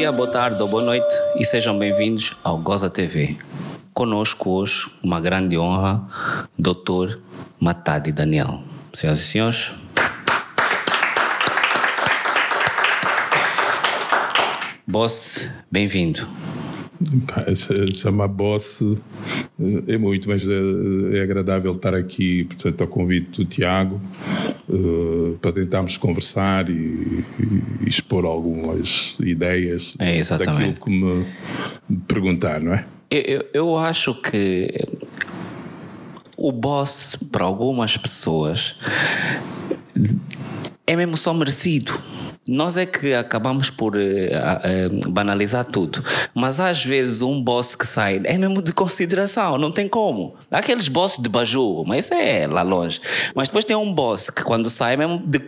dia, boa tarde ou boa noite e sejam bem-vindos ao Goza TV. Conosco hoje, uma grande honra, Dr. Matadi Daniel. Senhoras e senhores. Boss, bem-vindo. Chamar boss é muito, mas é, é, agradável estar aqui, portanto, ao convite do Tiago, para tentarmos conversar e, e, expor algumas ideias é, daquilo que me, me perguntar, não é? Eu, eu acho que o boss, para algumas pessoas, é mesmo só merecido. Nós é que acabamos por uh, uh, banalizar tudo. Mas às vezes um boss que sai é mesmo de consideração, não tem como. Há aqueles bosses de baju, mas é lá longe. Mas depois tem um boss que quando sai é mesmo de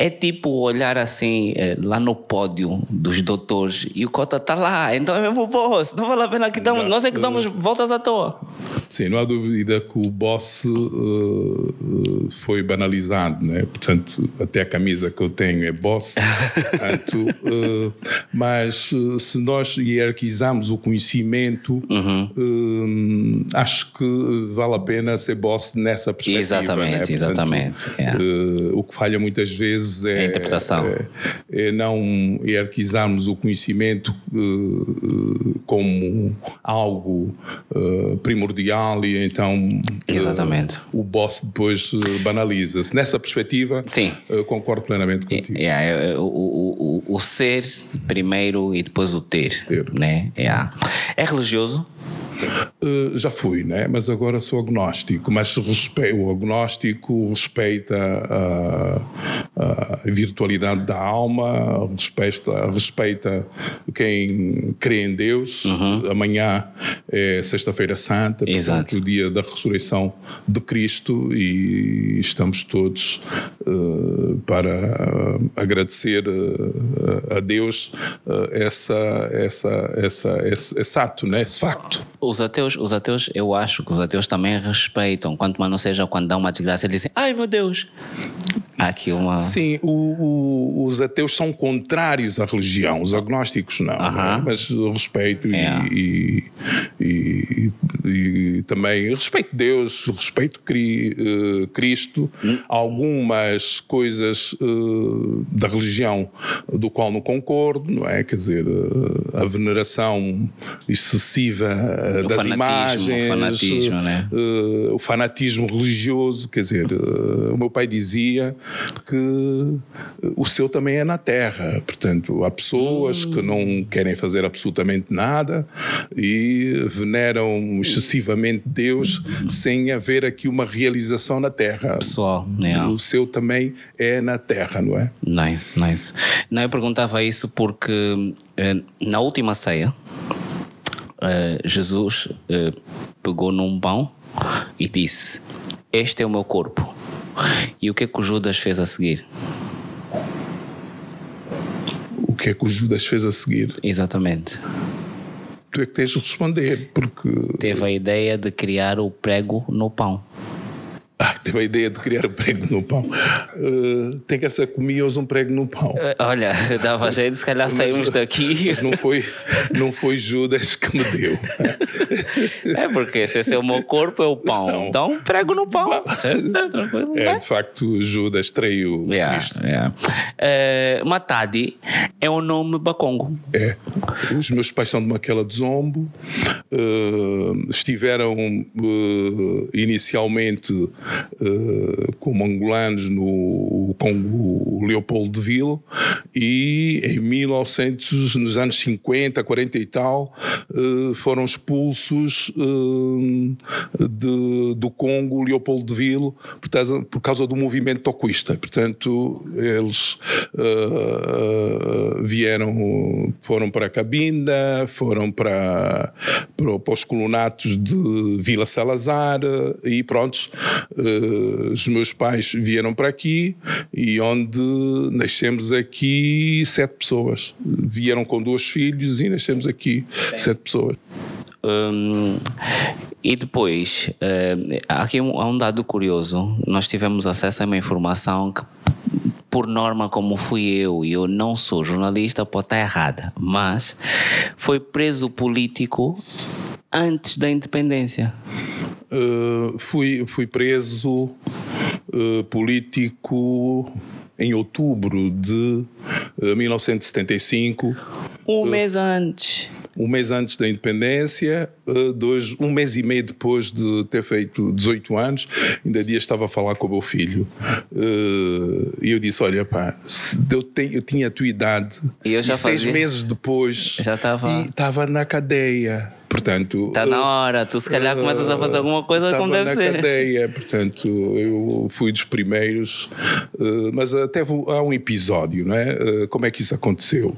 é tipo olhar assim eh, lá no pódio dos doutores e o Cota está lá, então é mesmo o boss, não vale a pena que damos, nós é que damos voltas à toa. Sim, não há dúvida que o boss uh, foi banalizado, né? portanto, até a camisa que eu tenho é boss, portanto, uh, mas se nós hierarquizamos o conhecimento, uhum. uh, acho que vale a pena ser boss nessa perspectiva. Exatamente, né? portanto, exatamente. Yeah. o que falha muitas vezes vezes é, a interpretação. É, é não hierarquizarmos o conhecimento uh, como algo uh, primordial e então Exatamente. O boss depois banaliza-se. Nessa perspectiva, Sim. concordo plenamente contigo. Yeah, é, o, o, o, ser primeiro e depois o ter. ter. Né? Yeah. É religioso? Uh, já fui, né? mas agora sou agnóstico. Mas respe... o agnóstico respeita a, a, virtualidade da alma, respeita, respeita quem crê em Deus. Uhum. Amanhã é Sexta-feira Santa, portanto, o dia da ressurreição de Cristo, e estamos todos uh, para agradecer uh, a Deus essa, essa, essa, esse, esse ato, né? esse facto os ateus, os ateus, eu acho que os ateus também respeitam, quanto mais não seja quando dá uma desgraça, eles dizem, ai meu Deus. Há aqui uma. Sim, o, o, os ateus são contrários à religião, os agnósticos não, uh -huh. né? mas respeito é. e, e, e, também respeito Deus, respeito cri, uh, Cristo, hum. algumas coisas uh, da religião do qual não concordo, não é? Quer dizer, uh, a veneração excessiva o das fanatismo, imagens, o fanatismo, né? o fanatismo religioso, quer dizer, o meu pai dizia que o seu também é na terra. Portanto, há pessoas que não querem fazer absolutamente nada e veneram excessivamente Deus sem haver aqui uma realização na terra. Pessoal, yeah. o seu também é na terra, não é? Nice, nice. Não, eu perguntava isso porque eh, na última ceia eh, Jesus eh, pegou num pão e disse: Este é o meu corpo e o que é que o Judas fez a seguir? O que é que o Judas fez a seguir? Exatamente. Tu é que tens de responder, porque. Teve a ideia de criar o prego no pão. Ah, teve a ideia de criar um prego no pão. Uh, tem que ser comias um prego no pão. Uh, olha, dava jeito, se calhar saímos daqui. Mas não foi, não foi Judas que me deu. é porque se é o meu corpo, é o pão. Não. Então, prego no pão. é, de facto, Judas traiu yeah, Cristo. Yeah. Uh, Matadi é um nome bacongo. É. Os meus pais são de Maquela de Zombo. Uh, estiveram inicialmente como angolanos no Congo Leopoldville e em 1900, nos anos 50, 40 e tal, uh, foram expulsos uh, de, do Congo Leopoldville por causa, por causa do movimento toquista. Portanto, eles vieram, foram para Cabinda, foram para, para, para os colonatos de Vila Salazar e prontos, Uh, os meus pais vieram para aqui e onde nascemos aqui sete pessoas. Vieram com dois filhos e nascemos aqui Bem. sete pessoas. Um, e depois, uh, aqui um, há um dado curioso. Nós tivemos acesso a uma informação que por norma, como fui eu, e eu não sou jornalista, pode estar errada, mas foi preso político antes da independência. Uh, fui, fui preso uh, político em outubro de uh, 1975. Um mês antes. Um mês antes da independência, dois, um mês e meio depois de ter feito 18 anos, ainda dia estava a falar com o meu filho. E eu disse: Olha, pá, eu, tenho, eu tinha a tua idade. E, eu já e seis meses depois. Já estava. E estava na cadeia. Portanto, está na hora, tu se calhar uh, começas a fazer alguma coisa como deve na ser. cadeia, portanto, eu fui dos primeiros, uh, mas até há um episódio, não é? Uh, como é que isso aconteceu?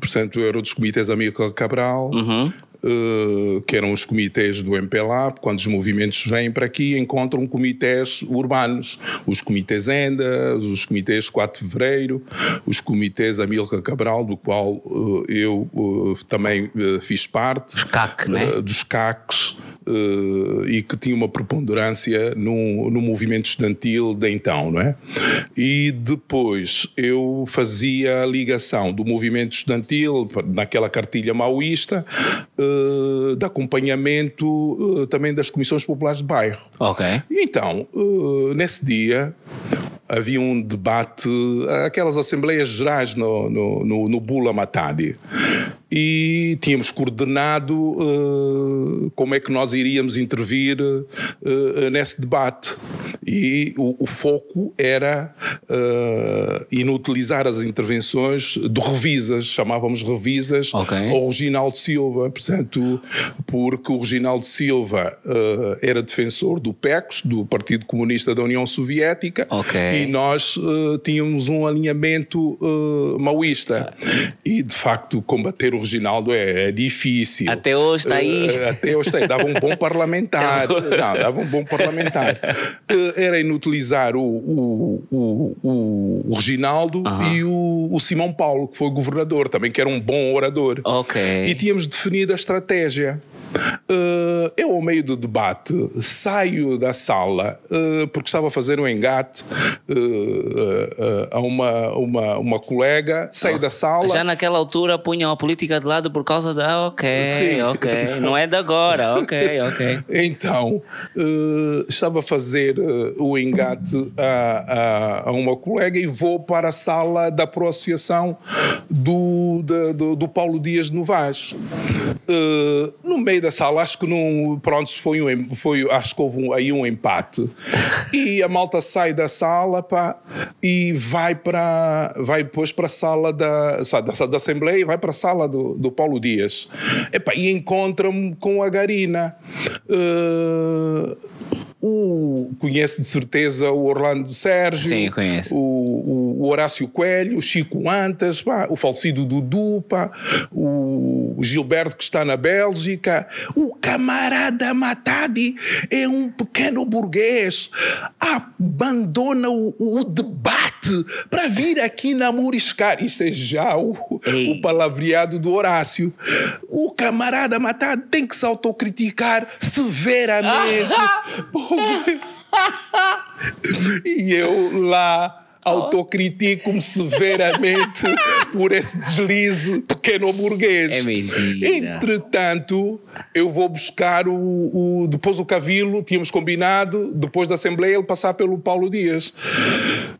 portanto, eu era dos comitês Amílcar Cabral, uhum. Uh, que eram os comitês do MPLA, quando os movimentos vêm para aqui, encontram comitês urbanos, os comitês Enda, os comitês 4 de Fevereiro, os comitês Amílcar Cabral, do qual uh, eu uh, também fiz parte. Os CAC, né? Dos CACs, e que tinha uma preponderância no, no movimento estudantil de então, não é? E depois eu fazia a ligação do movimento estudantil, naquela cartilha maoísta, uh, de acompanhamento uh, também das comissões populares de bairro. Ok. Então, uh, nesse dia, havia um debate, aquelas assembleias gerais no, no, no, no Bula Matadi. E tínhamos coordenado uh, como é que nós iríamos intervir uh, nesse debate. E o, o foco era uh, inutilizar as intervenções do Revisas, chamávamos Revisas okay. ao Reginaldo Silva. Portanto, porque o Reginaldo Silva era defensor do PECOS, do Partido Comunista da União Soviética. Okay e nós tínhamos um alinhamento maoísta. E, de facto, combater o Reginaldo é, é difícil. Até hoje está aí. Uh, até hoje está aí. Dava um bom parlamentar. Não, dava um bom parlamentar. era inutilizar o, o, o, o Reginaldo e o, o Simão Paulo, que foi governador também, que era um bom orador. Ok. E tínhamos definido a estratégia. Uh, eu, ao meio do debate, saio da sala uh, porque estava a fazer um engate uh, a uma, uma, uma colega, saio oh, da sala. Já naquela altura punham a política de lado por causa da. Ok, Sim. ok. Não é de agora, ok, ok. Então, estava a fazer o engate a, a, a, uma colega e vou para a sala da associação do, do, do Paulo Dias de Novais. no meio da sala, acho que não, pronto, foi um, foi, acho que houve um, aí um empate. E a malta sai da sala pá, e vai para, vai depois para a sala da, da, da Assembleia e vai para a sala do, do Paulo Dias. Epá, e encontra-me com a Garina. Uh, o, conhece de certeza o Orlando Sérgio, Sim, conheço. O, o, Horácio Coelho, o Chico Antas, pá, o falecido Dudu, pá, o Gilberto que está na Bélgica. O camarada Matadi é um pequeno burguês, abandona o, o debate para vir aqui namoriscar. Isso é já o, o palavreado do Horácio. O camarada Matadi tem que se autocriticar severamente. e eu lá autocritico-me severamente por esse deslize pequeno burguês. É mentira. Entretanto, eu vou buscar o, o, depois o Cavilo, tínhamos combinado, depois da Assembleia, ele passar pelo Paulo Dias.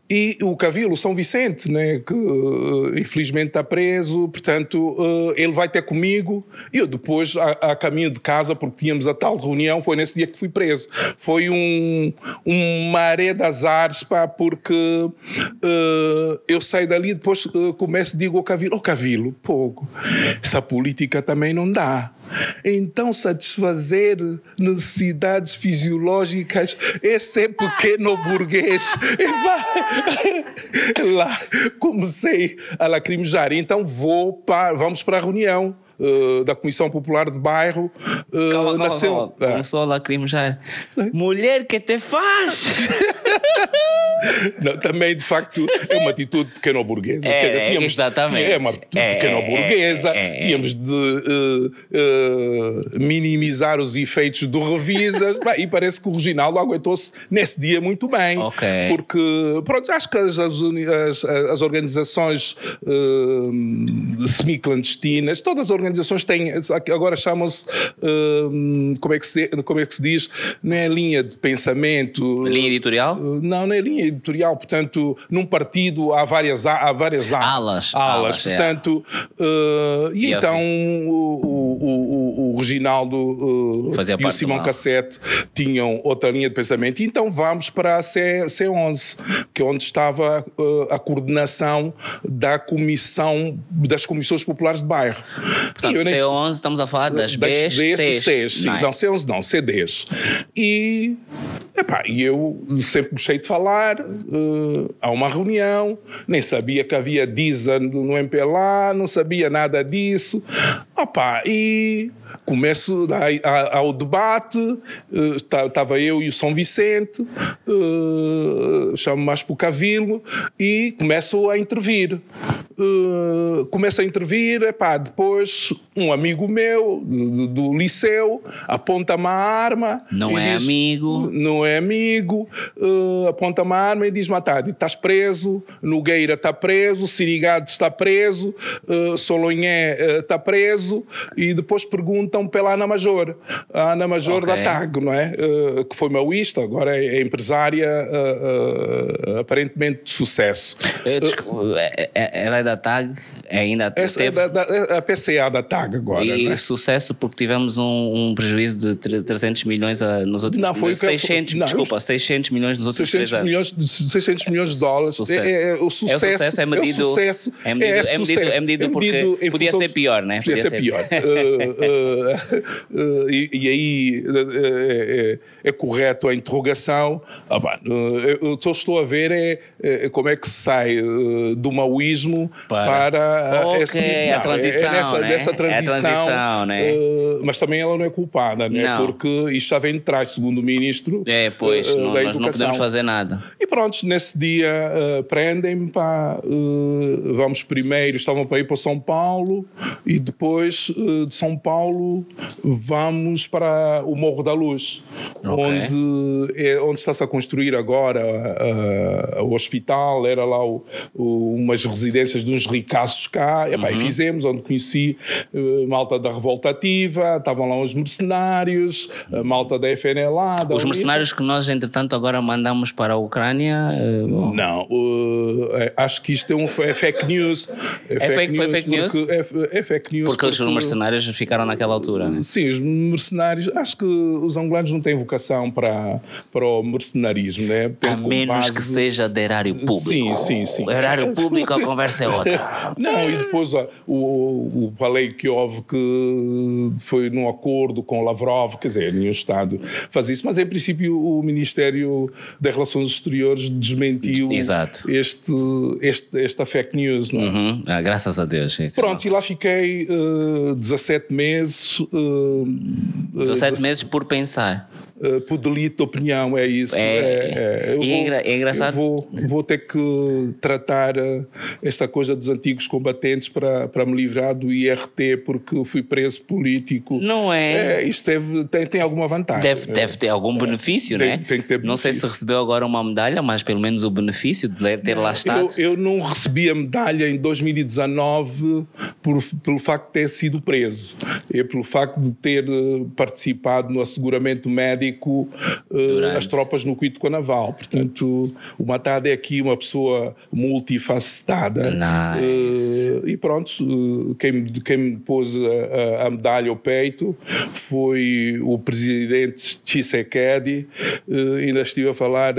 E o Cavilo, São Vicente, né, que uh, infelizmente está preso, portanto, uh, ele vai ter comigo. E eu depois, a, a, caminho de casa, porque tínhamos a tal reunião, foi nesse dia que fui preso. Foi um, um maré de azares, pá, porque uh, eu saio dali depois uh, começo e digo ao Cavilo, ó oh, Cavilo, pouco, essa política também não dá. Então, satisfazer necessidades fisiológicas, esse é pequeno burguês. Lá comecei a lacrimejar. Então, vou para, vamos para a reunião. Uh, da Comissão Popular de Bairro uh, calma, nasceu. Calma, calma. Começou a lacrimejar. Mulher que te faz! Não, também, de facto, é uma atitude pequeno-burguesa. É, é, exatamente. É uma atitude é, pequeno-burguesa. É, é, tínhamos de uh, uh, minimizar os efeitos do Revisas. e parece que o Reginaldo aguentou-se nesse dia muito bem. Okay. Porque, pronto, acho que as, as, as organizações uh, semi-clandestinas, todas as organizações têm, agora chamam-se, como, é que se, como é que se diz? Não é linha de pensamento. Linha editorial? não, não é linha editorial. Portanto, num partido há várias, há várias alas. Alas, alas é. portanto. Uh, e, e então o, o, o, o Reginaldo uh, e o Simão Cassete tinham outra linha de pensamento. Então vamos para a C, C11, que é onde estava uh, a coordenação da comissão, das comissões populares de bairro. Portanto, C11 estamos a falar das, das Bs, Cs. Cs sim. Nice. Não, C11 não, CDs. E, epá, e eu sempre gostei de falar, uh, há uma reunião, nem sabia que havia DISA no MPLA, não sabia nada disso. Opa, e começo ao debate, estava eu e o São Vicente, uh, chamo mais para o Cavilo, e começo a intervir. Uh, começo a intervir, epá, depois um amigo meu do, do liceu aponta-me a arma. Não é diz, amigo. Não é amigo, uh, aponta-me a arma e diz-me: ah, estás preso, Nogueira está preso, Sirigado está preso, uh, Solonhé está preso, e depois perguntam pela Ana Major, a Ana Major okay. da TAG, não é? que foi maoísta, agora é, é empresária aparentemente de sucesso. Desculpa, ela é da TAG, ainda Essa teve... É da, da, a PCA da TAG agora. E é? sucesso porque tivemos um, um, prejuízo de 300 milhões a, nos últimos não, foi 600, não, desculpa, 600 milhões nos últimos 600 milhões, anos. 600 milhões de dólares. Sucesso. É, é, o sucesso, é, o sucesso é medido, é, sucesso, é medido, é, é, medido, é medido porque podia ser pior, né? Podia, podia ser, pior. uh, uh, uh, e, e, aí é, é, correto a interrogação. Ah, bah, eu só estou a ver é, como é que se sai do maoísmo para, para okay, esse, não, a transição, é nessa, né? dessa transição, é transição né? mas também ela não é culpada, né? Não. porque isto já vem de trás, segundo o ministro é, pois, uh, não, da não podemos fazer nada. E pronto, nesse dia uh, prendem-me, pá, uh, vamos primeiro, estavam para ir para São Paulo e depois de São Paulo vamos para o Morro da Luz, okay. onde, é, onde está-se a construir agora o hospital, era lá o, o, umas residências de uns ricaços cá, e, pá, uhum. e fizemos, onde conheci malta da Revolta Ativa, estavam lá uns mercenários, a malta da FNLA. Da os mercenários que nós, entretanto, agora mandamos para a Ucrânia? Uh, não, uh, acho que isto é, um, é fake news. É, é fake, news foi fake news? É, é, fake news. Porque, porque, os mercenários ficaram naquela altura, né? Sim, os mercenários, acho que os angolanos não têm vocação para, para o mercenarismo, né? a menos base... que seja de erário público. Sim, sim, sim. O erário público, a conversa é outra. não, e depois o, o, o que houve que foi num acordo com Lavrov, quer dizer, nenhum Estado faz isso, mas em princípio o Ministério das Relações Exteriores desmentiu Exato. Este, este, esta fake news. Não é? uhum. ah, graças a Deus. Pronto, é e lá fiquei uh, 17 meses. Uh, 17 uh, meses por pensar. Uh, por delito de opinião, é isso. É, é, é, vou, é engraçado. Vou, vou, ter que tratar uh, esta coisa dos antigos combatentes para, para me livrar do IRT porque fui preso político. Não é? é isto deve, tem, tem alguma vantagem. Deve, deve ter algum benefício, tem, né? Tem que ter benefício. Não sei se recebeu agora uma medalha, mas pelo menos o benefício de ter não, lá estado. Eu, eu, não recebi a medalha em 2019 por, pelo facto de ter sido preso. É pelo facto de ter eh, participado no asseguramento médico médico uh, as tropas no Quito Naval. Portanto, o Matado é aqui uma pessoa multifacetada. Nice. Uh, e pronto, uh, quem, quem me pôs a, a, medalha ao peito foi o presidente Tshisekedi. ainda estive a falar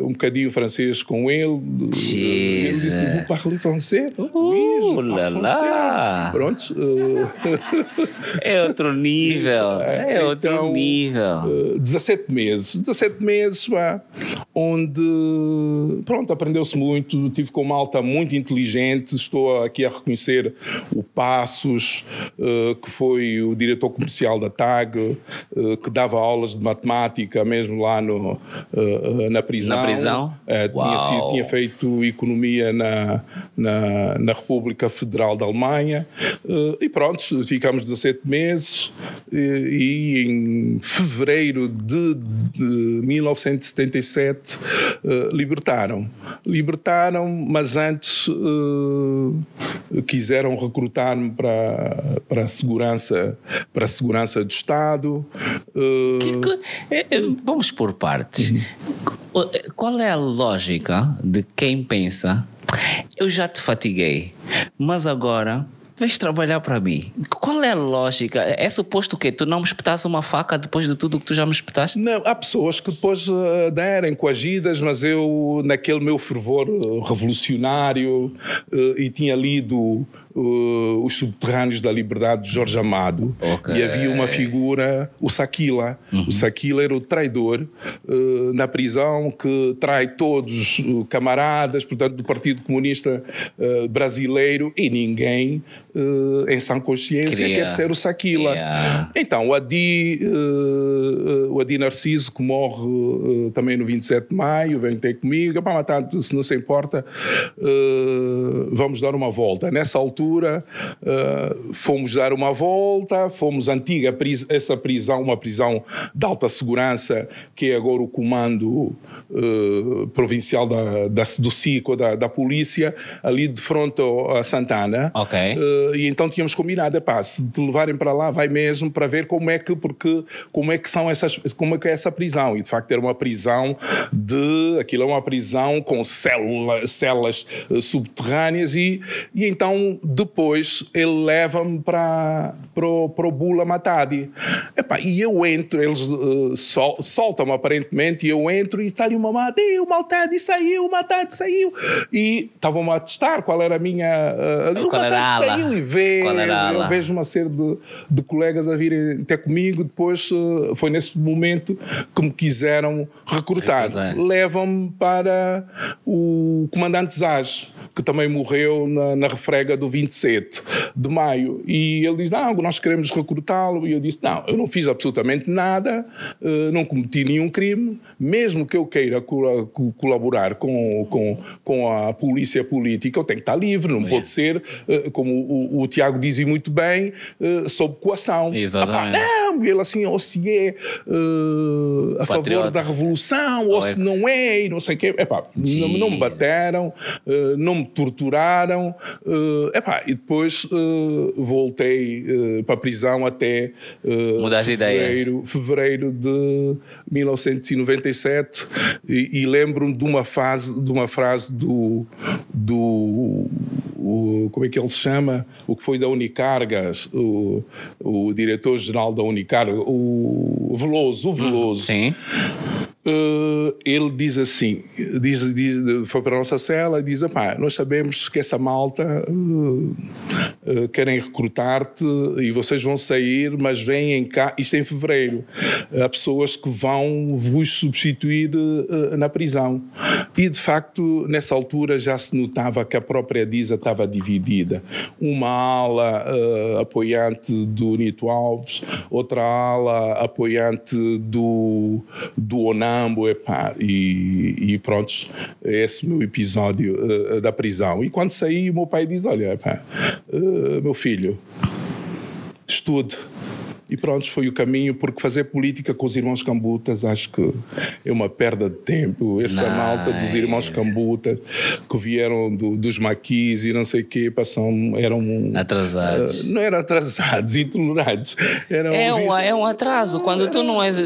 um bocadinho francês com ele. ele disse: Vou parler francês? Uh, lá, lá. Pronto. é outro nível. É outro então, nível. 17 meses. 17 meses, pá. Onde, pronto, aprendeu-se muito, tive com malta muito inteligente, estou aqui a reconhecer o Passos, uh, que foi o diretor comercial da TAG, uh, que dava aulas de matemática mesmo lá no, uh, na prisão. Na prisão? tinha, sido, tinha, feito economia na, na, na, República Federal da Alemanha e pronto, ficámos 17 meses e, e em fevereiro de, de 1977 uh, libertaram. Libertaram, mas antes uh, quiseram recrutar-me para, para a segurança para a segurança do Estado. Uh, que, que, vamos por partes. Uhum. Qual é a lógica de quem pensa? Eu já te fatiguei, mas agora vens trabalhar para mim. Qual é a lógica? É suposto que tu não me espetasse uma faca depois de tudo que tu já me espetaste? Não, há pessoas que depois uh, derem coagidas, mas eu, naquele meu fervor uh, revolucionário, uh, e tinha lido uh, Os Subterrâneos da Liberdade de Jorge Amado. Okay. E havia uma figura, o Saquila. Uhum. O Saquila era o traidor uh, na prisão que trai todos os camaradas, portanto, do Partido Comunista uh, Brasileiro e ninguém em sã consciência quer ser o Saquila. Yeah. Então, o Adi, o Adi Narciso, que morre também no 27 de maio, vem ter comigo, para matar, se não se importa, vamos dar uma volta. Nessa altura, altura, uh, fomos dar uma volta, fomos antiga pris essa prisão, uma prisão de alta segurança, que é agora o comando uh, provincial da, da, do SICO, da, da polícia, ali de frente a Santana. Ok. Uh, e então tínhamos combinado, epá, se te levarem para lá, vai mesmo para ver como é que, porque, como é que são essas, como é que é essa prisão. E de facto era uma prisão de, aquilo é uma prisão com células, subterrâneas e, e então depois ele leva-me para, o, Bula Matadi. E eu entro, eles uh, sol, soltam-me aparentemente, e eu entro e está ali uma mata, o Maltadi saiu, o Matadi saiu. E estavam-me a testar qual era a minha. Uh, o Matadi saiu e vê, eu vejo uma série de, de colegas a virem até comigo. Depois uh, foi nesse momento que me quiseram recrutar. Levam-me para o comandante Zage, que também morreu na, na refrega do 20 27 de maio e ele diz: Não, nós queremos recrutá-lo. E eu disse: Não, eu não fiz absolutamente nada, eh, não cometi nenhum crime, mesmo que eu queira colaborar com, com, com a polícia política, eu tenho que estar livre, não pode ser, eh, como o, o, Tiago dizia muito bem, eh, sob coação. Exatamente. Ah, não, ele assim, ou se é uh, a Patriota. favor da revolução, ou, ou se é... não é, e não sei o quê. Epá, não, não, me bateram, não me torturaram. Epá, ah, e depois uh, voltei uh, para a prisão até uh, fevereiro, fevereiro de 1997 e, e lembro-me de uma fase, de uma frase do, do o, como é que ele se chama? O que foi da Unicargas, o, o diretor-geral da Unicargas, o Veloso, o Veloso. Sim. Uh, ele diz assim: diz, diz, foi para a nossa cela e diz: Nós sabemos que essa malta uh, uh, querem recrutar-te e vocês vão sair, mas vêm cá. Isto é em fevereiro. Há pessoas que vão vos substituir na prisão. E de facto, nessa altura já se notava que a própria DISA estava dividida. Uma ala apoiante do Nito Alves, outra ala apoiante do, do ONAM Nambo, epá, e, e pronto, esse meu episódio uh, da prisão. E quando saí, o meu pai diz: Olha, uh, meu filho, estude e pronto, foi o caminho, porque fazer política com os irmãos Cambutas acho que é uma perda de tempo. Essa não, malta dos irmãos Cambutas que vieram do, dos maquis e não sei o quê, passam, eram. Atrasados. Uh, não eram atrasados, intolerantes. Eram, é, um, é um atraso. Quando tu não és.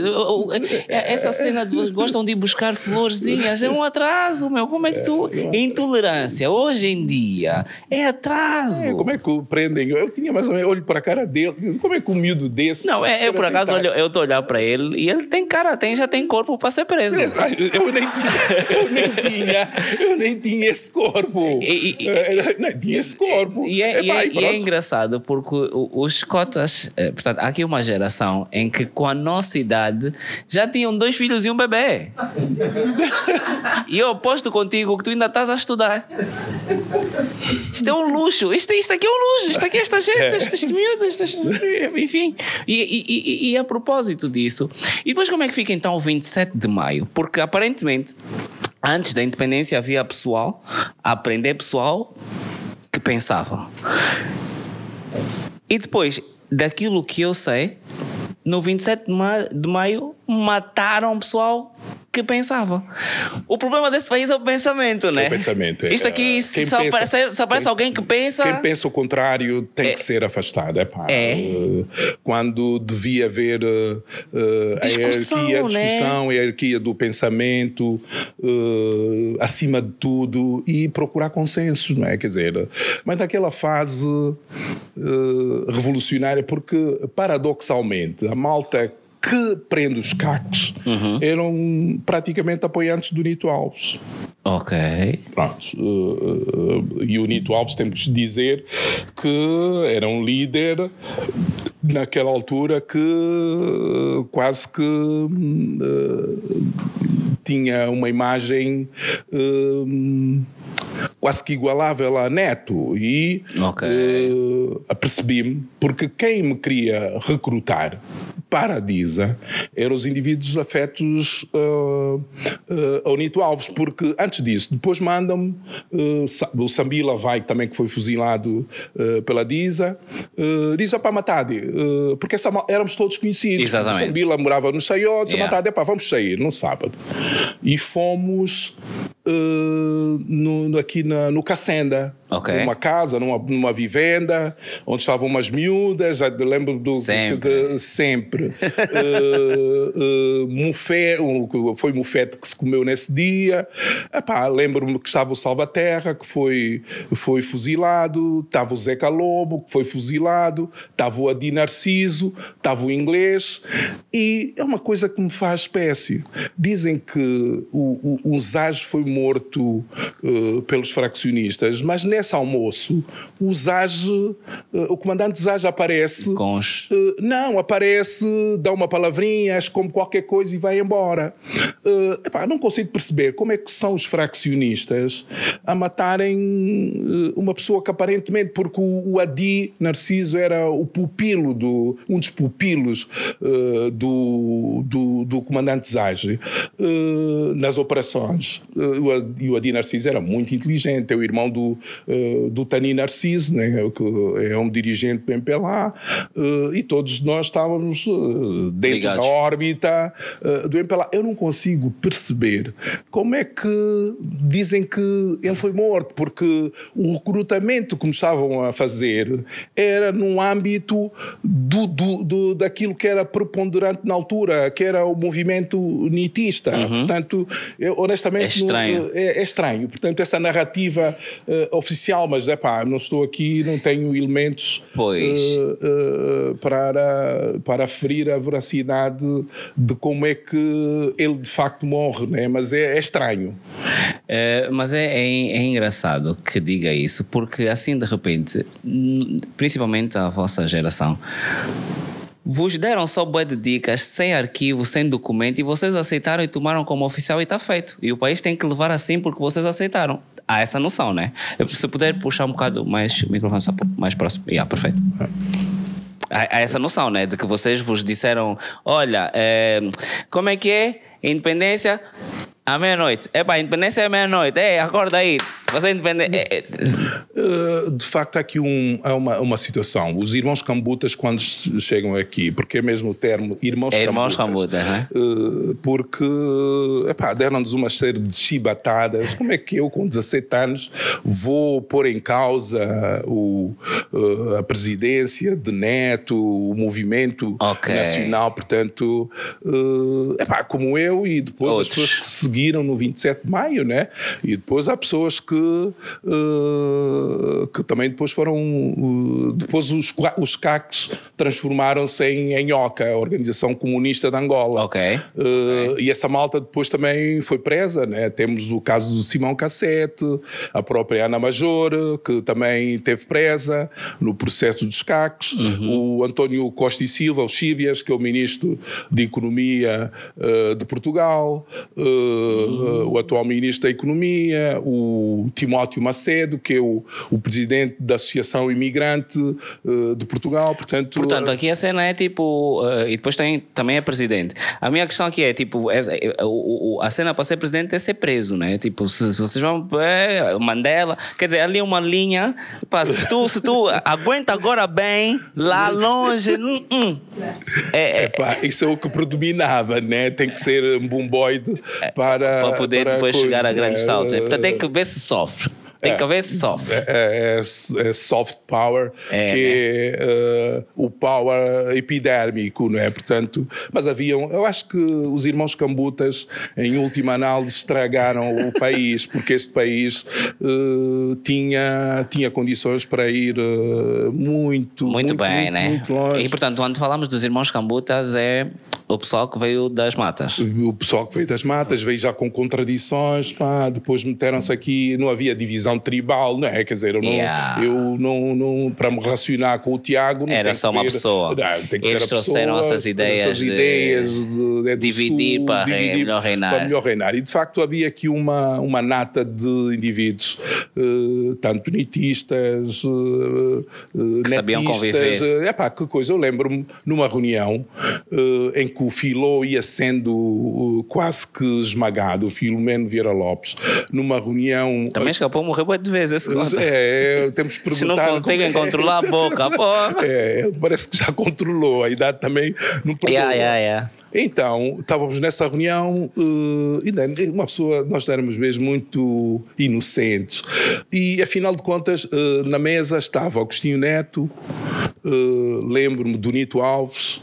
É, essa cena de gostam de ir buscar florzinhas, é um atraso, meu. Como é que tu. É, intolerância, hoje em dia, é atraso. É, como é que prendem? Eu tinha mais ou menos olho para a cara dele. Como é que o miúdo desse Não, é, eu por acaso olho, eu estou a olhar para ele e ele tem cara, tem, já tem corpo para ser preso. Eu nem tinha, eu nem tinha, eu nem tinha esse corpo. E- e- Eh, não tinha esse corpo. E é, e é- e é engraçado porque os cotas, portanto, há aqui uma geração em que com a nossa idade já tinham dois filhos e um bebê. e eu aposto contigo que tu ainda estás a estudar. Isto é um luxo, isto, isto aqui é um luxo, isto aqui é esta gente, estas miúdas, estas- enfim. E, e- e- a propósito disso, e depois como é que fica então o 27 de maio? Porque aparentemente, antes da independência havia pessoal, a aprender pessoal que pensava. E depois, daquilo que eu sei, no 27 de ma- de maio mataram pessoal que pensava. O problema desse país é o pensamento, né? o pensamento, é. Isto aqui Quem só, pensa- aparece, só aparece quem- alguém que pensa. Quem pensa o contrário tem que ser afastado. Epá, É. eh, Quando devia haver eh, a Discussão, hierarquia, a né? discussão, a hierarquia do pensamento, eh, acima de tudo, e procurar consensos, não é? Quer dizer, mas naquela fase revolucionária, porque paradoxalmente a malta que prende os cacos Uhum. eram praticamente apoiantes do Nito Alves. Ok. Pronto. eh, eh, e o Nito Alves temos de dizer que era um líder naquela altura que eh, quase que tinha uma imagem quase que igualável a Neto e Ok. eh, apercebi-me porque quem me queria recrutar para a DISA eram os indivíduos afetos uh, uh, ao Nito Alves, porque antes disso, depois mandam-me uh, o Sambila vai também que foi fuzilado uh, pela DISA, uh, diz para Matade, uh, porque essa, éramos todos conhecidos. Exatamente. O Sambila morava nos Saiotes, Yeah. a Matade, pá, vamos sair no sábado. E fomos uh, no, aqui na, no Cacenda. Ok. Numa casa, numa, numa vivenda, onde estavam umas miúdas, já lembro do Sempre. de- sempre. Eh, eh, mufé, o- foi mufete que se comeu nesse dia. Lembro-me que estava o Salvaterra, que foi, foi fuzilado, estava o Zeca Lobo, que foi fuzilado, estava o Adi Narciso, estava o inglês. E é uma coisa que me faz espécie. Dizem que o, o, o Zaj foi morto eh, pelos fraccionistas, mas nesse almoço o Zaj, eh, o comandante Zaj aparece. Com os. Uh, não, aparece, dá uma palavrinha, come qualquer coisa e vai embora. Uh, epá, não consigo perceber como é que são os fraccionistas a matarem uh, uma pessoa que aparentemente, porque o, o Adi Narciso era o pupilo, do, um dos pupilos uh, do, do, do comandante Zage uh, nas operações. Uh, e o Adi Narciso era muito inteligente, é o irmão do, uh, do Tani Narciso, né, que é um dirigente do MPLA, uh, e todos nós estávamos uh, dentro Ligados. da órbita uh, do MPLA. Eu não consigo perceber como é que dizem que ele foi morto, porque o recrutamento que me estavam a fazer era num âmbito do, do, do- daquilo que era preponderante na altura, que era o movimento nitista. Portanto, eu, honestamente, É estranho. não- é, é estranho. Portanto, essa narrativa eh, oficial, mas é pá, não estou aqui, não tenho elementos eh, eh, para, para ferir a veracidade de como é que ele de facto morre, né? mas é, é estranho. É, mas é, é, é engraçado que diga isso, porque assim de repente, principalmente a vossa geração, vos deram só bué de dicas, sem arquivo, sem documento, e vocês aceitaram e tomaram como oficial e está feito. E o país tem que levar assim porque vocês aceitaram. Há essa noção, né? Se puder puxar um bocado mais o microfone só mais próximo. Yeah, perfeito. Há, há essa noção, né? De que vocês vos disseram: olha, é, como é que é? Independência à meia-noite. É pá, independência é meia-noite. É, acorda aí. Você é independente. É, Uh, de facto, há aqui um, há uma, uma situação. Os irmãos cambutas, quando che- chegam aqui, porque é mesmo o termo irmãos É irmãos cambutas, cambutas, uh, porque epá, deram-nos uma série de chibatadas. Como é que eu, com 17 anos, vou pôr em causa o, uh, a presidência de Neto, o movimento Ok. nacional? Portanto, uh, epá, como eu e depois Outros. as pessoas que seguiram no 27 de maio, né? E depois há pessoas que, uh, que também depois foram. Uh, depois os, os CACs transformaram-se em, em OCA, a Organização Comunista de Angola. Ok. Uh, okay. E essa malta depois também foi presa, né? Temos o caso do Simão Cassete, a própria Ana Major, que também teve presa no processo dos CACs, uhum. o António Costa e Silva, o Chíbias, que é o ministro de Economia de Portugal, uh, uhum. o atual ministro da Economia, o Timóteo Macedo, que é o, o presidente da Associação Imigrante de Portugal. Portanto, Portanto, aqui a cena é tipo. e depois tem, também é presidente. A minha questão aqui é tipo: é, é, a cena para ser presidente é ser preso, né? Tipo, se, se vocês vão. É, Mandela. Quer dizer, ali é uma linha. Pá, se tu, se tu aguenta agora bem, lá longe. Hum, hum. É, Epá, isso é o que predominava, né? Tem que ser um bomboide para. Para poder para depois chegar a grandes né? saltos. Portanto, tem que ver se sofre. Tem é, que haver soft. É, é, é, é soft power, é, que é uh, o power epidérmico, não é? Portanto, mas haviam, eu acho que os irmãos Cambutas, em última análise, estragaram o país, porque este país uh, tinha, tinha condições para ir uh, muito, muito, muito, bem, muito, né? Muito longe. E portanto, quando falamos dos irmãos Cambutas, é o pessoal que veio das matas. O pessoal que veio das matas veio já com contradições, pá, depois meteram-se aqui, não havia divisão tribal, não é? Quer dizer, eu não, yeah. eu não, não para me relacionar com o Tiago. Era só uma pessoa. Não, tem que Eles ser trouxeram pessoa, essas ideias, essas ideias de, de, de dividir, sul, para dividir melhor reinar. Para melhor reinar. E de facto havia aqui uma, uma nata de indivíduos, uh, tanto nitistas, uh, que netistas, sabiam conviver. Uh, epá, que coisa, eu lembro-me numa reunião uh, em que o Filó ia sendo uh, quase que esmagado, o Filomeno Vieira Lopes, numa reunião. Também escapou, morreu de vezes. É, temos que perguntar. Se não conseguem é. controlar a boca, pô. É, parece que já controlou, a idade também não perdoa. Yeah, yeah, yeah. Então, estávamos nessa reunião uh, e uma pessoa, nós éramos mesmo muito inocentes. E, afinal de contas, uh, na mesa estava Agostinho Neto, uh, lembro-me do Nito Alves,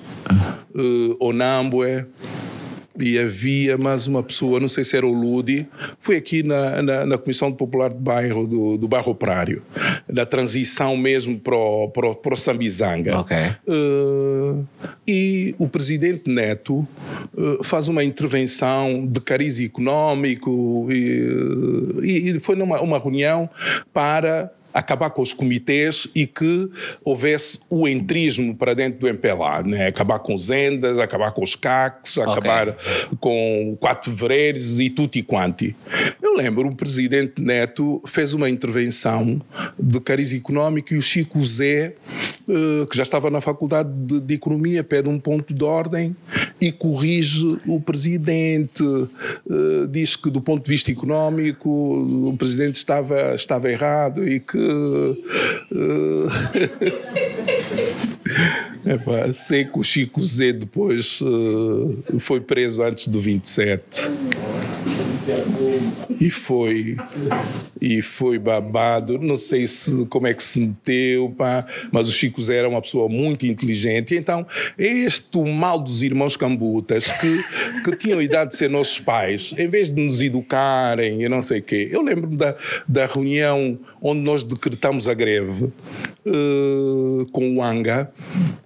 uh, Onambue, e havia mais uma pessoa, não sei se era o Ludi, foi aqui na, na, na Comissão Popular de Bairro, do, do Bairro Operário, da transição mesmo para o, para o, para o Sambizanga. Okay. Uh, e o presidente Neto uh, faz uma intervenção de cariz económico e, e foi numa uma reunião para acabar com os comitês e que houvesse o entrismo para dentro do MPLA, né? acabar com os ENDAS, acabar com os CACs, okay. acabar com quatro fevereiros e tudo e quanti. Eu lembro, o presidente Neto fez uma intervenção de cariz económico e o Chico Zé, eh, que já estava na Faculdade de, de Economia, pede um ponto de ordem e corrige o presidente, eh, diz que do ponto de vista económico o presidente estava, estava errado e que é pá, sei que o Chico Zé depois uh, foi preso antes do 27 e foi e foi babado. Não sei se como é que se meteu pá, mas o Chico Zé era uma pessoa muito inteligente. Então este mal dos irmãos Cambutas que, que tinham idade de ser nossos pais em vez de nos educarem e não sei o quê eu lembro-me da, da reunião onde nós decretamos a greve uh, com o ANGA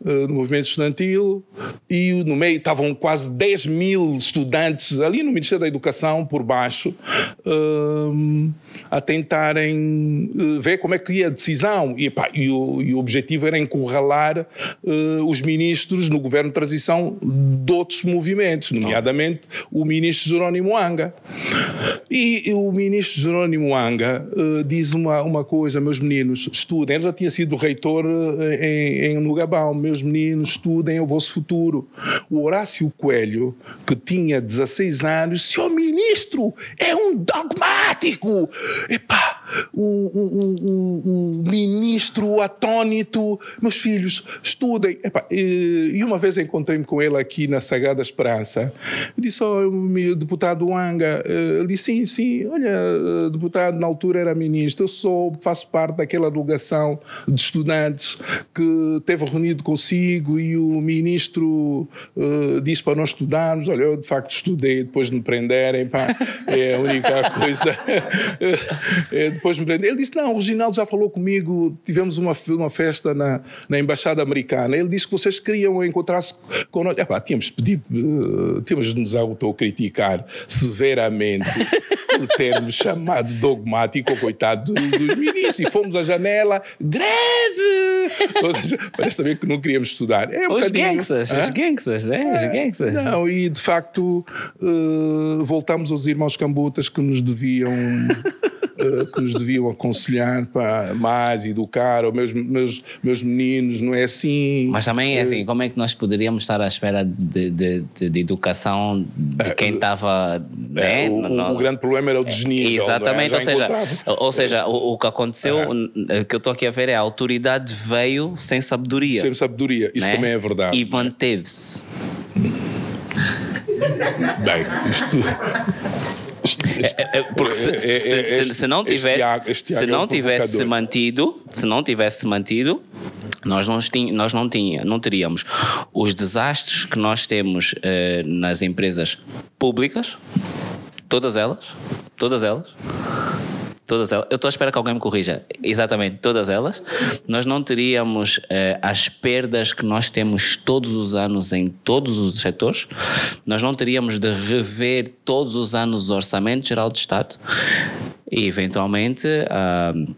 uh, no movimento estudantil e no meio estavam quase 10 mil estudantes ali no Ministério da Educação por baixo uh, a tentarem uh, ver como é que ia a decisão e, pá, e, o, e o, objetivo era encurralar uh, os ministros no governo de transição de outros movimentos, nomeadamente o ministro Jerónimo Anga. E, e o ministro Jerónimo Anga uh, diz uma, uma coisa, meus meninos, estudem. Ele já tinha sido reitor em, em meus meninos, estudem o vosso futuro. O Horácio Coelho, que tinha 16 anos, senhor ministro, é um dogmático. Epá, o, o, o, o ministro atônito, meus filhos, estudem. Epá, e uma vez encontrei-me com ele aqui na Sagrada Esperança. Disse, oh, deputado Anga. Ele disse, sim, sim, olha, deputado, na altura era ministro, eu sou, faço parte daquela delegação de estudantes que teve reunido consigo e o ministro uh, disse para nós estudarmos. Olha, eu de facto estudei depois de me prenderem, pá, é a única coisa. é, depois de me prender. Ele disse: Não, o Reginaldo já falou comigo, tivemos uma, uma festa na, na Embaixada Americana. Ele disse que vocês queriam encontrar-se com nós. Epá, tínhamos pedido, uh, tínhamos de nos autocriticar severamente por termos chamado dogmático coitado dos ministros. E fomos à janela, greve! Parece também que não queríamos estudar. É um os gangsters, os gangsters, né? Os é, gangsters. Não, e de facto uh, voltamos aos irmãos cambutas que nos deviam uh, que nos deviam aconselhar para mais educar, ou meus, meus, meus meninos, não é assim. Mas também é assim, como é que nós poderíamos estar à espera de, de, de, de educação de quem estava. É, né? o, o, grande problema era o desnível. É? Exatamente, é? ou, seja, ou seja, o, o que aconteceu, é. que eu estou aqui a ver, é a autoridade veio sem sabedoria. Sem sabedoria, isso né? também é verdade. E manteve-se. Bem, isto. É, é, porque se, se, se, se não tivesse, se não tivesse mantido, se não tivesse mantido, nós não, tinha, nós não, tinha, não teríamos os desastres que nós temos eh, nas empresas públicas, todas elas, todas elas, todas elas. Eu estou à espera que alguém me corrija. Exatamente, todas elas. Nós não teríamos eh, as perdas que nós temos todos os anos em todos os setores. Nós não teríamos de rever todos os anos o Orçamento Geral de Estado. E, eventualmente. Uh,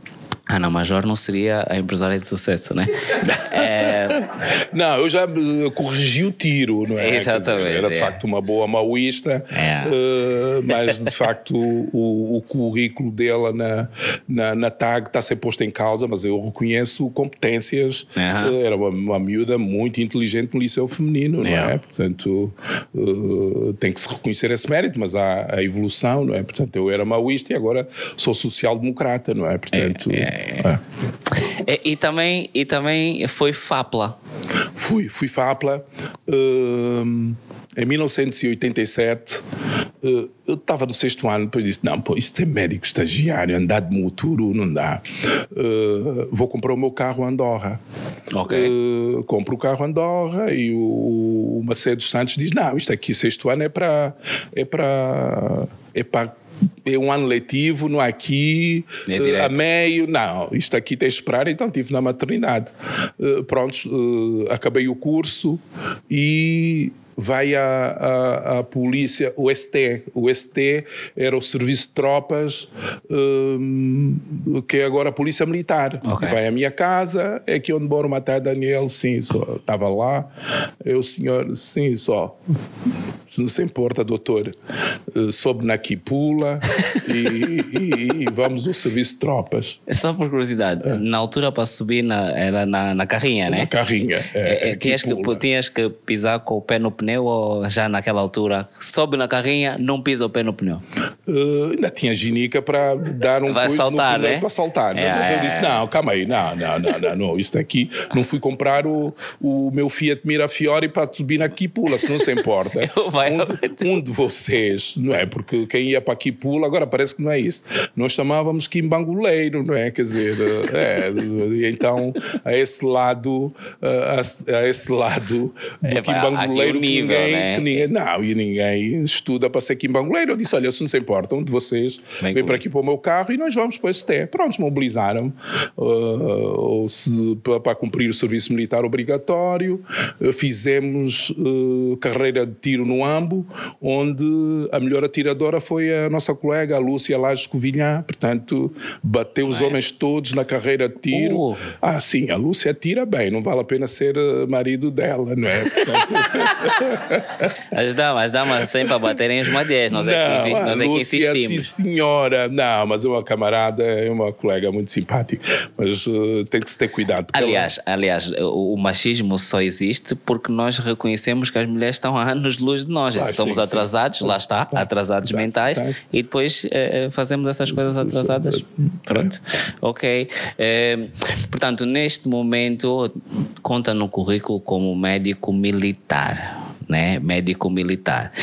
Ana Major não seria a empresária de sucesso, né? é... Não, eu já corrigi o tiro, não é? Exatamente. Dizer, era de é. facto uma boa maoísta, é. uh, mas de facto o, o, currículo dela na, na, na, TAG está a ser posto em causa, mas eu reconheço competências. Uhum. Uh, era uma, uma miúda muito inteligente no liceu feminino, não é? Portanto, uh, tem que se reconhecer esse mérito, mas há a evolução, não é? Portanto, eu era maoísta e agora sou social-democrata, não é? Portanto. É, é. É. é. E, também, e também foi FAPLA. Fui, fui FAPLA. Uh, em 1987, uh, eu estava no sexto ano, depois disse: Não, pô, isso é médico estagiário, andar de moturo não dá. Uh, vou comprar o meu carro Andorra. Ok. Compro o carro Andorra e o, o Macedo Santos diz: Não, isto aqui, sexto ano, é para. É para é para um ano letivo, não aqui, é a meio, não, isto aqui tem que esperar, então estive na maternidade. Uh, pronto, uh, acabei o curso e vai a, a, a, polícia, o ST. O ST era o Serviço de Tropas, um, que é agora a Polícia Militar. Okay. Vai à minha casa, é aqui onde mora o Matai Daniel, sim, só. Estava lá. Eu, senhor, sim, só. Não se importa, doutor, uh, sobe na Quipula e, e, e, vamos ao Serviço de Tropas. É só por curiosidade, é. na altura para subir na, era na, na carrinha, né? Na carrinha, é. é, é tinhas, que, tinhas que pisar com o pé no pneu pneu ou já naquela altura sobe na carrinha, não pisa o pé no pneu? Uh, ainda tinha ginica para dar um Vai saltar, né? Para saltar, né? É, Mas eu disse: é. não, calma aí, não, não, não, não, não, isto aqui, não fui comprar o, o meu Fiat Mirafiori para subir na Quipula, se não se importa. um, um, de vocês, não é? Porque quem ia para Quipula, agora parece que não é isso. Nós chamávamos Quimbanguleiro, não é? Quer dizer, é, então a esse lado, a, a esse lado do é, Quimbanguleiro ninguém, né? que ninguém, não, e ninguém estuda para ser quimbanguleiro. Eu disse: olha, se não se importa, um de vocês Bem vem para aqui para o meu carro e nós vamos para esse té. Pronto, mobilizaram uh, para, cumprir o serviço militar obrigatório. Uh, fizemos uh, carreira de tiro no AMBO, onde a melhor atiradora foi a nossa colega, a Lúcia Lages Covilhã. Portanto, bateu os homens todos na carreira de tiro. Uh. Ah, sim, a Lúcia tira bem, não vale a pena ser marido dela, não é? Portanto, as damas, as damas sempre a baterem os madeiros. Nós, é que, nós é que insistimos. Sim, senhora. Não, mas é uma camarada, é uma colega muito simpática. Mas uh, tem que se ter cuidado. Aliás, ela... aliás o, o, machismo só existe porque nós reconhecemos que as mulheres estão a anos-luz de nós. nós. Claro, Somos sim, atrasados, sim. lá está, atrasados mentais, Tá. e depois eh, fazemos essas coisas atrasadas. Pronto. Ok. Eh, portanto, neste momento, conta no currículo como médico militar, né? Médico militar.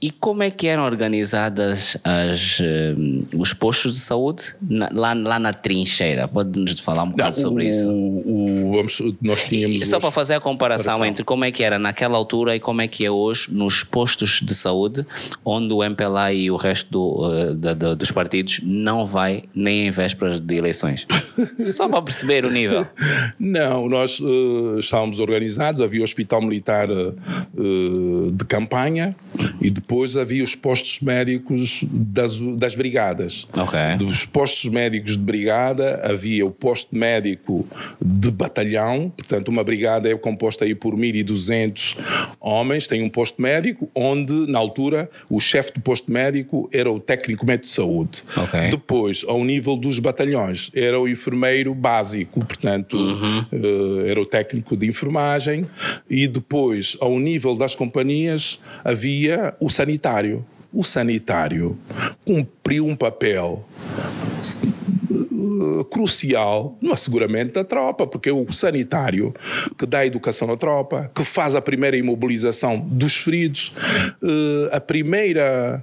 E como é que eram organizadas as, eh, os postos de saúde na- lá, lá na trincheira? Pode-nos falar um bocado sobre o, isso? o- vamos, nós tínhamos. E só para fazer a comparação comparação. entre como é que era naquela altura e como é que é hoje nos postos de saúde, onde o MPLA e o resto do, eh, da- da- dos partidos não vai nem em vésperas de eleições. só para perceber o nível. Não, nós eh, estávamos organizados, havia o Hospital Militar de campanha e depois havia os postos médicos das, das brigadas. Ok. Dos postos médicos de brigada havia o posto médico de batalhão, portanto uma brigada é composta aí por 1200 homens, tem um posto médico onde na altura o chefe do posto médico era o técnico médico de saúde. Ok. Depois, ao nível dos batalhões, era o enfermeiro básico, portanto, eh, era o técnico de enfermagem, e depois, ao nível das companhias, havia o sanitário. O sanitário cumpriu um papel eh, crucial no asseguramento da tropa, porque é o sanitário que dá educação à tropa, que faz a primeira imobilização dos feridos, eh, a primeira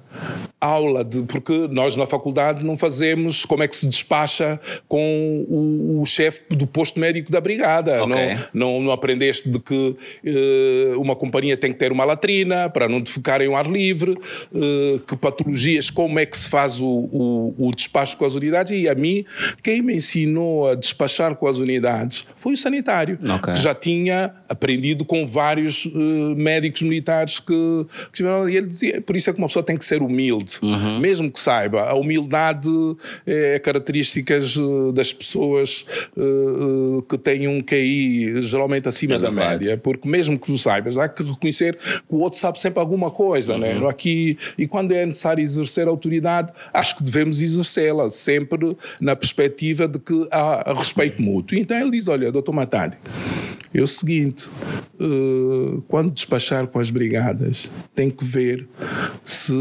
aula de porque nós na faculdade não fazemos como é que se despacha com o, o chefe do posto médico da brigada Ok. não, não, não aprendeste de que eh, uma companhia tem que ter uma latrina para não defecarem ao ar livre, eh, que patologias, como é que se faz o, o, o despacho com as unidades. E a mim, quem me ensinou a despachar com as unidades foi o sanitário, Ok. que já tinha aprendido com vários eh, médicos militares que, que tiveram. E ele dizia: por isso é que uma pessoa tem que ser humilde, mesmo que saiba. A humildade é características eh, das pessoas eh, eh, que têm um QI geralmente acima da Elevado. média, porque mesmo que tu saibas, há que reconhecer que o outro sabe sempre alguma coisa, né? Aqui, e quando é necessário exercer autoridade, acho que devemos exercê-la, sempre na perspectiva de que há respeito mútuo. Então ele diz: Olha, doutor Matadi, é o seguinte, quando despachar com as brigadas, tem que ver se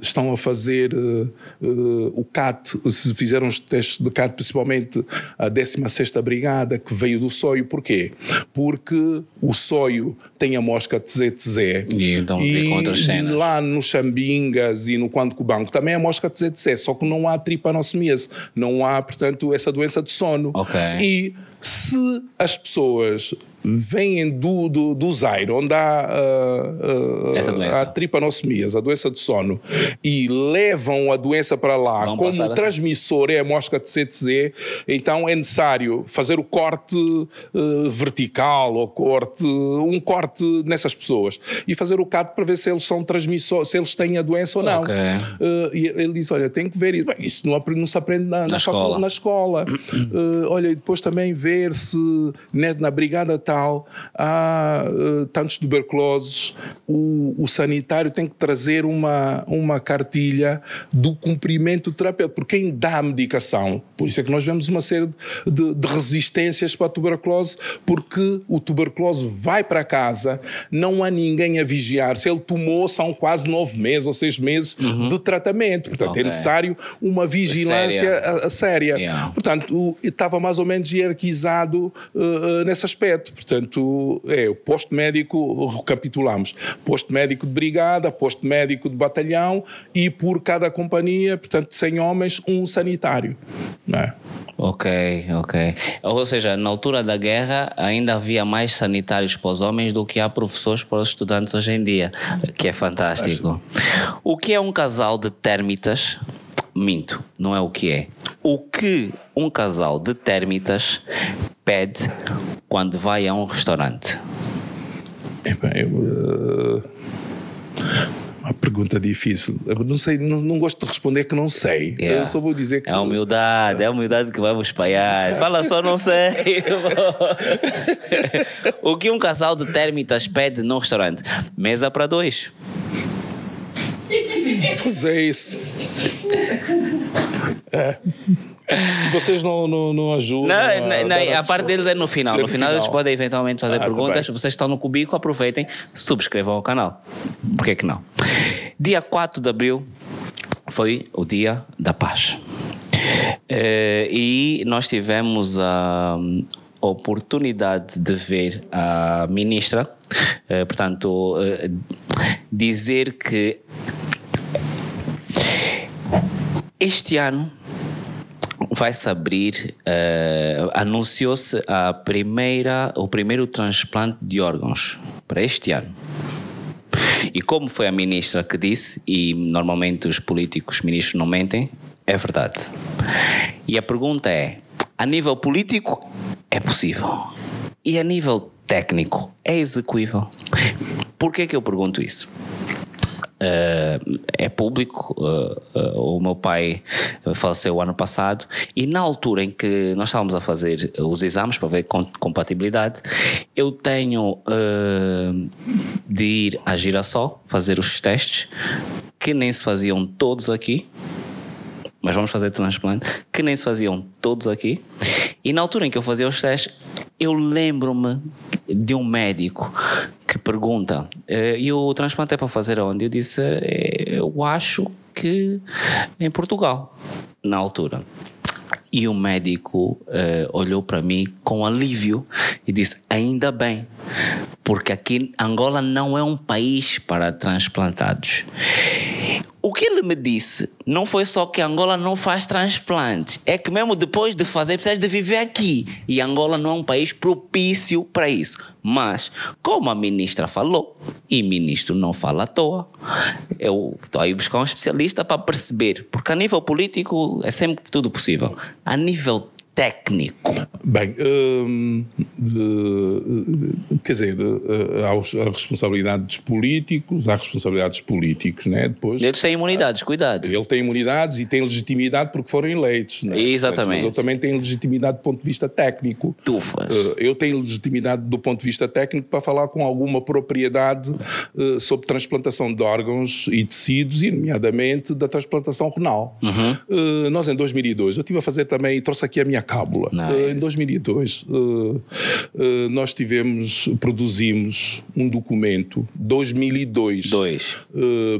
estão a fazer eh, eh, o CAT, se fizeram os testes de CAT, principalmente a 16ª Brigada, que veio do SOIO. Porquê? Porque o SOIO tem a mosca TZTZ. E então outras cenas. lá no Xambingas e no Quando Cubanco também a mosca TZTZ, só que não há tripanossomíase, não há, portanto, essa doença de sono. Ok. E se as pessoas vêm do, do, do Zaire, onde há ah, ah, Essa doença. a tripanossomíase, a doença de sono, e levam a doença para lá, Vão como o transmissor é a mosca de CTZ, então é necessário fazer o corte eh, vertical ou corte, um corte nessas pessoas e fazer o CAT para ver se eles são transmissores, se eles têm a doença ou não. Ok. Eh, e ele disse: Olha, tem que ver isso. Bem, isso não, não se aprende na, na escola. facu- na escola. Eh, olha, e depois também ver se né, na brigada tal há eh, tantos tuberculosos. O, o sanitário tem que trazer uma, uma cartilha do cumprimento terapêutico, porque quem dá a medicação, por isso é que nós vemos uma série de, de resistências para a tuberculose, porque o tuberculose vai para casa, não há ninguém a vigiar. Se ele tomou, são quase nove meses ou seis meses de tratamento. Portanto, Ok. é necessário uma vigilância Séria. a, a séria. Yeah. Portanto, o- estava mais ou menos hierarquizado uh, uh, nesse aspecto. Portanto, é o posto médico, recapitulamos: posto médico de brigada, posto médico de batalhão e por cada companhia, portanto, 100 homens, um sanitário. Não é? Ok, ok. Ou seja, na altura da guerra ainda havia mais sanitários para os homens do que há professores para os estudantes hoje em dia, que é fantástico. O que é um casal de térmitas? Minto, não é o que é. O que um casal de térmitas pede quando vai a um restaurante? Epá, eu, uh, uma pergunta difícil. Eu não sei, não, não gosto de responder que não sei. Yeah. Eu só vou dizer que. É a humildade, é a humildade que vai vos espalhar. Fala só, não sei. o que um casal de térmitas pede num restaurante? Mesa para dois. Pois é isso. É. Vocês não, não, não ajudam? Não, a, não, dar a parte deles é no final. É No final eles podem eventualmente fazer Ah, tá perguntas. bem. Vocês estão no Cubico, aproveitem, subscrevam o canal. Por que que não? Dia 4 de abril foi o dia da paz. Eh, e nós tivemos a oportunidade de ver a ministra, eh, portanto, eh, dizer que este ano vai-se abrir, eh, anunciou-se a primeira, o primeiro transplante de órgãos para este ano. E como foi a ministra que disse, e normalmente os políticos ministros não mentem, é verdade. E a pergunta é: a nível político é possível? E a nível técnico é execuível? Por que que eu pergunto isso? Eh, é público. eh, eh, o meu pai faleceu ano passado e na altura em que nós estávamos a fazer os exames para ver com- compatibilidade, eu tenho de ir a Girassol fazer os testes que nem se faziam todos aqui. Mas vamos fazer transplante, que nem se faziam todos aqui. E na altura em que eu fazia os testes, eu lembro-me de um médico que pergunta: "Eh, e o transplante é para fazer onde? Eu disse: "Eh, eu acho que em Portugal, na altura. E o médico eh, olhou para mim com alívio e disse: Ainda bem, porque aqui Angola não é um país para transplantados. O que ele me disse não foi só que Angola não faz transplante, é que mesmo depois de fazer, precisas de viver aqui. E Angola não é um país propício para isso. Mas, como a ministra falou, e ministro não fala à toa, eu estou aí buscar um especialista para perceber, porque a nível político é sempre tudo possível. A nível técnico, Bem, hum, de- quer dizer, eh, há os- a responsabilidade dos políticos, há responsabilidades políticos, né? Depois eles têm imunidades, cuidado. ele tem imunidades e tem legitimidade porque foram eleitos, né? Exatamente. Mas eu também tenho legitimidade do ponto de vista técnico. Tufas. Eh, Eu tenho legitimidade do ponto de vista técnico para falar com alguma propriedade eh, sobre transplantação de órgãos e tecidos, e nomeadamente da transplantação renal. Eh, nós, em 2002, eu estive a fazer também, trouxe aqui a minha cábula. Nice. Eh, em 2002, eh, eh, nós tivemos, produzimos um documento, 2002. Dois.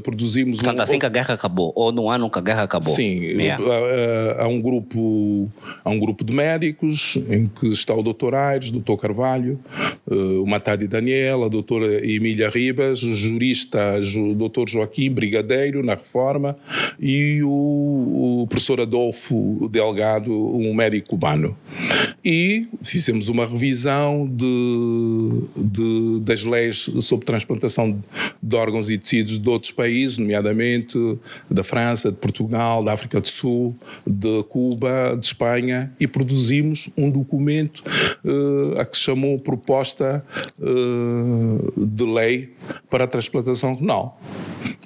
produzimos Portanto, um, assim que a guerra acabou, ou no ano que a guerra acabou. Sim, Yeah. há, há- um grupo, há um grupo de médicos em que está o Dr. Aires, o Dr. Carvalho, o Matadi Daniel, a doutora Emília Ribas, o jurista Jo- Dr. Joaquim Brigadeiro, na Reforma, e o, o professor Adolfo Delgado, um médico cubano. E fizemos uma revisão de, de- das leis sobre transplantação de órgãos e tecidos de outros países, nomeadamente da França, de Portugal, da África do Sul, de Cuba, de Espanha, e produzimos um documento eh, a que se chamou Proposta eh, de Lei para a Transplantação Renal.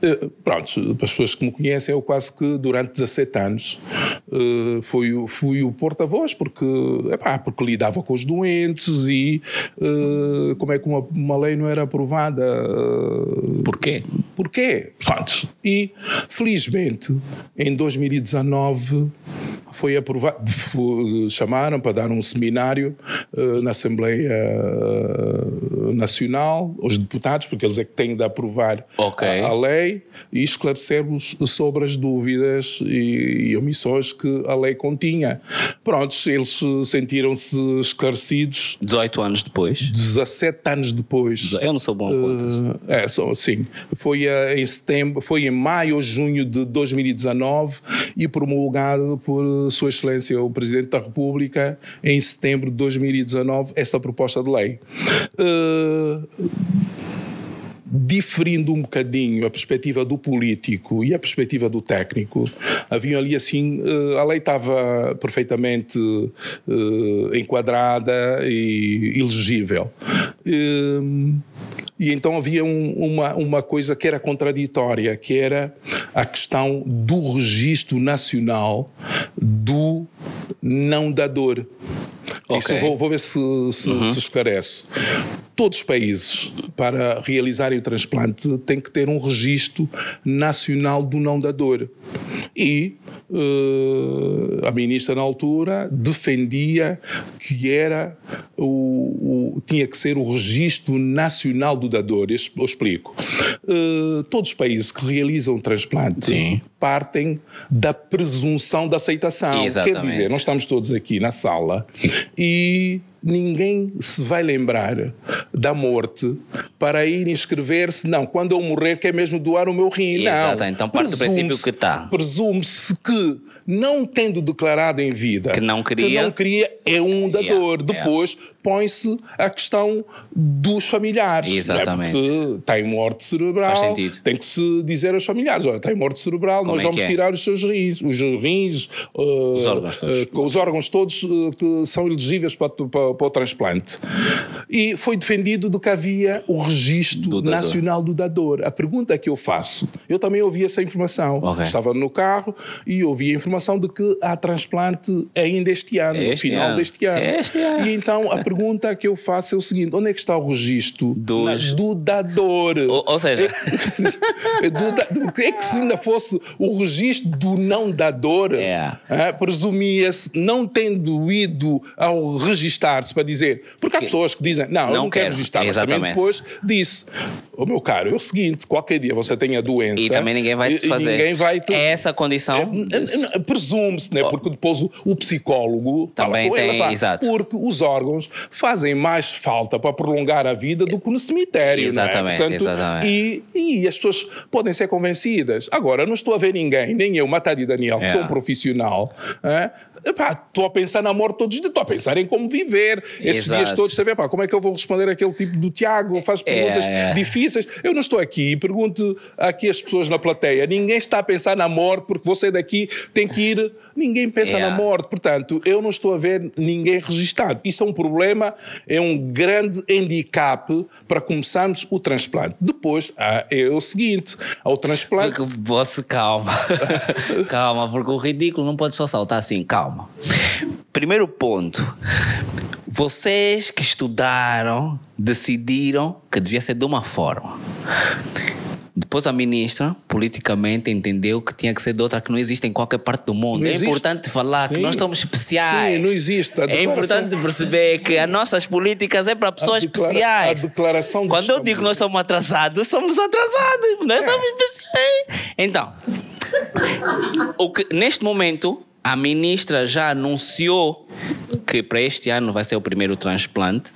Eh, Pronto, para as pessoas que me conhecem, eu quase que durante 17 anos fui, fui o porta-voz, porque, epá, porque lidava com os doentes e eh, como é que uma, uma lei não era aprovada. eh, Porquê? Porquê? Pronto. E, felizmente, em 2019 foi aprovado, chamaram para dar um seminário eh, na Assembleia eh, Nacional, os deputados, porque eles é que têm de aprovar Ok. a, a lei e esclarecer-vos sobre as dúvidas e, e omissões que a lei continha. Eles eh, sentiram-se esclarecidos 18 anos depois. 17 anos depois. Eu não sou bom a contas. Eh, é, só, sim. Foi eh, em setembro, foi em maio ou junho de 2019 e promulgado por Sua Excelência o Presidente da República em setembro de 2019 esta proposta de lei. Eh, diferindo um bocadinho a perspectiva do político e a perspectiva do técnico, havia ali assim, eh, a lei estava perfeitamente eh, enquadrada e elegível. Eh, E então havia um- uma, uma coisa que era contraditória, que era a questão do registro nacional do não dador. Isso Ok. vou, vou ver se, se, se esclarece. Todos os países, para realizarem o transplante, têm que ter um registro nacional do não dador. E uh, a ministra na altura defendia que era o, o, tinha que ser o registro nacional do dador. Eu explico. Uh, todos os países que realizam transplante Sim. partem da presunção da aceitação. Exatamente. Quer dizer, nós estamos todos aqui na sala e ninguém se vai lembrar da morte para ir inscrever-se. Não, quando eu morrer, quer mesmo doar o meu rim. Exato, não. então parte do princípio que está. Presume-se que não tendo declarado em vida que não queria, que não queria é um dador. Yeah, Depois yeah. Põe-se a questão dos familiares. É? Exatamente. Né? tem morte cerebral. Tem que se dizer aos familiares: olha, tem morte cerebral, Como nós é vamos é? tirar os seus rins, os rins, uh, os órgãos todos, uh, os órgãos todos uh, que são elegíveis para, para, para, o transplante. E foi defendido de que havia o registro do nacional do dador. A pergunta que eu faço, eu também ouvi essa informação. Okay. Estava no carro e ouvi a informação informação de que há transplante ainda este ano, este no final ano. deste ano. Este ano. E então a pergunta que eu faço é o seguinte: onde é que está o registro Dos... do dador? Ou, ou seja, é, do, é que se ainda fosse o registro do não dador, é. é, presumia-se, não tendo ido ao registar-se para dizer, porque há que, pessoas que dizem, não, não eu não quero, quero registrar, mas também depois disse, oh, meu caro, é o seguinte, qualquer dia você tem a doença. E também ninguém vai te fazer. Ninguém vai te... É essa condição. É, presume-se, né? porque depois o, o psicólogo também tem, ela, exato. porque os órgãos fazem mais falta para prolongar a vida do que no cemitério, exatamente, não é? Portanto, exatamente. E, e as pessoas podem ser convencidas. Agora, não estou a ver ninguém, nem eu, Matadi Daniel, que é. sou um profissional, é? Estou a pensar na morte todos os dias, estou a pensar em como viver. Esses Exato. dias todos, também, pá, como é que eu vou responder aquele tipo do Tiago? Faz é, perguntas é. difíceis. Eu não estou aqui e pergunto aqui as pessoas na plateia. Ninguém está a pensar na morte porque você daqui tem que ir. Ninguém pensa na morte. Portanto, eu não estou a ver ninguém registado. Isso é um problema, é um grande handicap para começarmos o transplante. Depois, ah, é o seguinte: ao transplante. Porque, calma. calma, porque o ridículo não pode só saltar assim. Calma calma. Primeiro ponto. Vocês que estudaram decidiram que devia ser de uma forma. Depois a ministra, politicamente, entendeu que tinha que ser de outra que não existe em qualquer parte do mundo. é importante falar Sim. que nós somos especiais. Sim, não existe. É importante perceber que as nossas políticas é para pessoas especiais. A declaração Quando eu digo que nós somos atrasados, somos atrasados. Nós é. somos especiais. Então, o que, neste momento, a ministra já anunciou que para este ano vai ser o primeiro transplante,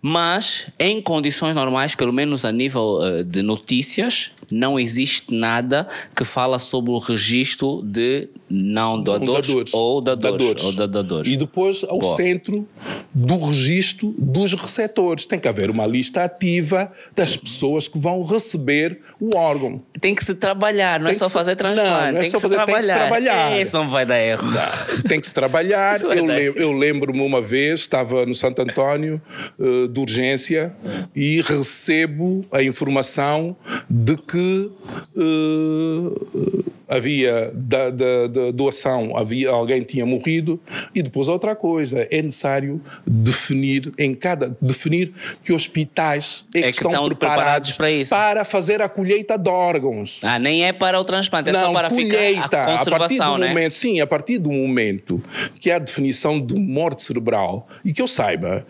mas em condições normais, pelo menos a nível uh, de notícias, não existe nada que fala sobre o registro de não doadores, dadores, ou dadores, dadores. Ou dadores. E depois ao Boa. centro do registro dos receptores. Tem que haver uma lista ativa das pessoas que vão receber o órgão. Tem que se trabalhar, não é tem é só fazer transplante. Não, não é tem, só que fazer, tem que se trabalhar. Isso não vai dar erro. Não, tem que se trabalhar. eu, lembro, eu lembro-me uma vez, estava no Santo António uh, de urgência e recebo a informação de que uh, havia da, da, da, doação, havia alguém tinha morrido e depois outra coisa é necessário definir em cada definir que hospitais é, é que, estão, estão preparados, preparados, para isso para fazer a colheita de órgãos. Ah, nem é para o transplante, é Não, só para colheita, ficar a conservação, a né? Momento, sim, a partir do momento que há a definição de morte cerebral e que eu saiba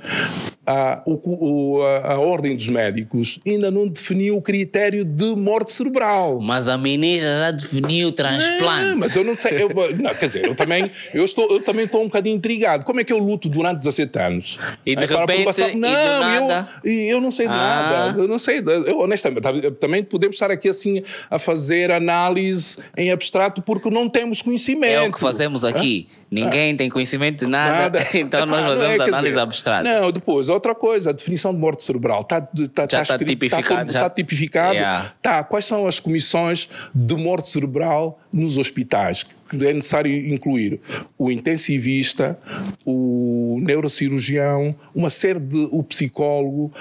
a, o, a, a, Ordem dos Médicos ainda não definiu o critério de morte cerebral. Mas a ministra já definiu o transplante. Não, mas eu não sei. Eu, não, quer dizer, eu também, eu, estou, eu também estou um bocadinho intrigado. Como é que eu luto durante 17 anos? E de repente, e não, nada? Eu, eu não sei de ah. nada. Eu não sei. Eu, honestamente, também podemos estar aqui assim a fazer análise em abstrato porque não temos conhecimento. É o que fazemos aqui. Ninguém ah. tem conhecimento de nada, nada. então nós fazemos é, análise dizer, abstrata. Não, depois, outra coisa, a definição de morte cerebral está, já está, está tipificado. Está, está tipificado. Yeah. Tá, quais são as comissões de morte cerebral nos hospitais? é necessário incluir o intensivista, o neurocirurgião, uma série de o psicólogo,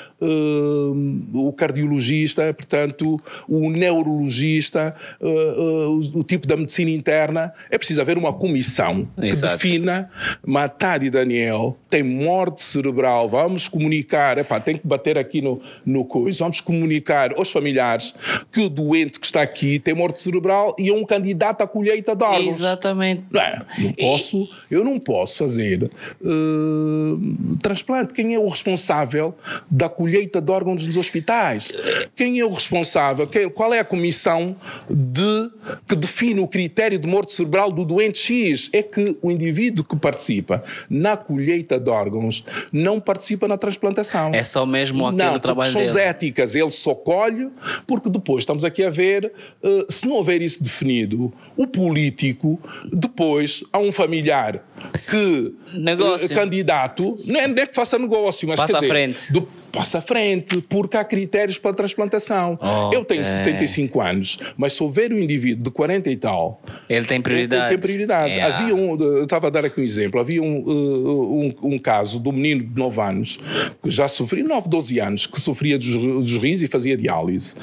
o cardiologista, portanto, o neurologista, uh, uh, o, tipo da medicina interna. É preciso haver uma comissão que Exato. defina Matadi Daniel tem morte cerebral, vamos comunicar, epá, tem que bater aqui no, no coisa, vamos comunicar aos familiares que o doente que está aqui tem morte cerebral e é um candidato à colheita de órgãos. Exatamente. Não, é? não posso, eu não posso fazer uh, transplante. Quem é o responsável da colheita de órgãos nos hospitais? Quem é o responsável? Quem- qual é a comissão de, que define o critério de morte cerebral do doente X? É que o indivíduo que participa na colheita de órgãos não participa na transplantação. É só mesmo aquele não, trabalho dele. éticas, ele só colhe, porque depois estamos aqui a ver, eh, se não houver isso definido, o político, depois há um familiar que Negócio. eh, candidato, não é, não é que faça negócio, mas Passa quer à dizer, frente. do- passa à frente, porque há critérios para transplantação. Ok. Eu tenho 65 anos, mas se houver um indivíduo de 40 e tal, Ele tem prioridade. tem prioridade. É. Havia um, eu estava a dar aqui um exemplo, havia um, uh, um, um caso do menino de 9 anos, que já sofria, 9, 12 anos, que sofria dos, dos rins e fazia diálise.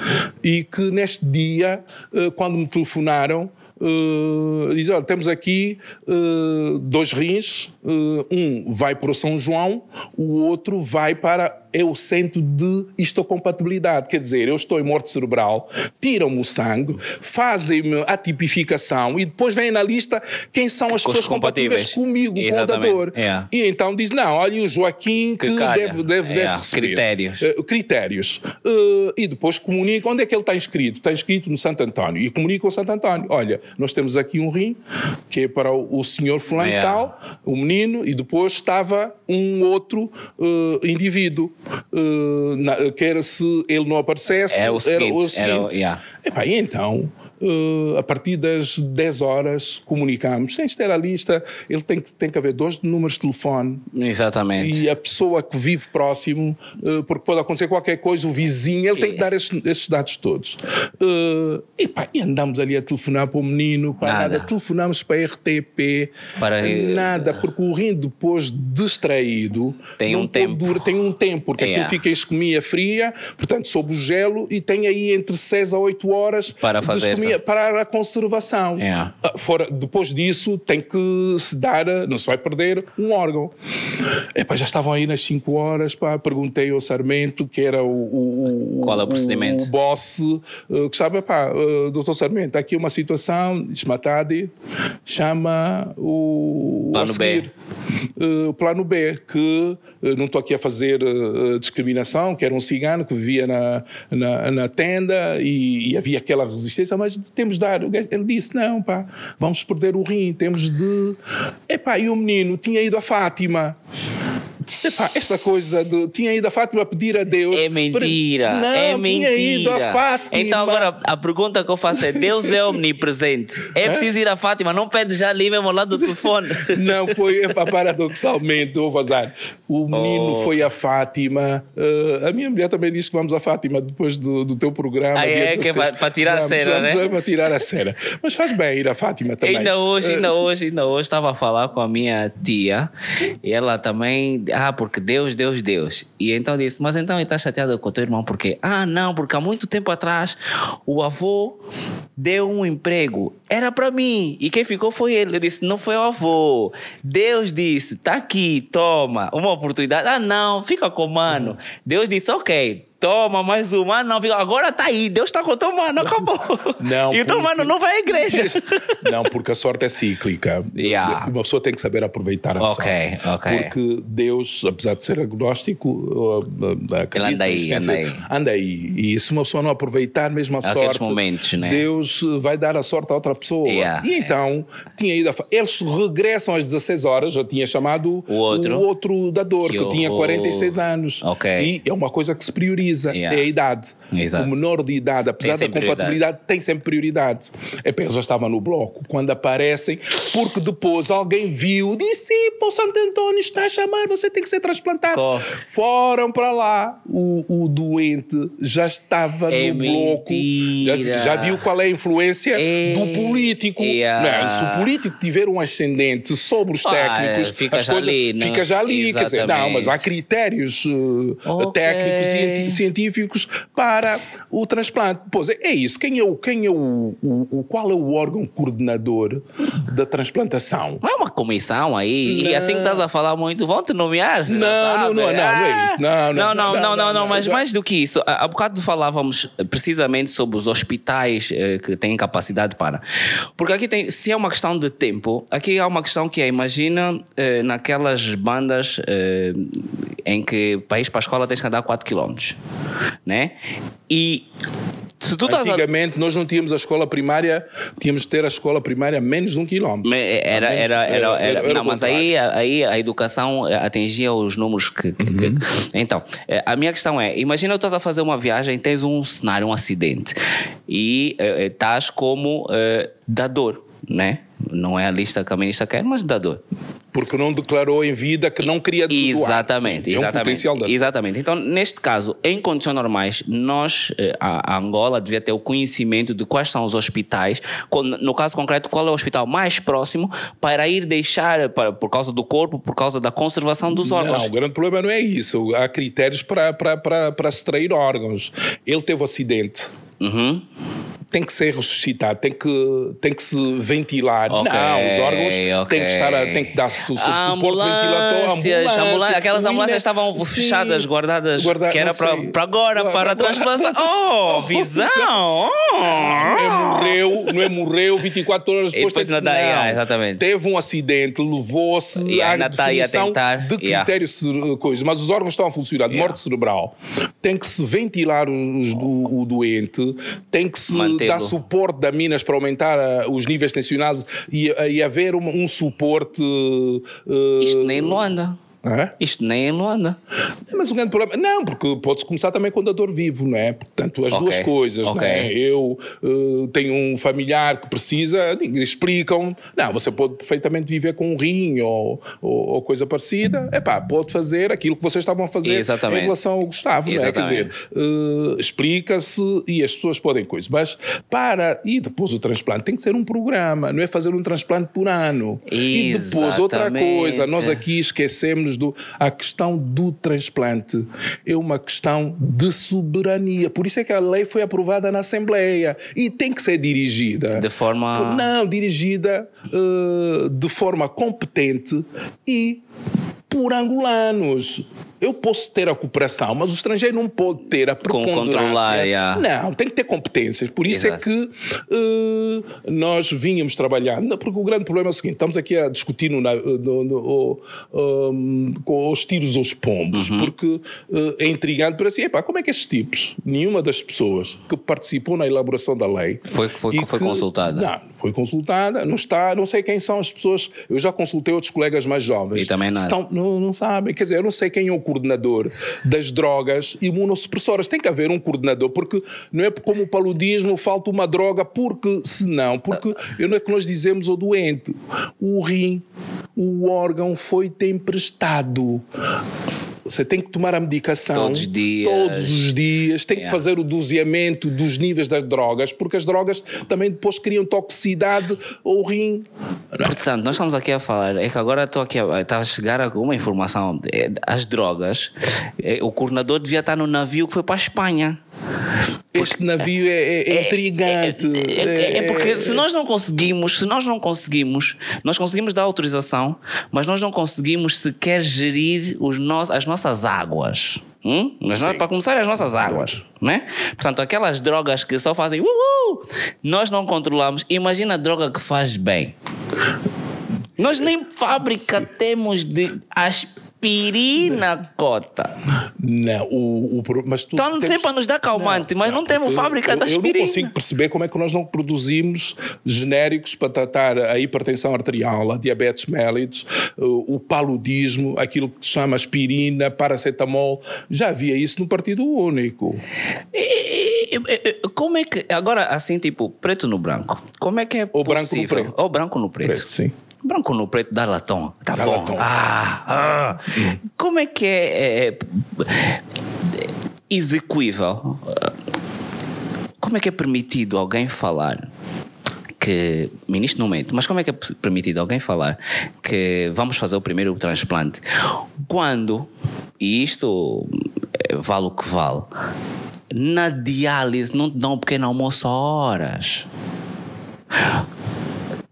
E que neste dia, uh, quando me telefonaram, Uh, diz, olha, temos aqui uh, dois rins, uh, um vai para o São João, o outro vai para é o centro de histocompatibilidade. Quer dizer, eu estou em morte cerebral, tiram-me o sangue, fazem-me a tipificação e depois vem na lista quem são as pessoas compatíveis comigo, com o Exatamente. dador. É. E então diz: não, olha o Joaquim que, Que deve, deve, deve É, receber. critérios. Eh, critérios. Eh, e depois comunica onde é que ele está inscrito. Está inscrito no Santo António. E comunica ao Santo António: olha, nós temos aqui um rim que é para o, o senhor fulano É. tal, o menino, e depois estava um outro eh, indivíduo. Eh, na- que era se ele não aparecesse, É o seguinte, era o era seguinte. yeah. Epá, e então, eh, a partir das 10 horas, comunicamos. Sem ter a lista, ele tem que, tem que haver dois números de telefone. Exatamente. E a pessoa que vive próximo, eh, porque pode acontecer qualquer coisa, o vizinho, ele tem que dar esses, esses dados todos. Eh, e, pá, e andamos ali a telefonar para o menino, para Nada. nada. Telefonamos para a RTP, Para- nada, porque o rim depois distraído Tem um tempo. durar- tem um tempo, porque É. aquilo fica em escomia fria, portanto, sob o gelo, e tem aí entre 6 a 8 horas Para de fazer escomia para a conservação. É. Ah, Fora, depois disso, tem que se dar, a- não se vai perder um órgão. Epá, já estavam aí nas 5 horas, pá, perguntei ao Sarmento, que era o, o, Qual é o procedimento? O, boss, eh, que sabe, pá, doutor Sarmento, aqui uma situação, diz Matadi, chama o Plano seguir, eh, o plano B, que não estou aqui a fazer discriminação, que era um cigano que vivia na, na, na tenda e, e havia aquela resistência, mas temos de dar. Ele disse: não, pá, vamos perder o rim, temos de. Epá, e o menino tinha ido a Fátima. Epá, essa coisa de. Tinha ido a Fátima pedir a Deus. É mentira, Não, é tinha ido a mentira. Fátima. Então agora a pergunta que eu faço é: Deus é omnipresente. É preciso ir a Fátima, não pede já ali mesmo ao lado do telefone. Não, foi epá, paradoxalmente, vou vazar. O menino Oh. foi a Fátima. eh, a minha mulher também disse que vamos a Fátima depois do, do teu programa. Ah, é, que é 16. para- tirar a Vamos, cera, vamos, né? É para tirar a cera. Mas faz bem ir a Fátima também. Ainda hoje, Eh, ainda hoje, ainda hoje estava a falar com a minha tia e ela também, ah, porque Deus, Deus, Deus. E então disse, mas então está chateado com o teu irmão porque, ah, não, porque há muito tempo atrás o avô deu um emprego, era para mim e quem ficou foi ele. Eu disse, não foi o avô. Deus disse, tá aqui, toma, uma oportunidade. Ah, não, fica com o mano. Deus disse, ok. Toma mais uma. Ah, não, agora tá aí. Deus tá com mano, acabou. Não, e o porque- mano não vai à igreja. Não, porque a sorte é cíclica. Yeah. Uma pessoa tem que saber aproveitar a Ok, sorte. ok. Porque Deus, apesar de ser agnóstico, uh, uh, acredita Ele anda aí, anda aí. anda aí. E se uma pessoa não aproveitar mesmo a Aqueles sorte, momentos, né? Deus uh, vai dar a sorte a outra pessoa. Yeah. E então, tinha ido a... eles regressam às 16 horas, eu tinha chamado O outro? o outro dador, Que que, tinha horror. 46 anos. Ok. E é uma coisa que se prioriza. Yeah. é a idade. Exato. O menor de idade, apesar da compatibilidade, tem sempre prioridade. É eu já estava no bloco quando aparecem, porque depois alguém viu, disse: Pô, Santo António está a chamar, você tem que ser transplantado. Corre. Foram para lá. O, o doente já estava É no bloco. Já, mentira. já viu qual é a influência É. do político. Yeah. Não, se o político tiver um ascendente sobre os Ah, técnicos, fica as já coisas, ali, não? fica já ali. Quer dizer, não, mas há critérios uh, Ok. técnicos e científicos para o transplante. Pois é, é isso. Quem é o, quem é o, o, o- qual é o órgão coordenador da transplantação? Não é uma comissão aí, e Não. assim que estás a falar muito, vão te nomear. Não, não, não, não, não é isso. Não, não, não, não, não, não, mas já- mais do que isso, há bocado falávamos precisamente sobre os hospitais eh, que têm capacidade para. Porque aqui tem, se é uma questão de tempo, aqui há uma questão que é, imagina eh, naquelas bandas eh, em que ir para a escola tens que andar 4 km, né? E se tu estás a Antigamente nós não tínhamos a escola primária, tínhamos de ter a escola primária a menos de um quilómetro. Me- Era, Menos- era, era, era- era- não, mas aí, aí a educação eh, atingia os números que. que- que- Então, eh, a minha questão é: imagina tu estás a fazer uma viagem, tens um cenário, um acidente, e eh, eh, estás como eh, dador, né? Não é a lista que a ministra quer, mas dador. Porque não declarou em vida que não queria doar. Exatamente, Sim, É um exatamente. potencial da exatamente. Então, neste caso, em condições normais, nós, eh, a, Angola, devia ter o conhecimento de quais são os hospitais, no caso concreto, qual é o hospital mais próximo para ir deixar, para, por causa do corpo, por causa da conservação dos órgãos. Não, o grande problema não é isso. Há critérios para, para, para, para extrair órgãos. Ele teve um acidente. Uhum. Tem que ser ressuscitado, tem que, tem que se ventilar. Ok, não, os órgãos ok. têm que estar, têm que dar su, su, suporte ventilatório. ambulância- aquelas ambulâncias estavam Sim, fechadas, guardadas, guarda- que era para, agora, para a transplantação. Oh, visão! Não é Oh. morreu, não é morreu 24 horas E depois. depois tem que- ainda yeah, exatamente. Teve um acidente, levou-se E à definição tentar, de yeah. critérios cere- coisas, mas os órgãos estão a funcionar, de Yeah. morte cerebral. Tem que se ventilar os- o, o doente, tem que se Dar suporte de aminas para aumentar ah, os níveis tensionados e, e haver um, um suporte. ah, Isto nem em Luanda. Hã? Isto nem em Luanda. Mas o grande problema. Não, porque pode-se começar também com dador vivo, não é? Portanto, as Ok, duas coisas, ok. não é? Eu eh, tenho um familiar que precisa, explicam. Não, você pode perfeitamente viver com um rim ou, ou, ou coisa parecida. É pá, pode fazer aquilo que vocês estavam a fazer Exatamente. em relação ao Gustavo, não é? Quer Exatamente. dizer, eh, explica-se e as pessoas podem coisa. Mas para. E depois o transplante tem que ser um programa, não é fazer um transplante por ano. E depois outra Exatamente. coisa, nós aqui esquecemos do a questão do transplante. É uma questão de soberania. Por isso é que a lei foi aprovada na Assembleia e tem que ser dirigida. De forma- não dirigida eh, de forma competente e por angolanos eu posso ter a cooperação, mas o estrangeiro não pode ter a preponderância. yeah. Não, tem que ter competências. Por isso Exato. é que eh, nós vínhamos trabalhando, porque o grande problema é o seguinte: estamos aqui a discutir no, no- no- um, com os tiros aos pombos, Uhum. porque eh, é intrigante para si, epá, como é que estes tipos, nenhuma das pessoas que participou na elaboração da lei Foi- foi- foi que- consultada. Não, foi consultada, não está, não sei quem são as pessoas. Eu já consultei outros colegas mais jovens. E também nada. Estão, não, não sabem. Quer dizer, eu não sei quem é o coordenador das drogas imunossupressoras. Tem que haver um coordenador, porque não é como o paludismo, falta uma droga, porque senão, porque eu não é que nós dizemos ao doente, o rim, o órgão foi-te emprestado. Você tem que tomar a medicação Todos os dias. todos os dias, tem que Yeah. fazer o doseamento dos níveis das drogas, porque as drogas também depois criam toxicidade ao rim. Portanto, nós estamos aqui a falar, é que agora estou aqui a, está a chegar alguma informação. É, As drogas, é, o coordenador devia estar no navio que foi para a Espanha. Este navio é, é- é intrigante. É, é- é porque se nós não conseguimos, se nós não conseguimos, nós conseguimos dar autorização, mas nós não conseguimos sequer gerir os nos, as nossas águas. Hum? Mas nós- para começar, as nossas águas, né? Portanto, aquelas drogas que só fazem uhul, nós não controlamos. Imagina a droga que faz bem. Nós nem fábrica temos de aspirina, cota. Não, o, o, mas tu Estão tens- sempre a nos dar calmante, mas não, temos porque fábrica eu, da Eu não aspirina. consigo perceber como é que nós não produzimos genéricos para tratar a hipertensão arterial, a diabetes mellitus, o, paludismo, aquilo que se chama aspirina, paracetamol. Já havia isso no Partido Único. E- e- e- Como é que. Agora, assim, tipo, preto no branco. Como é que é Ou branco no possível? preto. Ou branco no preto. Preto, sim. Branco no preto dá latão. Tá Dá bom. latão. Ah, ah. Como é que é, é, é execuível? Como é que é permitido alguém falar que, ministro não mente, mas como é que é permitido alguém falar que vamos fazer o primeiro transplante quando, e isto eh, vale o que vale, na diálise não te dão um pequeno almoço a horas?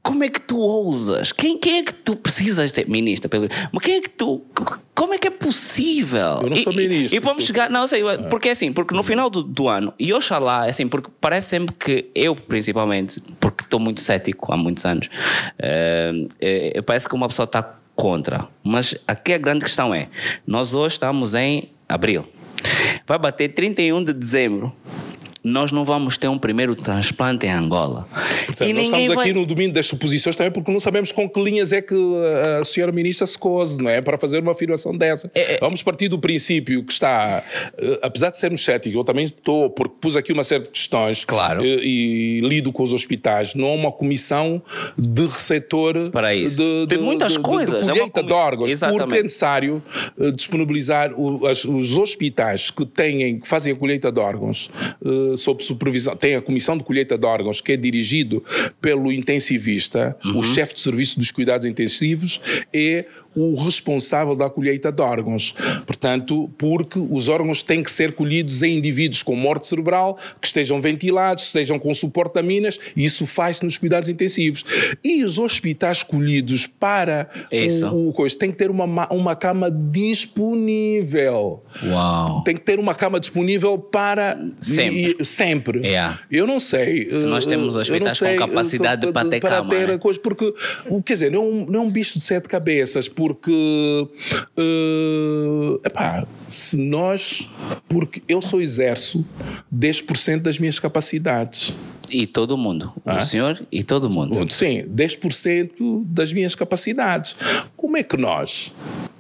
Como é que tu ousas? Quem, quem é que tu precisas ser ministro? Pelo, mas quem é que tu. Como é que é possível? Eu não E- sou e- ministro, E, vamos tu- chegar. Não, sei, porque é assim, porque no final do, do ano, e oxalá, é assim, porque parece sempre que eu, principalmente, porque estou muito cético há muitos anos, eh, eh, parece que uma pessoa está contra. Mas aqui a grande questão é: nós hoje estamos em abril, vai bater 31 de dezembro. Nós não vamos ter um primeiro transplante em Angola. Portanto, e nós estamos vai... aqui no domínio das suposições também porque não sabemos com que linhas é que a senhora ministra se cose, não é? Para fazer uma afirmação dessa. É, Vamos partir do princípio que está, eh, apesar de sermos céticos, eu também estou, porque pus aqui uma série de questões Claro. eh, e, lido com os hospitais, não há uma comissão de receptor Para isso. de, De muitas coisas, é de uma colheita comi- de órgãos, Exatamente. porque é necessário eh, disponibilizar o- as- os hospitais que têm, que fazem a colheita de órgãos eh, sob supervisão, tem a comissão de colheita de órgãos que é dirigido pelo intensivista, Uhum. o chefe de serviço dos cuidados intensivos é o responsável da colheita de órgãos. Portanto, porque os órgãos têm que ser colhidos em indivíduos com morte cerebral, que estejam ventilados, estejam com suporte a minas, e isso faz-se nos cuidados intensivos. E os hospitais escolhidos para Isso. o, o coisa têm que ter uma, ma- uma cama disponível. Uau! Tem que ter uma cama disponível para Sempre. e- sempre. Yeah. Eu não sei. Se nós eh, temos hospitais não com sei, capacidade eh, para ter cama, né? coisa, porque, quer dizer, não, é não é um bicho de sete cabeças, porque eh, epá, se nós, porque eu só exerço 10% das minhas capacidades. E todo mundo. O Ah? senhor e todo mundo. Sim, 10% das minhas capacidades. Como é que nós,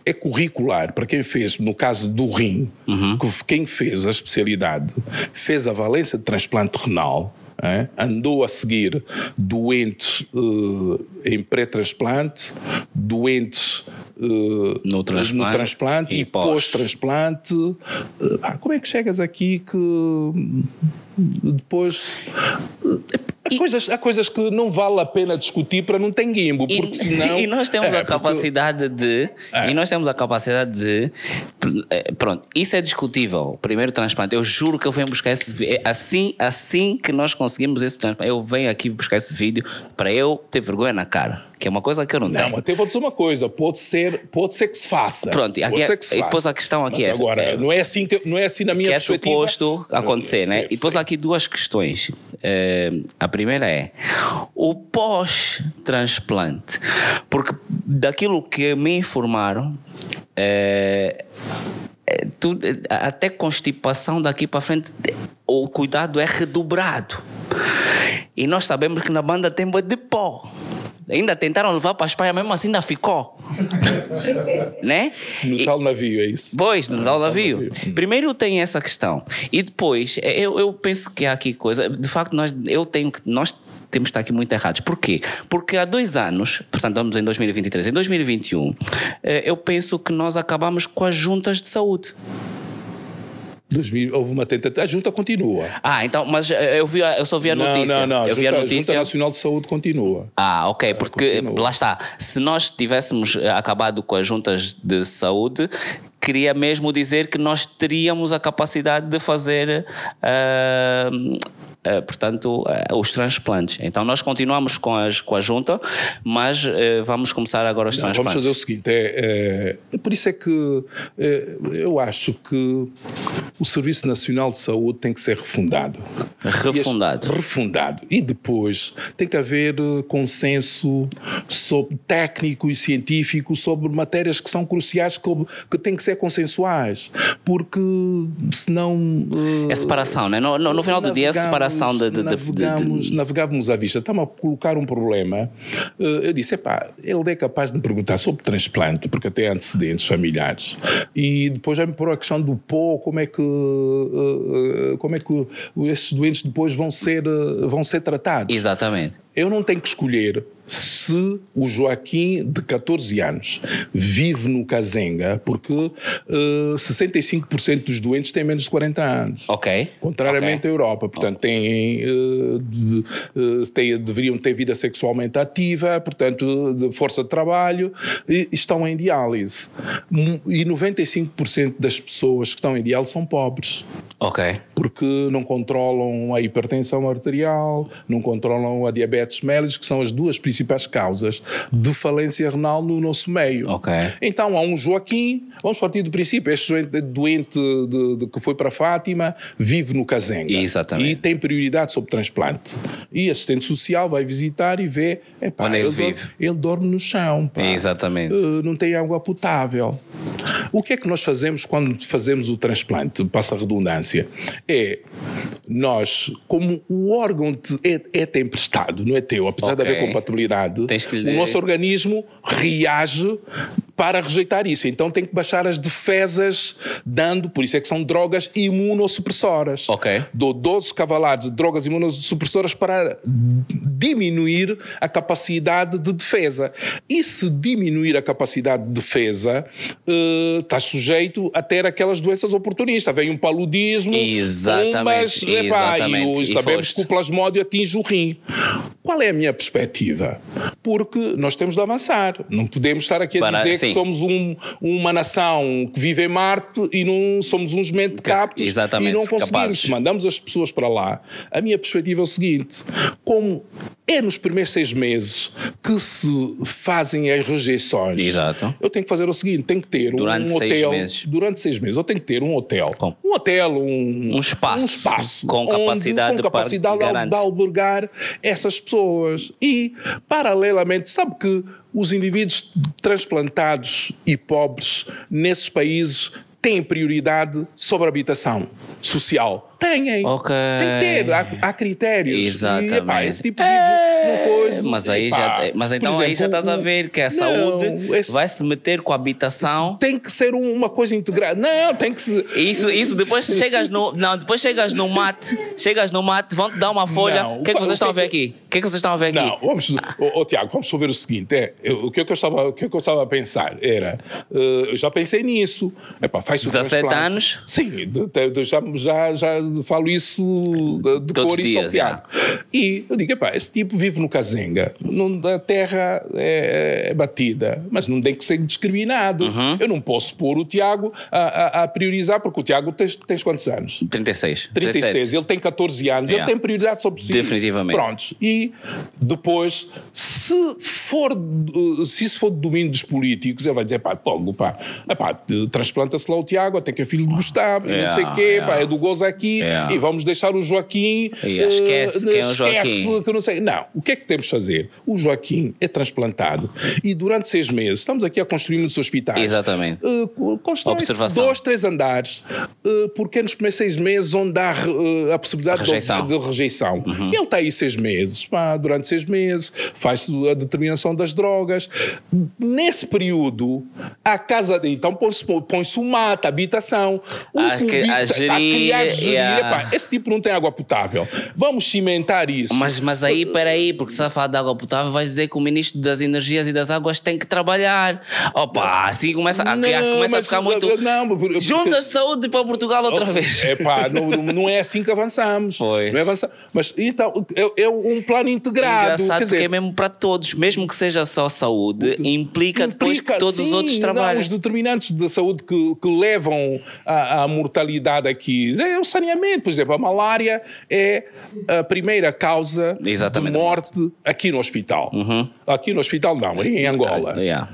é curricular para quem fez, no caso do rim, que quem fez a especialidade, fez a valência de transplante renal, é? andou a seguir doentes eh, em pré-transplante, doentes eh, No transplante transplante e e pós. pós-transplante. Eh, pá, como é que chegas aqui que hum, depois Há coisas, há coisas que não vale a pena discutir para não ter guimbo, E, porque senão. e nós temos É, a capacidade de. É. E nós temos a capacidade de. eh, Pronto, isso é discutível. Primeiro transplante, eu juro que eu venho buscar esse vídeo. Assim, assim que nós conseguimos esse transplante, eu venho aqui buscar esse vídeo para eu ter vergonha na cara. Que é uma coisa que eu não, Não, tenho. até vou dizer uma coisa, pode ser, pode ser que se faça. Pronto, e aqui é- se e faça. depois a questão aqui Mas é essa. Agora, É- não é assim, que, não é assim na minha que é suposto acontecer, né? Sim, E depois há aqui duas questões. Eh, a primeira é o pós-transplante, porque daquilo que me informaram, eh, eh, tu- eh, até constipação daqui para frente, o cuidado é redobrado. E nós sabemos que na banda tem boi de pó. Ainda tentaram levar para a Espanha, mesmo assim ainda ficou. né? No E- tal navio, é isso? Pois, do tal navio. navio. Primeiro tem essa questão. E depois, eu, eu penso que há aqui coisa. De facto, nós, eu tenho que. Nós temos que estar aqui muito errados. Porquê? Porque há dois anos, portanto, estamos em 2023, em 2021, eh, eu penso que nós acabamos com as juntas de saúde. 2000, houve uma tentativa. A junta continua. Ah, então, mas eh, eu, vi, eu só vi a notícia. Não, não, não. A Eu vi a junta, a Junta notícia. Nacional de Saúde continua. Ah, ok, porque continua. lá está. Se nós tivéssemos eh, acabado com as juntas de saúde, queria mesmo dizer que nós teríamos a capacidade de fazer, ah, portanto, ah, os transplantes. Então nós continuamos com, as, com a junta, mas eh, vamos começar agora os Não, transplantes. vamos fazer o seguinte: é, é- por isso é que é, eu acho que o Serviço Nacional de Saúde tem que ser refundado. Refundado. E refundado. E depois tem que haver eh, consenso sobre, técnico e científico sobre matérias que são cruciais, que, que têm que ser consensuais. Porque senão. É separação, né? no, no, no final do dia é separação de. de, navegamos, de, de... navegávamos à vista. Estamos a colocar um problema. Eh, eu disse: epá, ele é capaz de me perguntar sobre transplante, porque até antecedentes familiares. E depois vai-me pôr a questão do pó, como é que, eh, eh, como é que esses doentes depois vão ser, vão ser tratados. Exatamente. Eu não tenho que escolher se o Joaquim, de 14 anos, vive no Cazenga, porque uh, eh, 65% dos doentes têm menos de 40 anos. Ok. Contrariamente okay. à Europa. Portanto, têm, uh, de, uh, têm, deveriam ter vida sexualmente ativa, portanto, de força de trabalho, e estão em diálise. E 95% das pessoas que estão em diálise são pobres. Ok. Porque não controlam a hipertensão arterial, não controlam a diabetes mellitus, que são as duas principais principais causas de falência renal no nosso meio. Okay. Então há um Joaquim, vamos partir do princípio, este doente, doente de, de, que foi para Fátima vive no Cazenga Exatamente. e tem prioridade sobre transplante. E assistente social vai visitar e vê, epá, Onde ele, ele, vive. Dorme, ele dorme no chão, pá. Exatamente. Uh, não tem água potável. O que é que nós fazemos quando fazemos o transplante? Passa a redundância. É nós, como o órgão é, é emprestado, não é teu, apesar okay. de haver compatibilidade, o nosso organismo reage para rejeitar isso. Então tem que baixar as defesas, dando, por isso é que são drogas imunossupressoras. Ok. Dou 12 cavalares de drogas imunossupressoras para diminuir a capacidade de defesa. E se diminuir a capacidade de defesa, uh, está sujeito a ter aquelas doenças oportunistas. Vem um paludismo, exatamente, umas, exatamente. e, e sabemos que o plasmódio atinge o rim. Qual é a minha perspectiva? Porque nós temos de avançar. Não podemos estar aqui a para, dizer sim. que somos um, uma nação que vive em Marte e não somos uns mentecaptos Exatamente, e não conseguimos. Capazes. Mandamos as pessoas para lá. A minha perspectiva é o seguinte: como é nos primeiros seis meses que se fazem as rejeições. Exato. Eu tenho que fazer o seguinte: tenho que ter durante um hotel. Meses. Durante seis meses. Eu tenho que ter um hotel. Com. Um hotel, um, um espaço. Um espaço com capacidade, onde, com capacidade para de albergar essas pessoas. E, paralelamente, sabe que os indivíduos transplantados e pobres nesses países têm prioridade sobre a habitação social. Têm. Okay. Tem que ter. Há, há critérios. Exatamente. E, epá, esse tipo de é, coisa. Mas, aí já, mas então exemplo, aí já estás a ver que a não, saúde esse, vai se meter com a habitação. Tem que ser uma coisa integrada. Não, tem que ser. Isso, isso depois chegas no. Não, depois chegas no mate, chegas no mate, vão te dar uma folha. O que é que vocês estão a ver aqui? O que é que vocês estão a ver aqui? Não, vamos. Oh, oh, Tiago, vamos ver o seguinte: é, eu, o, que é que eu estava, o que é que eu estava a pensar era. Uh, eu já pensei nisso. Epá, faz 17 anos? Sim, de, de, já, já, já falo isso de Todos cor e salteado. E eu digo, epá, esse tipo vive no Cazenga, a terra é, é, batida, mas não tem que ser discriminado. Uhum. Eu não posso pôr o Tiago a, a, a, priorizar, porque o Tiago tens, tens quantos anos? 36. 36. 37. Ele tem 14 anos, yeah. ele tem prioridade sobre si. Definitivamente. Prontos. E depois, se for, se isso for do domínio dos políticos, ele vai dizer, pá, pô, pá, pá transplanta-se lá o Tiago, até que é filho de Gustavo, yeah, não sei o quê, yeah. pá, é do gozo aqui, e vamos deixar o Joaquim. Yeah, esquece uh, quem é o Joaquim. que eu não sei. Não, o que é que temos de fazer? O Joaquim é transplantado e durante seis meses, estamos aqui a construir muitos hospitais. Exatamente. Uh, constrói dois, três andares, uh, porque é nos primeiros seis meses onde há uh, a possibilidade rejeição. De, de, rejeição. Uhum. Ele está aí seis meses, pá, durante seis meses, faz a determinação das drogas. Nesse período, a casa. Então põe-se põe o mato, a habitação. O a, que, a gerir, a criar, gerir. Yeah. Epá, esse tipo não tem água potável. Vamos cimentar isso. Mas, mas aí, peraí, porque se a falar de água potável, vais dizer que o Ministro das Energias e das Águas tem que trabalhar. Opa, assim começa, não, começa a ficar muito. Não, porque, Juntas de saúde para Portugal outra oh, vez. Epá, não, não é assim que avançamos. Pois. Não é avançar. Mas então, é, é um plano integrado. É engraçado dizer, que é mesmo para todos, mesmo que seja só saúde, implica, implica depois que todos sim, os outros trabalhem. Não, os determinantes de saúde que, que levam à mortalidade aqui é o saneamento. Por exemplo, a malária é a primeira causa Exatamente. de morte aqui no hospital. Uhum. Aqui no hospital não, em Angola. Yeah.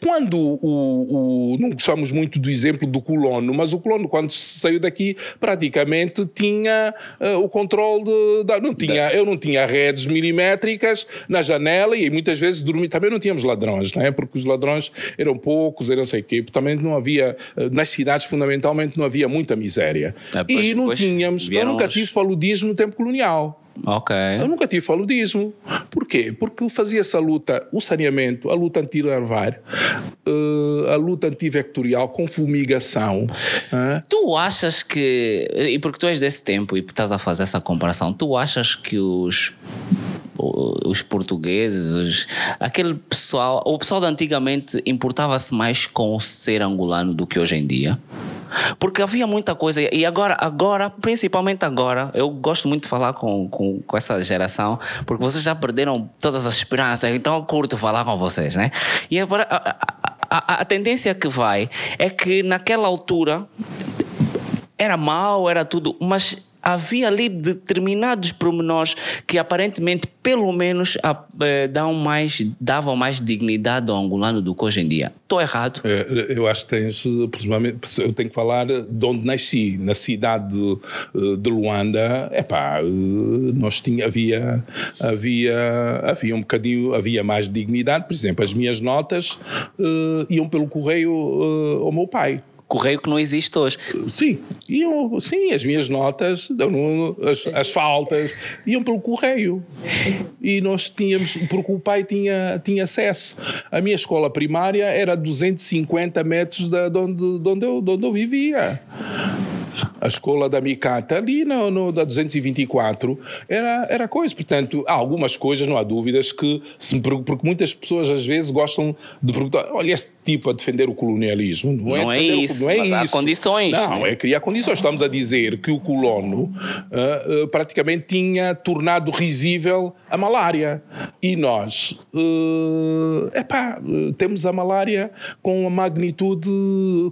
quando o, o, não gostamos muito do exemplo do colono, mas o colono quando saiu daqui praticamente tinha uh, o controle de, de, não tinha, eu não tinha redes milimétricas na janela e muitas vezes dormi, também não tínhamos ladrões, não é? Porque os ladrões eram poucos, eram sei quê, também não havia nas cidades fundamentalmente não havia muita miséria. Ah, pois, e não tínhamos, eu nunca tive paludismo no tempo colonial. Ok. Eu nunca tive paludismo. Porquê? Porque fazia-se a luta, o saneamento, a luta anti-larvar, uh, a luta antivectorial com fumigação. Tu achas que, e porque tu és desse tempo e estás a fazer essa comparação, tu achas que os os portugueses, os, aquele pessoal, o pessoal de antigamente importava-se mais com o ser angolano do que hoje em dia? Porque havia muita coisa, e agora, agora, principalmente agora, eu gosto muito de falar com, com, com essa geração, porque vocês já perderam todas as esperanças, então eu curto falar com vocês, né? E agora, a, a, a tendência que vai é que naquela altura era mal, era tudo, mas havia ali determinados pormenores que aparentemente, pelo menos, eh, dão mais, davam mais dignidade ao angolano do que hoje em dia. Estou errado? É, eu acho que tens, eu tenho que falar de onde nasci, na cidade de, de Luanda, epá, eh, nós tinha, havia, havia, havia um bocadinho, havia mais dignidade, por exemplo, as minhas notas uh, iam pelo correio uh, ao meu pai correio que não existe hoje. Sim, iam, sim as minhas notas, as, as faltas, iam pelo correio. E nós tínhamos, porque o pai tinha, tinha acesso. A minha escola primária era a 250 metros de, de, onde, de, onde, eu, de onde eu vivia a escola da Micata, ali no, no, da 224, era, era coisa. Portanto, há algumas coisas, não há dúvidas, que, se, porque muitas pessoas às vezes gostam de perguntar: olha, esse tipo a defender o colonialismo. Não, não é, é isso, o, não é mas isso. há condições. Não, é criar condições. Estamos a dizer que o colono uh, uh, praticamente tinha tornado risível a malária. E nós, uh, epá, temos a malária com a magnitude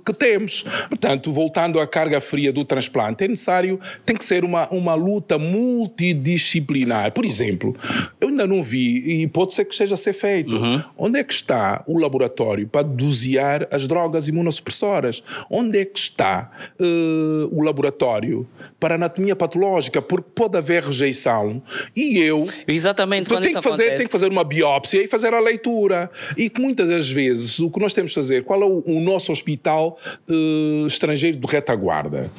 que temos. Portanto, voltando à carga fria do transplante, é necessário, tem que ser uma, uma luta multidisciplinar. Por exemplo, eu ainda não vi, e pode ser que esteja a ser feito, uhum. onde é que está o laboratório para dosear as drogas imunossupressoras? Onde é que está uh, o laboratório para anatomia patológica? Porque pode haver rejeição e eu. Exatamente, quando tenho que fazer, acontece. Tenho que fazer uma biópsia e fazer a leitura. E que muitas das vezes o que nós temos de fazer, qual é o, o nosso hospital uh, estrangeiro de retaguarda?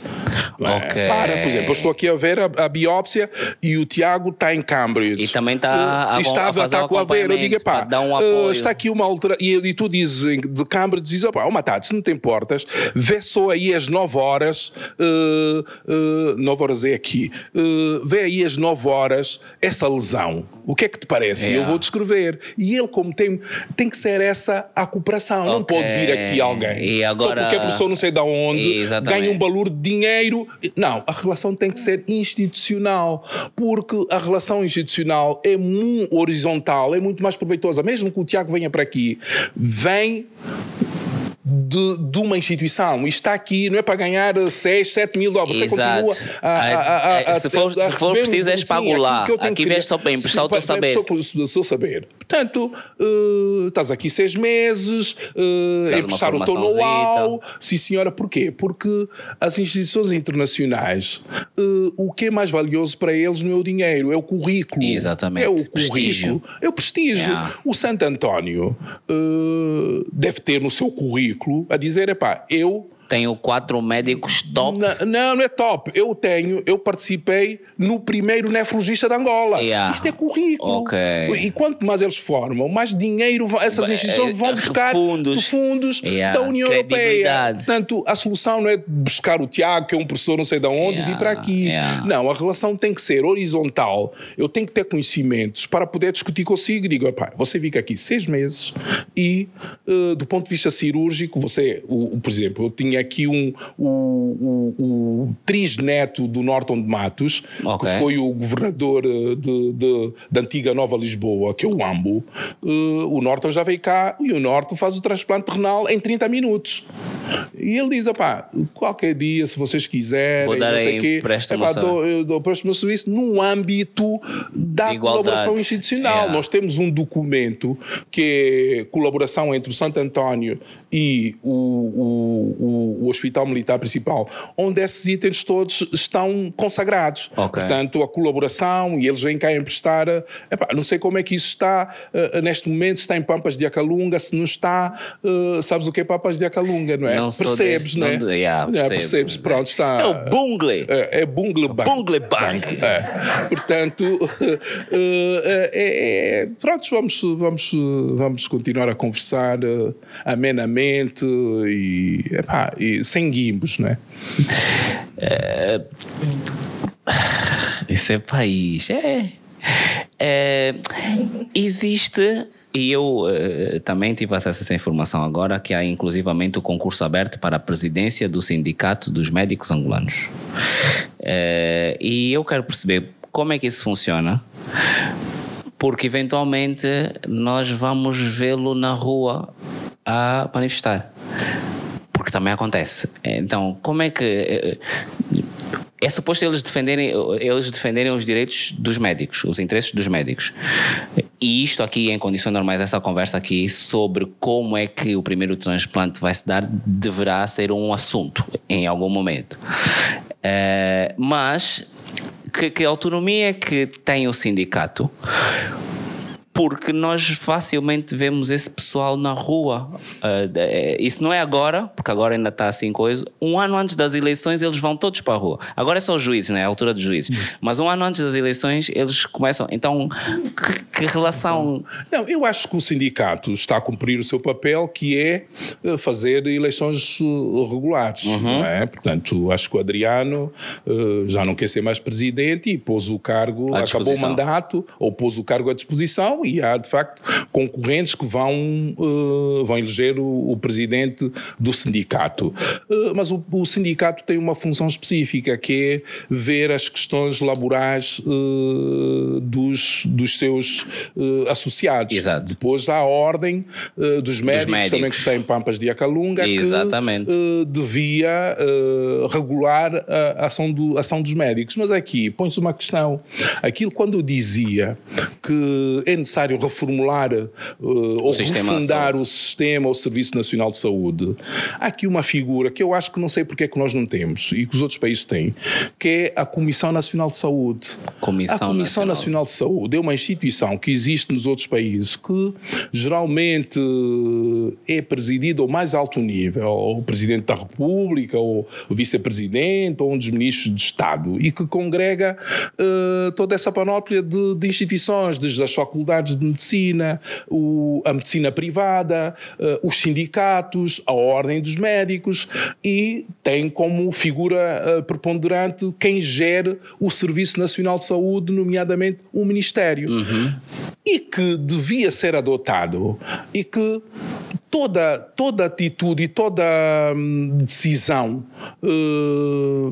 Okay. Para, por exemplo, eu estou aqui a ver a, a biópsia e o Tiago está em Cambridge. E também está a, está, a, fazer está com a ver. Eu digo, pá, um uh, está aqui uma altura. E, e, tu dizes de Cambridge, dizes, opá, oh, Matado, se não te importas, vê só aí as 9 horas, uh, uh, 9 horas é aqui, uh, vê aí as 9 horas essa lesão. O que é que te parece? Yeah. Eu vou descrever. E ele, como tem, tem que ser essa a cooperação. Okay. Não pode vir aqui alguém. E agora... Só porque a pessoa não sei de onde ganha um valor de dinheiro. Não, a relação tem que ser institucional. Porque a relação institucional é muito horizontal, é muito mais proveitosa. Mesmo que o Tiago venha para aqui, vem de, de, uma instituição. Isto está aqui, não é para ganhar 6, 7 mil dólares. Você Exato. continua a, a, a, a Se for, se for preciso, és pago lá. Aqui vês só para emprestar o teu saber. Saber. Portanto, uh, estás aqui seis meses, uh, emprestar o teu know-how. Sim, senhora, porquê? Porque as instituições internacionais, uh, o que é mais valioso para eles não é o dinheiro, é o currículo. Exatamente. É o prestígio. É o prestígio. Yeah. O Santo António uh, deve ter no seu currículo a dizer: epá, eu tenho quatro médicos top. Não, não, não é top. Eu tenho, eu participei no primeiro nefrologista de Angola. Yeah. Isto é currículo. Okay. E quanto mais eles formam, mais dinheiro essas instituições vão buscar fundos, fundos yeah. da União Europeia. Portanto, a solução não é buscar o Tiago, que é um professor não sei de onde, yeah. e vir para aqui. Não, a relação tem que ser horizontal. Eu tenho que ter conhecimentos para poder discutir consigo. Digo, você fica aqui seis meses e, uh, do ponto de vista cirúrgico, você, o, por exemplo, eu tinha aqui um, o, o, o trisneto do Norton de Matos, okay. que foi o governador eh, de, da antiga Nova Lisboa, que é o Ambo. Uh, o Norton já veio cá e o Norton faz o transplante renal em 30 minutos. E ele diz: opá, qualquer dia, se vocês quiserem, Vou dar não sei aí, quê, epá, dou, eu dou o meu serviço no âmbito da Igualdade. colaboração institucional. Nós temos um documento que é colaboração entre o Santo António e o, o, o- Hospital Militar Principal, onde esses itens todos estão consagrados. Ok. Portanto, a colaboração e eles vêm cá emprestar. Epá, não sei como é que isso está eh, neste momento, se está em Pampas de Acalunga, se não está, eh, sabes o que é Pampas de Acalunga, não é? Não percebes, desse, não é? não- yeah, percebo. percebes, pronto, está. É o bungle. É, é Bungle Bank. Bungle Bank. É. Portanto, eh, é, é- pronto, vamos, vamos, vamos continuar a conversar eh, amenamente e, epá, e sem guimbos, não é? Isso é país. É. É, existe, e eu eh, também tive acesso a essa informação agora, que há inclusivamente o concurso aberto para a presidência do Sindicato dos Médicos Angolanos. Eh, e eu quero perceber como é que isso funciona, porque eventualmente nós vamos vê-lo na rua a manifestar. Porque também acontece. Então, como é que. eh, É suposto eles defenderem, eles defenderem os direitos dos médicos, os interesses dos médicos. E isto aqui, em condições normais, essa conversa aqui sobre como é que o primeiro transplante vai se dar, deverá ser um assunto em algum momento. Eh, mas, que, que autonomia é que tem o sindicato? Porque nós facilmente vemos esse pessoal na rua. Ah, eh, isso não é agora, porque agora ainda está assim coisa. Um ano antes das eleições eles vão todos para a rua. Agora é só os juízes, né? É a altura dos juízes. Mas um ano antes das eleições eles começam. Então, que, que relação. Não, eu acho que o sindicato está a cumprir o seu papel, que é eh, fazer eleições eh, regulares. Não é? Portanto, acho que o Adriano eh, já não quer ser mais presidente e pôs o cargo, acabou o mandato, ou pôs o cargo à disposição e há, de facto, concorrentes que vão, eh, vão eleger o, o presidente do sindicato. Eh, mas o, o sindicato tem uma função específica, que é ver as questões laborais eh, dos, dos seus associados. Exato. Depois há a ordem dos, médicos, também médicos. que está em Pampas de Acalunga, Exatamente. que devia regular a ação, do, a ação dos médicos. Mas aqui põe-se uma questão. Aquilo quando eu dizia que é necessário reformular eh, ou refundar o sistema, o Serviço Nacional de Saúde, há aqui uma figura que eu acho que não sei porque é que nós não temos e que os outros países têm, que é a Comissão Nacional de Saúde. Comissão a Comissão Nacional. Nacional de Saúde é uma instituição que existe nos outros países que geralmente é presidida ao mais alto nível, ou o Presidente da República, ou o Vice-Presidente, ou um dos Ministros de Estado, e que congrega eh, toda essa panóplia de, de instituições, desde as faculdades de medicina, o- a medicina privada, eh, os sindicatos, a ordem dos médicos, e tem como figura eh, preponderante quem gere o Serviço Nacional de Saúde, nomeadamente o Ministério. E que devia ser adotado e que toda, toda atitude e toda hum, decisão eh,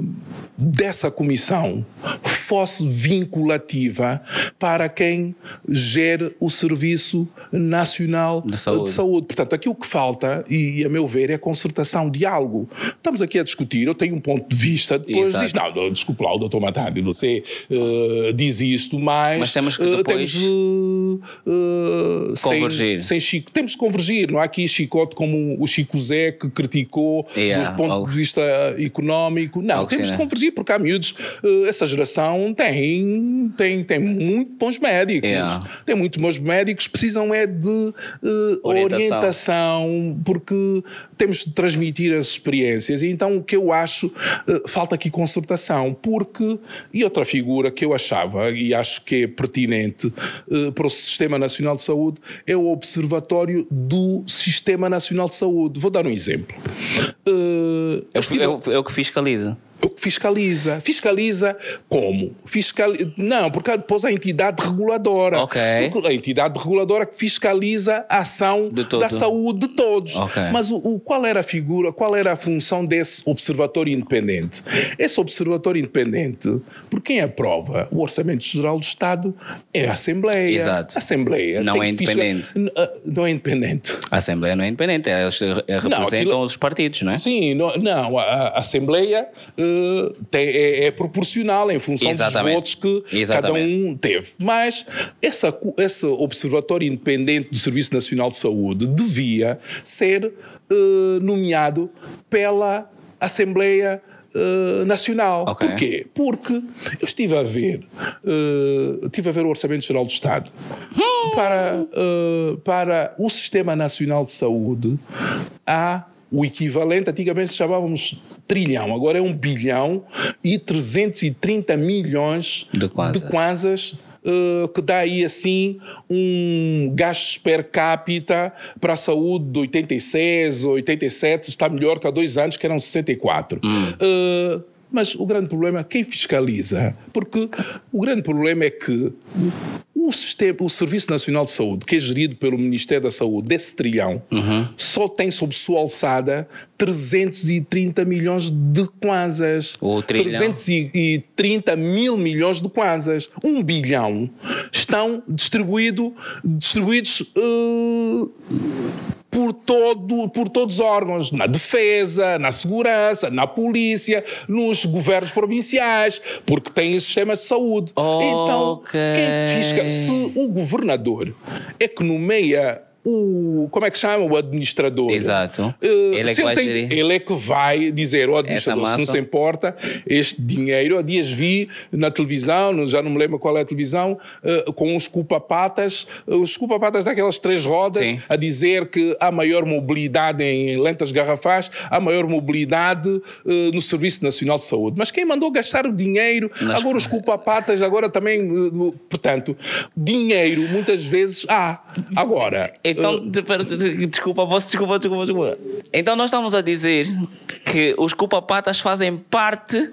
dessa comissão fosse vinculativa para quem gere o Serviço Nacional De Saúde. de Saúde. Portanto, aqui o que falta, e a meu ver, é concertação, diálogo. Estamos aqui a discutir, eu tenho um ponto de vista, depois Exato. diz, não, desculpe lá, o doutor Matádio, você eh, diz isto, mas, Mas temos que eh, depois temos, eh, eh, sem- Convergir. Sem, Chico. Temos que convergir, não há aqui chicote como o Chico Zé que criticou Yeah, do ponto algo- de vista económico. Não, temos assim, de porque há miúdos, eh, essa geração tem, tem, tem muito bons médicos. Yeah. Tem muito bons médicos, precisam é de eh, Orientação. orientação, porque temos de transmitir as experiências. E então o que eu acho, eh, falta aqui concertação, porque, e outra figura que eu achava, e acho que é pertinente eh, para o Sistema Nacional de Saúde, é o Observatório do Sistema Nacional de Saúde. Vou dar um exemplo. Eh, Eu, estive- eu, eu que fiscalizo. eu fiscaliza. Fiscaliza como? Fiscal... Não, porque depois a entidade reguladora. Ok. Porque a entidade reguladora que fiscaliza a ação da saúde de todos. Ok. Mas o, o- qual era a figura, qual era a função desse observatório independente? Esse observatório independente, por quem aprova o Orçamento Geral do Estado é a Assembleia. Exato. A Assembleia Não é fiscal- independente. N- ah, Não é independente. A Assembleia não é independente, eles representam aquilo- os partidos, não é? Sim, não, não, a, a Assembleia tem- é, é proporcional em função Exatamente. dos votos que cada Exatamente. um teve. Mas essa, esse Observatório Independente do Serviço Nacional de Saúde devia ser eh, nomeado pela Assembleia eh, Nacional. Ok. Porquê? Porque eu estive a ver, eh, estive a ver o Orçamento Geral do Estado para, eh, para o Sistema Nacional de Saúde há o equivalente, antigamente chamávamos trilhão, agora é um bilhão e 330 milhões De kwanzas. kwanzas, eh, que dá aí assim um gasto per capita para a saúde de 86, 87, está melhor que há dois anos que eram 64. Eh, mas o grande problema é quem fiscaliza. Porque o grande problema é que o, sistema, o Serviço Nacional de Saúde, que é gerido pelo Ministério da Saúde, desse trilhão, só tem sob sua alçada 330 milhões de kwanzas. O trilhão. 330 mil milhões de kwanzas. Um bilhão estão distribuído, distribuídos eh, por, todo, por todos os órgãos, na defesa, na segurança, na polícia, nos governos provinciais, porque têm sistemas de saúde. Então, quem fisca, se o governador é que nomeia o, como é que chama? O administrador. Exato. Eh, Ele é que vai tem- gerir. ele é que vai dizer ao administrador, se não se importa, este dinheiro, há dias vi na televisão, já não me lembro qual é a televisão, eh, com os culpa-patas, os culpa-patas daquelas três rodas, Sim. a dizer que há maior mobilidade em lentas garrafais, há maior mobilidade eh, no Serviço Nacional de Saúde. Mas quem mandou gastar o dinheiro, Nas- agora os culpa-patas, agora também, portanto, dinheiro muitas vezes há. Agora, Então, de- desculpa, posso, desculpa, desculpa, desculpa. Então nós estamos a dizer que os culpa-patas fazem parte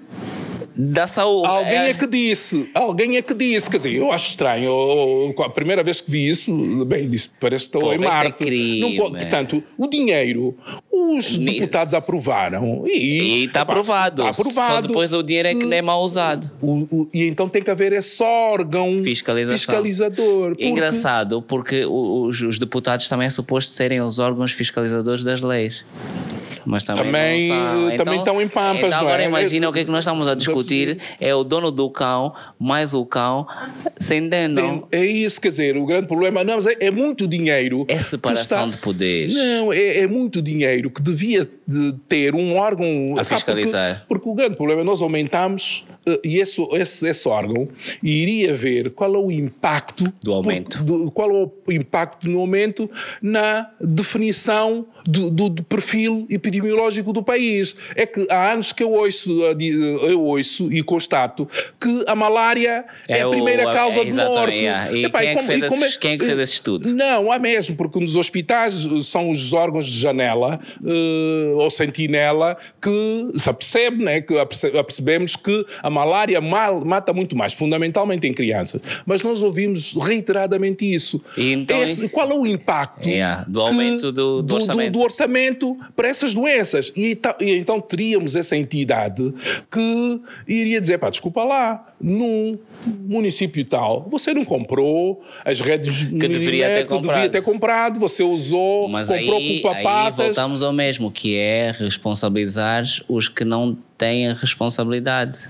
da saúde. Alguém é que disse, alguém é que disse, quer dizer, eu acho estranho, eu- eu- a primeira vez que vi isso, bem, disse, parece que estou Pô, em é Marte. crime. Não pode- portanto, o dinheiro, os Nisso. deputados aprovaram e está aprovado. Está aprovado. Só depois o dinheiro é que Se- não é mal usado. o- o- e então tem que haver esse órgão fiscalizador. porque- Engraçado, porque os, os deputados também é suposto serem os órgãos fiscalizadores das leis. Mas também, Também, não também estão em pampas, então não agora é? imagina o que é que nós estamos a discutir é o dono do cão mais o cão sem dentro. É isso, quer dizer, o grande problema não, é, é muito dinheiro. É separação está- de poderes. Não, é, é muito dinheiro que devia de ter um órgão A fiscalizar. Porque, porque o grande problema é nós aumentamos eh, e esse, esse, esse órgão iria ver qual é o impacto Do aumento. do- qual é o impacto no aumento na definição do, do- do perfil epidemiológico do país. É que há anos que eu ouço, a di- eu ouço e constato que a malária é, É a o- primeira é- causa é de morte. é. E Epá, quem é que como- fez como esse- quem é que fez esse estudo? Não, há mesmo, porque nos hospitais eh, são os órgãos de janela eh, ou sentinela que se apercebe, né, que aperce- apercebemos que a malária mal- mata muito mais, fundamentalmente em crianças. Mas nós ouvimos reiteradamente isso. E então- Esse- qual é o impacto Yeah, do aumento do- do orçamento. do orçamento para essas doenças? E, e então teríamos essa entidade que iria dizer, pá, desculpa lá, num município tal, você não comprou as redes Que deveria ter que devia comprado. ter comprado, você usou, Mas comprou aí, aí culpa-patas. voltamos ao mesmo, que é responsabilizar os que não têm a responsabilidade.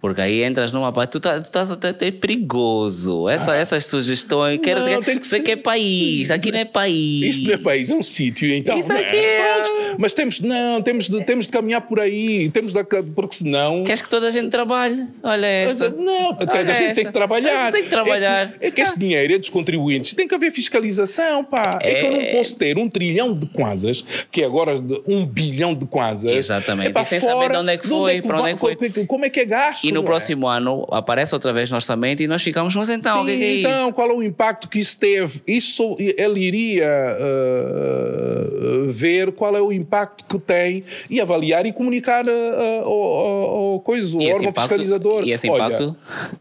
Porque aí entras numa parte. Tu, tá- tu estás até até perigoso. Essa, essas sugestões. Quero Não, dizer, tem que isso aqui é país. Aqui não é país. Isto não é país, é um sítio, então. Isso aqui é- Pronto. Mas temos, não, temos de, temos de caminhar por aí, temos de, porque senão. Queres que toda a gente trabalhe? Olha esta. Não, até Olha a gente tem esta. que trabalhar. Tem que trabalhar. É que, é que esse dinheiro é dos contribuintes. Tem que haver fiscalização, pá. É, que eu não posso ter um trilhão de kwanzas, que é agora de um bilhão de kwanzas. Exatamente. É pá, E sem saber fora, de onde é que foi, para onde é que foi. Como é que é gasto? E no não é? próximo ano aparece outra vez no orçamento e nós ficamos, mas então, o que é, que é então, isso? qual é o impacto que isso teve? Isso ele iria uh, ver qual é o impacto que tem e avaliar e comunicar uh, ao, coisa, o órgão impacto, fiscalizador. E esse impacto Olha,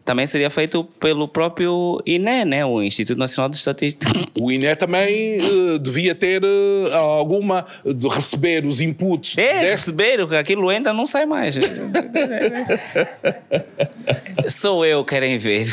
também seria feito pelo próprio INE, né? o Instituto Nacional de Estatística. O INE também uh, devia ter uh, alguma, de receber os inputs. É, desse... receber, aquilo ainda não sai mais. Sou eu querem ver.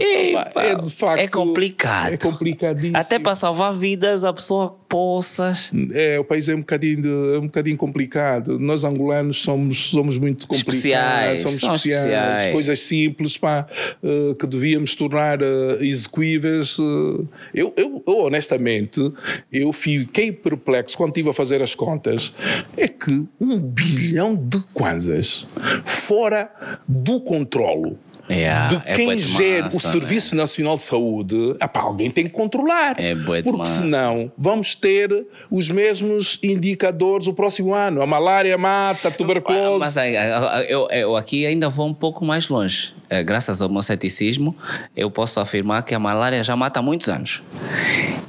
é, de facto, é complicado. É complicadíssimo. Até para salvar vidas a pessoa poças. É, o país é um bocadinho, é um bocadinho complicado. Nós angolanos somos, somos muito complicados. Especiais. Somos especiais. especiais. Coisas simples pá, uh, que devíamos tornar uh, execuíveis. Uh, eu, eu, eu, honestamente, eu fiquei perplexo quando estive a fazer as contas. É que um bilhão de kwanzas fora do controlo Yeah, de é quem é gera o Serviço né? Nacional de Saúde, epá, alguém tem que controlar. É porque massa. senão vamos ter os mesmos indicadores o próximo ano. A malária mata, a tuberculose. Mas eu, eu aqui ainda vou um pouco mais longe. Eh, graças ao meu ceticismo, eu posso afirmar que a malária já mata há muitos anos.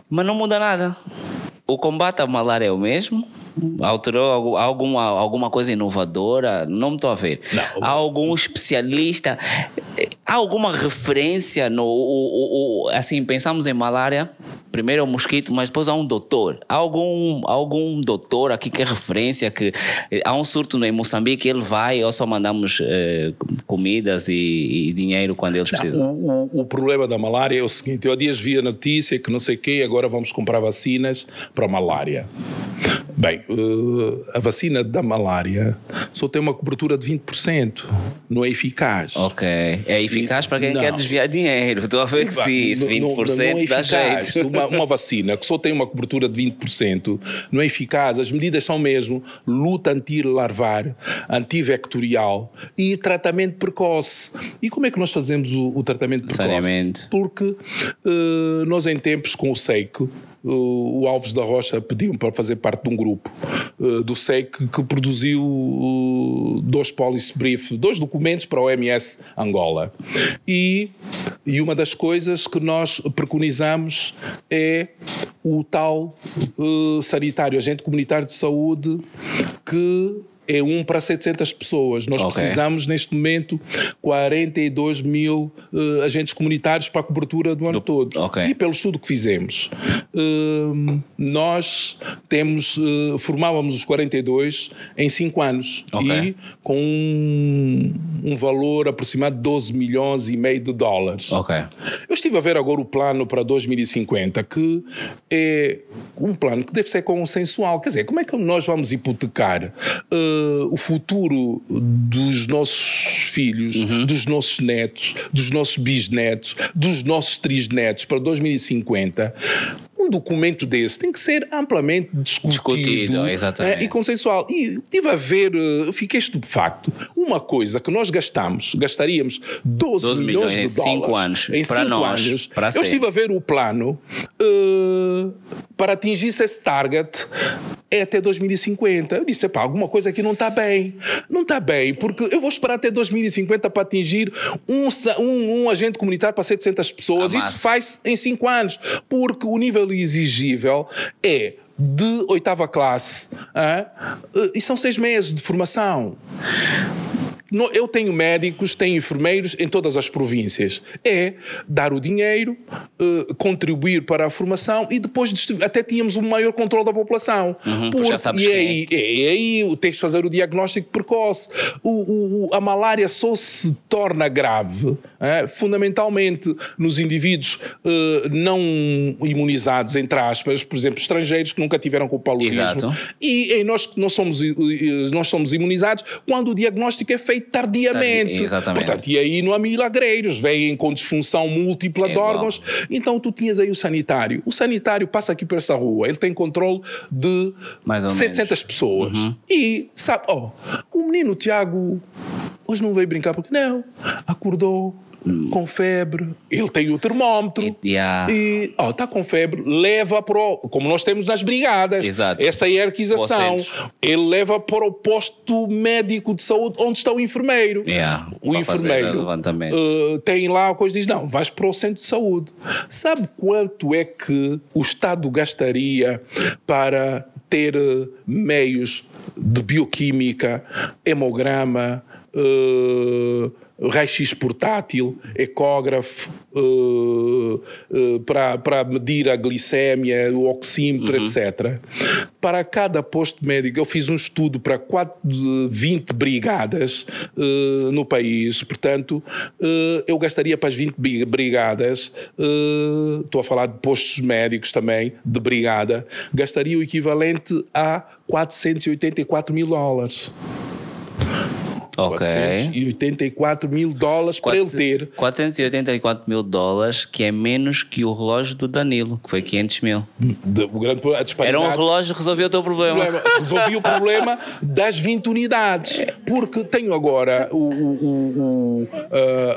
Mas não muda nada. O combate à malária é o mesmo, Alterou alguma, alguma coisa inovadora? Não me estou a ver. Não. Há algum especialista? Há alguma referência no. O, o, assim, pensamos em malária, primeiro é o mosquito, mas depois há um doutor. Há algum, algum doutor aqui que é referência? que Há um surto em Moçambique, ele vai ou só mandamos eh, comidas e, e, dinheiro quando eles precisam? Não, o, o, problema da malária é o seguinte: eu há dias vi a notícia que não sei o quê, agora vamos comprar vacinas para a malária. Bem, uh, a vacina da malária só tem uma cobertura de 20%. Não é eficaz. Ok. É eficaz e, para quem não. quer desviar dinheiro. Estou a ver que sim, isso 20% não, não é dá jeito. Uma, uma, vacina que só tem uma cobertura de 20% não é eficaz. As medidas são mesmo luta anti-larvar, antivectorial e tratamento precoce. E como é que nós fazemos o, o tratamento precoce? Porque uh, nós em tempos com o SEICO o Alves da Rocha pediu para fazer parte de um grupo uh, do SEC que produziu uh, dois policy brief, dois documentos para o OMS Angola. E, e uma das coisas que nós preconizamos é o tal sanitário, agente comunitário de saúde que é um para 700 pessoas. Nós okay. precisamos, neste momento, 42 mil uh, agentes comunitários para a cobertura do ano do, todo. Okay. E pelo estudo que fizemos, uh, nós temos, uh, formávamos os 42 em 5 anos okay. e com um, um, valor aproximado de 12 milhões e meio de dólares. Eu estive a ver agora o plano para 2050, que é um plano que deve ser consensual. Quer dizer, como é que nós vamos hipotecar uh, uh, o futuro dos nossos filhos, uhum. dos nossos netos, dos nossos bisnetos, dos nossos trisnetos para 2050 um documento desse tem que ser amplamente discutido, discutido é, e consensual. E tive a ver, eh, fiquei estupefacto. Uma coisa que nós gastamos, gastaríamos 12, 12 milhões, milhões, de dólares cinco anos, em 5 anos. Para eu ser. estive a ver o plano uh, para atingir esse target é até 2050. Eu disse, pá, alguma coisa aqui não está bem. Não está bem, porque eu vou esperar até 2050 para atingir um, um, um agente comunitário para 700 pessoas. Ah, Isso faz em 5 anos, porque o nível exigível é de oitava classe hein? e são seis meses de formação. Eu tenho médicos, tenho enfermeiros em todas as províncias. É dar o dinheiro, eh, contribuir para a formação e depois até tínhamos um maior controle da população. Uhum, Porque, já sabes e aí, é. e aí tens de fazer o diagnóstico precoce. O, o, a malária só se torna grave é, fundamentalmente nos indivíduos uh, não imunizados, entre aspas, por exemplo, estrangeiros que nunca tiveram com o paludismo. Exato. E em nós que não somos, nós somos imunizados quando o diagnóstico é feito tardiamente. Exatamente. Portanto, e aí não há milagreiros, vêm com disfunção múltipla é de órgãos. Então tu tinhas aí o sanitário. O sanitário passa aqui por essa rua, ele tem controle de 700 menos. pessoas. Uhum. E, sabe, oh, o menino Tiago hoje não veio brincar porque não, acordou com febre, ele tem o termómetro yeah. e oh, está com febre, leva para o, como nós temos nas brigadas, Exato. essa hierarquização, ele leva para o posto médico de saúde onde está o enfermeiro. Yeah, o enfermeiro uh, tem lá a coisa diz: não, vais para o centro de saúde. Sabe quanto é que o Estado gastaria para ter uh, meios de bioquímica, hemograma, uh, raio-x portátil, ecógrafo, uh, uh, para, para medir a glicémia, o oxímetro, uhum. etc. Para cada posto médico, eu fiz um estudo para 4, 20 brigadas uh, no país, portanto, eu gastaria para as 20 brigadas, estou a falar de postos médicos também, de brigada, gastaria o equivalente a 484 mil dólares. Ok. 484 mil dólares para ele ter. 484 mil dólares, que é menos que o relógio do Danilo, que foi 500 mil. De, o grande, Era um relógio que resolveu o teu problema. problema. Resolvi o problema das 20 unidades. Porque tenho agora o, o, o,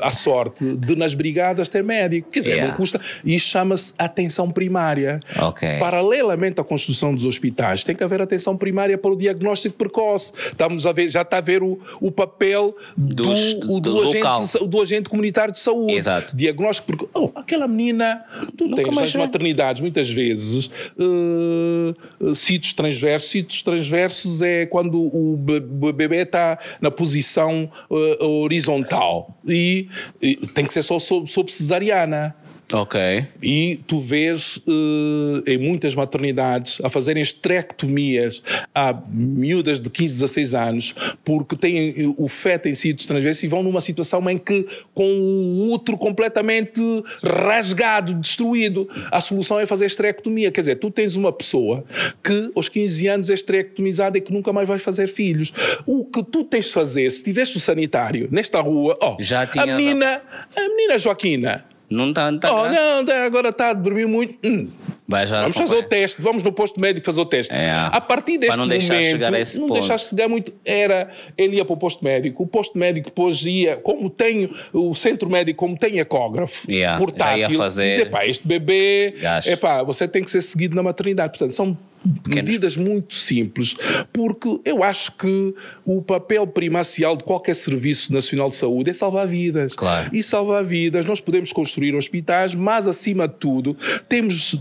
a sorte de nas brigadas ter médico. Quer dizer, yeah. não custa. Isto chama-se atenção primária. Okay. Paralelamente à construção dos hospitais, tem que haver atenção primária para o diagnóstico precoce. Estamos a ver, já está a ver o, o papel papel Dos, do, do, do, agente, do, agente, comunitário de saúde. Exato. Diagnóstico, porque oh, aquela menina, tu Nunca tens nas maternidades muitas vezes uh, sítios transversos. Sítios transversos é quando o bebê está na posição uh, horizontal e, e, tem que ser só sob, sob cesariana. Ok. E tu vês uh, em muitas maternidades a fazerem esterectomias a miúdas de 15, 16 anos, porque têm o feto em sítios transversos e vão numa situação em que, com o útero completamente rasgado, destruído, a solução é fazer esterectomia. Quer dizer, tu tens uma pessoa que aos 15 anos é esterectomizada e que nunca mais vai fazer filhos. O que tu tens de fazer, se tiveste o sanitário nesta rua, ó, oh, Já a menina, a menina Joaquina, não está. Tá, oh, não, tá, agora está a dormir muito. Hum. vamos fazer o teste, vamos no posto médico fazer o teste. É, a partir deste não momento, chegar a esse não ponto. deixaste chegar muito. Era, ele ia para o posto médico, o posto médico depois ia, como tem o centro médico, como tem ecógrafo yeah, portátil, ia fazer... dizer, pá, este bebê, é pá, você tem que ser seguido na maternidade. Portanto, são medidas muito simples, porque eu acho que o papel primacial de qualquer serviço nacional de saúde é salvar vidas. Claro. E salvar vidas, nós podemos construir hospitais, mas acima de tudo, temos,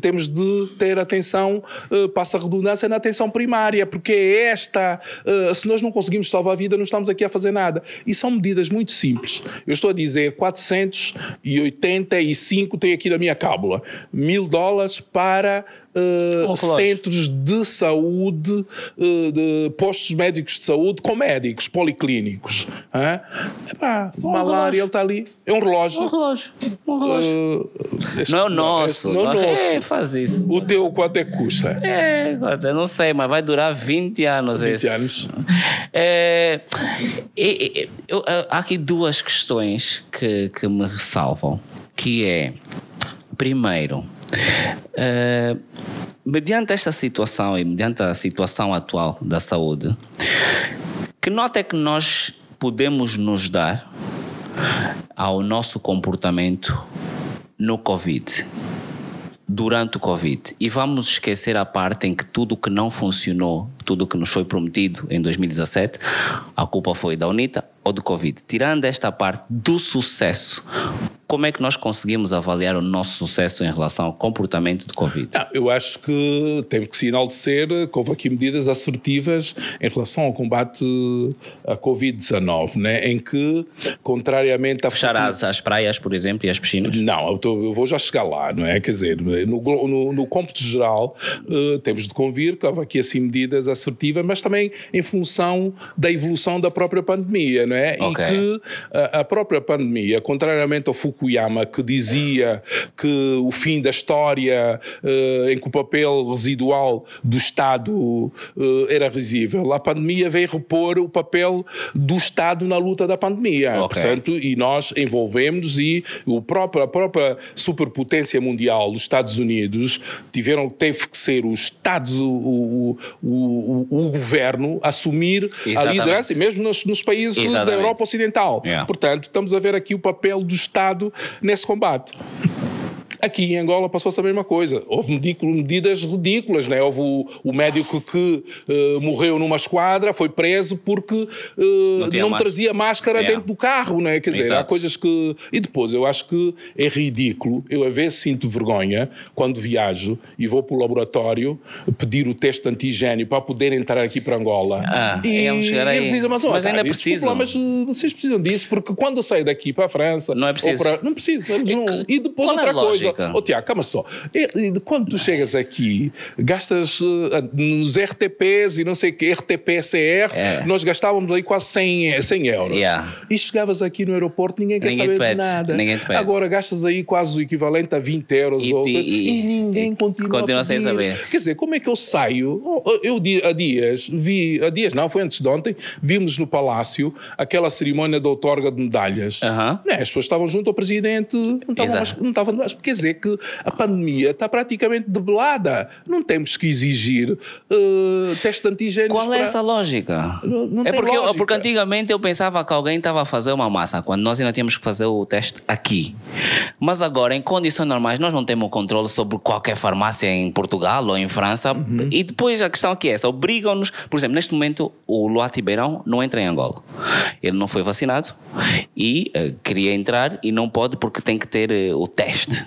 temos de ter atenção, uh, passa a redundância, na atenção primária, porque é esta, uh, se nós não conseguimos salvar a vida, não estamos aqui a fazer nada. E são medidas muito simples. Eu estou a dizer 485, tem aqui na minha cábula, mil dólares para uh, centros de saúde, uh, de postos médicos de saúde com médicos policlínicos. Uh, epá, um malária, relógio. ele está ali. É um relógio. Um relógio. Um relógio. Uh, não é o nosso. Não, é o nosso. É, faz isso. O teu quanto é que custa? É, eu não sei, mas vai durar 20 anos 20 esse. anos. É, é, eu, há aqui duas questões que, que me ressalvam, que é, primeiro, Uh, mediante esta situação e mediante a situação atual da saúde, que nota é que nós podemos nos dar ao nosso comportamento no Covid? Durante o Covid. E vamos esquecer a parte em que tudo que não funcionou, tudo que nos foi prometido em 2017, a culpa foi da UNITA ou do Covid. Tirando esta parte do sucesso, como é que nós conseguimos avaliar o nosso sucesso em relação ao comportamento de Covid? Não, eu acho que temos que sinalizar que houve aqui medidas assertivas em relação ao combate à Covid-19, né? em que, contrariamente a... Fechar as, as praias, por exemplo, e as piscinas? Não, eu, tô, eu vou já chegar lá, não é? Quer dizer, no, no, no cômputo geral, uh, temos de convir que houve aqui assim medidas assertivas, mas também em função da evolução da própria pandemia, não é? Okay. E que a, a própria pandemia, contrariamente ao Fukuyama que dizia que o fim da história uh, em que o papel residual do Estado uh, era risível. A pandemia veio repor o papel do Estado na luta da pandemia. Okay. Portanto, e nós envolvemos e o próprio, a própria superpotência mundial, os Estados Unidos, tiveram, teve que ser o Estado, o, o, o, o governo, assumir Exatamente. a liderança, mesmo nos, nos países Exatamente. Da Europa Ocidental. Yeah. Portanto, estamos a ver aqui o papel do Estado nesse combate. Aqui em Angola passou-se a mesma coisa. Houve medidas ridículas, né? Houve o, o médico que uh, morreu numa esquadra, foi preso porque uh, não, não trazia máscara yeah. dentro do carro, né? Quer dizer, Exato. há coisas que. E depois, eu acho que é ridículo. Eu, a vezes, sinto vergonha quando viajo e vou para o laboratório pedir o teste antigênio para poder entrar aqui para Angola. Ah, e eles dizem, mas, mas ainda precisam. Mas vocês precisam disso, porque quando eu saio daqui para a França. Não é preciso. Para, não preciso. Não, e depois outra coisa. Oh, Tiago, calma só. E, quando tu chegas aqui, gastas uh, nos RTPs e não sei o que, RTP-CR, é. nós gastávamos aí quase 100, 100 euros. Yeah. E chegavas aqui no aeroporto, ninguém quer ninguém saber de nada. Ninguém te pede. Agora gastas aí quase o equivalente a 20 euros. E, ou, e, e ninguém continua, continua sem saber. Quer dizer, como é que eu saio? Oh, eu há dias vi, há dias não, foi antes de ontem, vimos no Palácio aquela cerimónia da outorga de medalhas. Uh -huh. As pessoas estavam junto ao presidente, não estavam, mais, não estavam mais. Quer dizer que a pandemia está praticamente debelada. Não temos que exigir uh, teste de antigênios. Qual é para... essa lógica? Não, não é porque, lógica. Eu, porque antigamente eu pensava que alguém estava a fazer uma massa, quando nós ainda tínhamos que fazer o teste aqui. Mas agora, em condições normais, nós não temos controle sobre qualquer farmácia em Portugal ou em França. Uhum. E depois a questão aqui é essa: obrigam-nos. Por exemplo, neste momento, o Luati Beirão não entra em Angola. Ele não foi vacinado e uh, queria entrar e não pode porque tem que ter uh, o teste.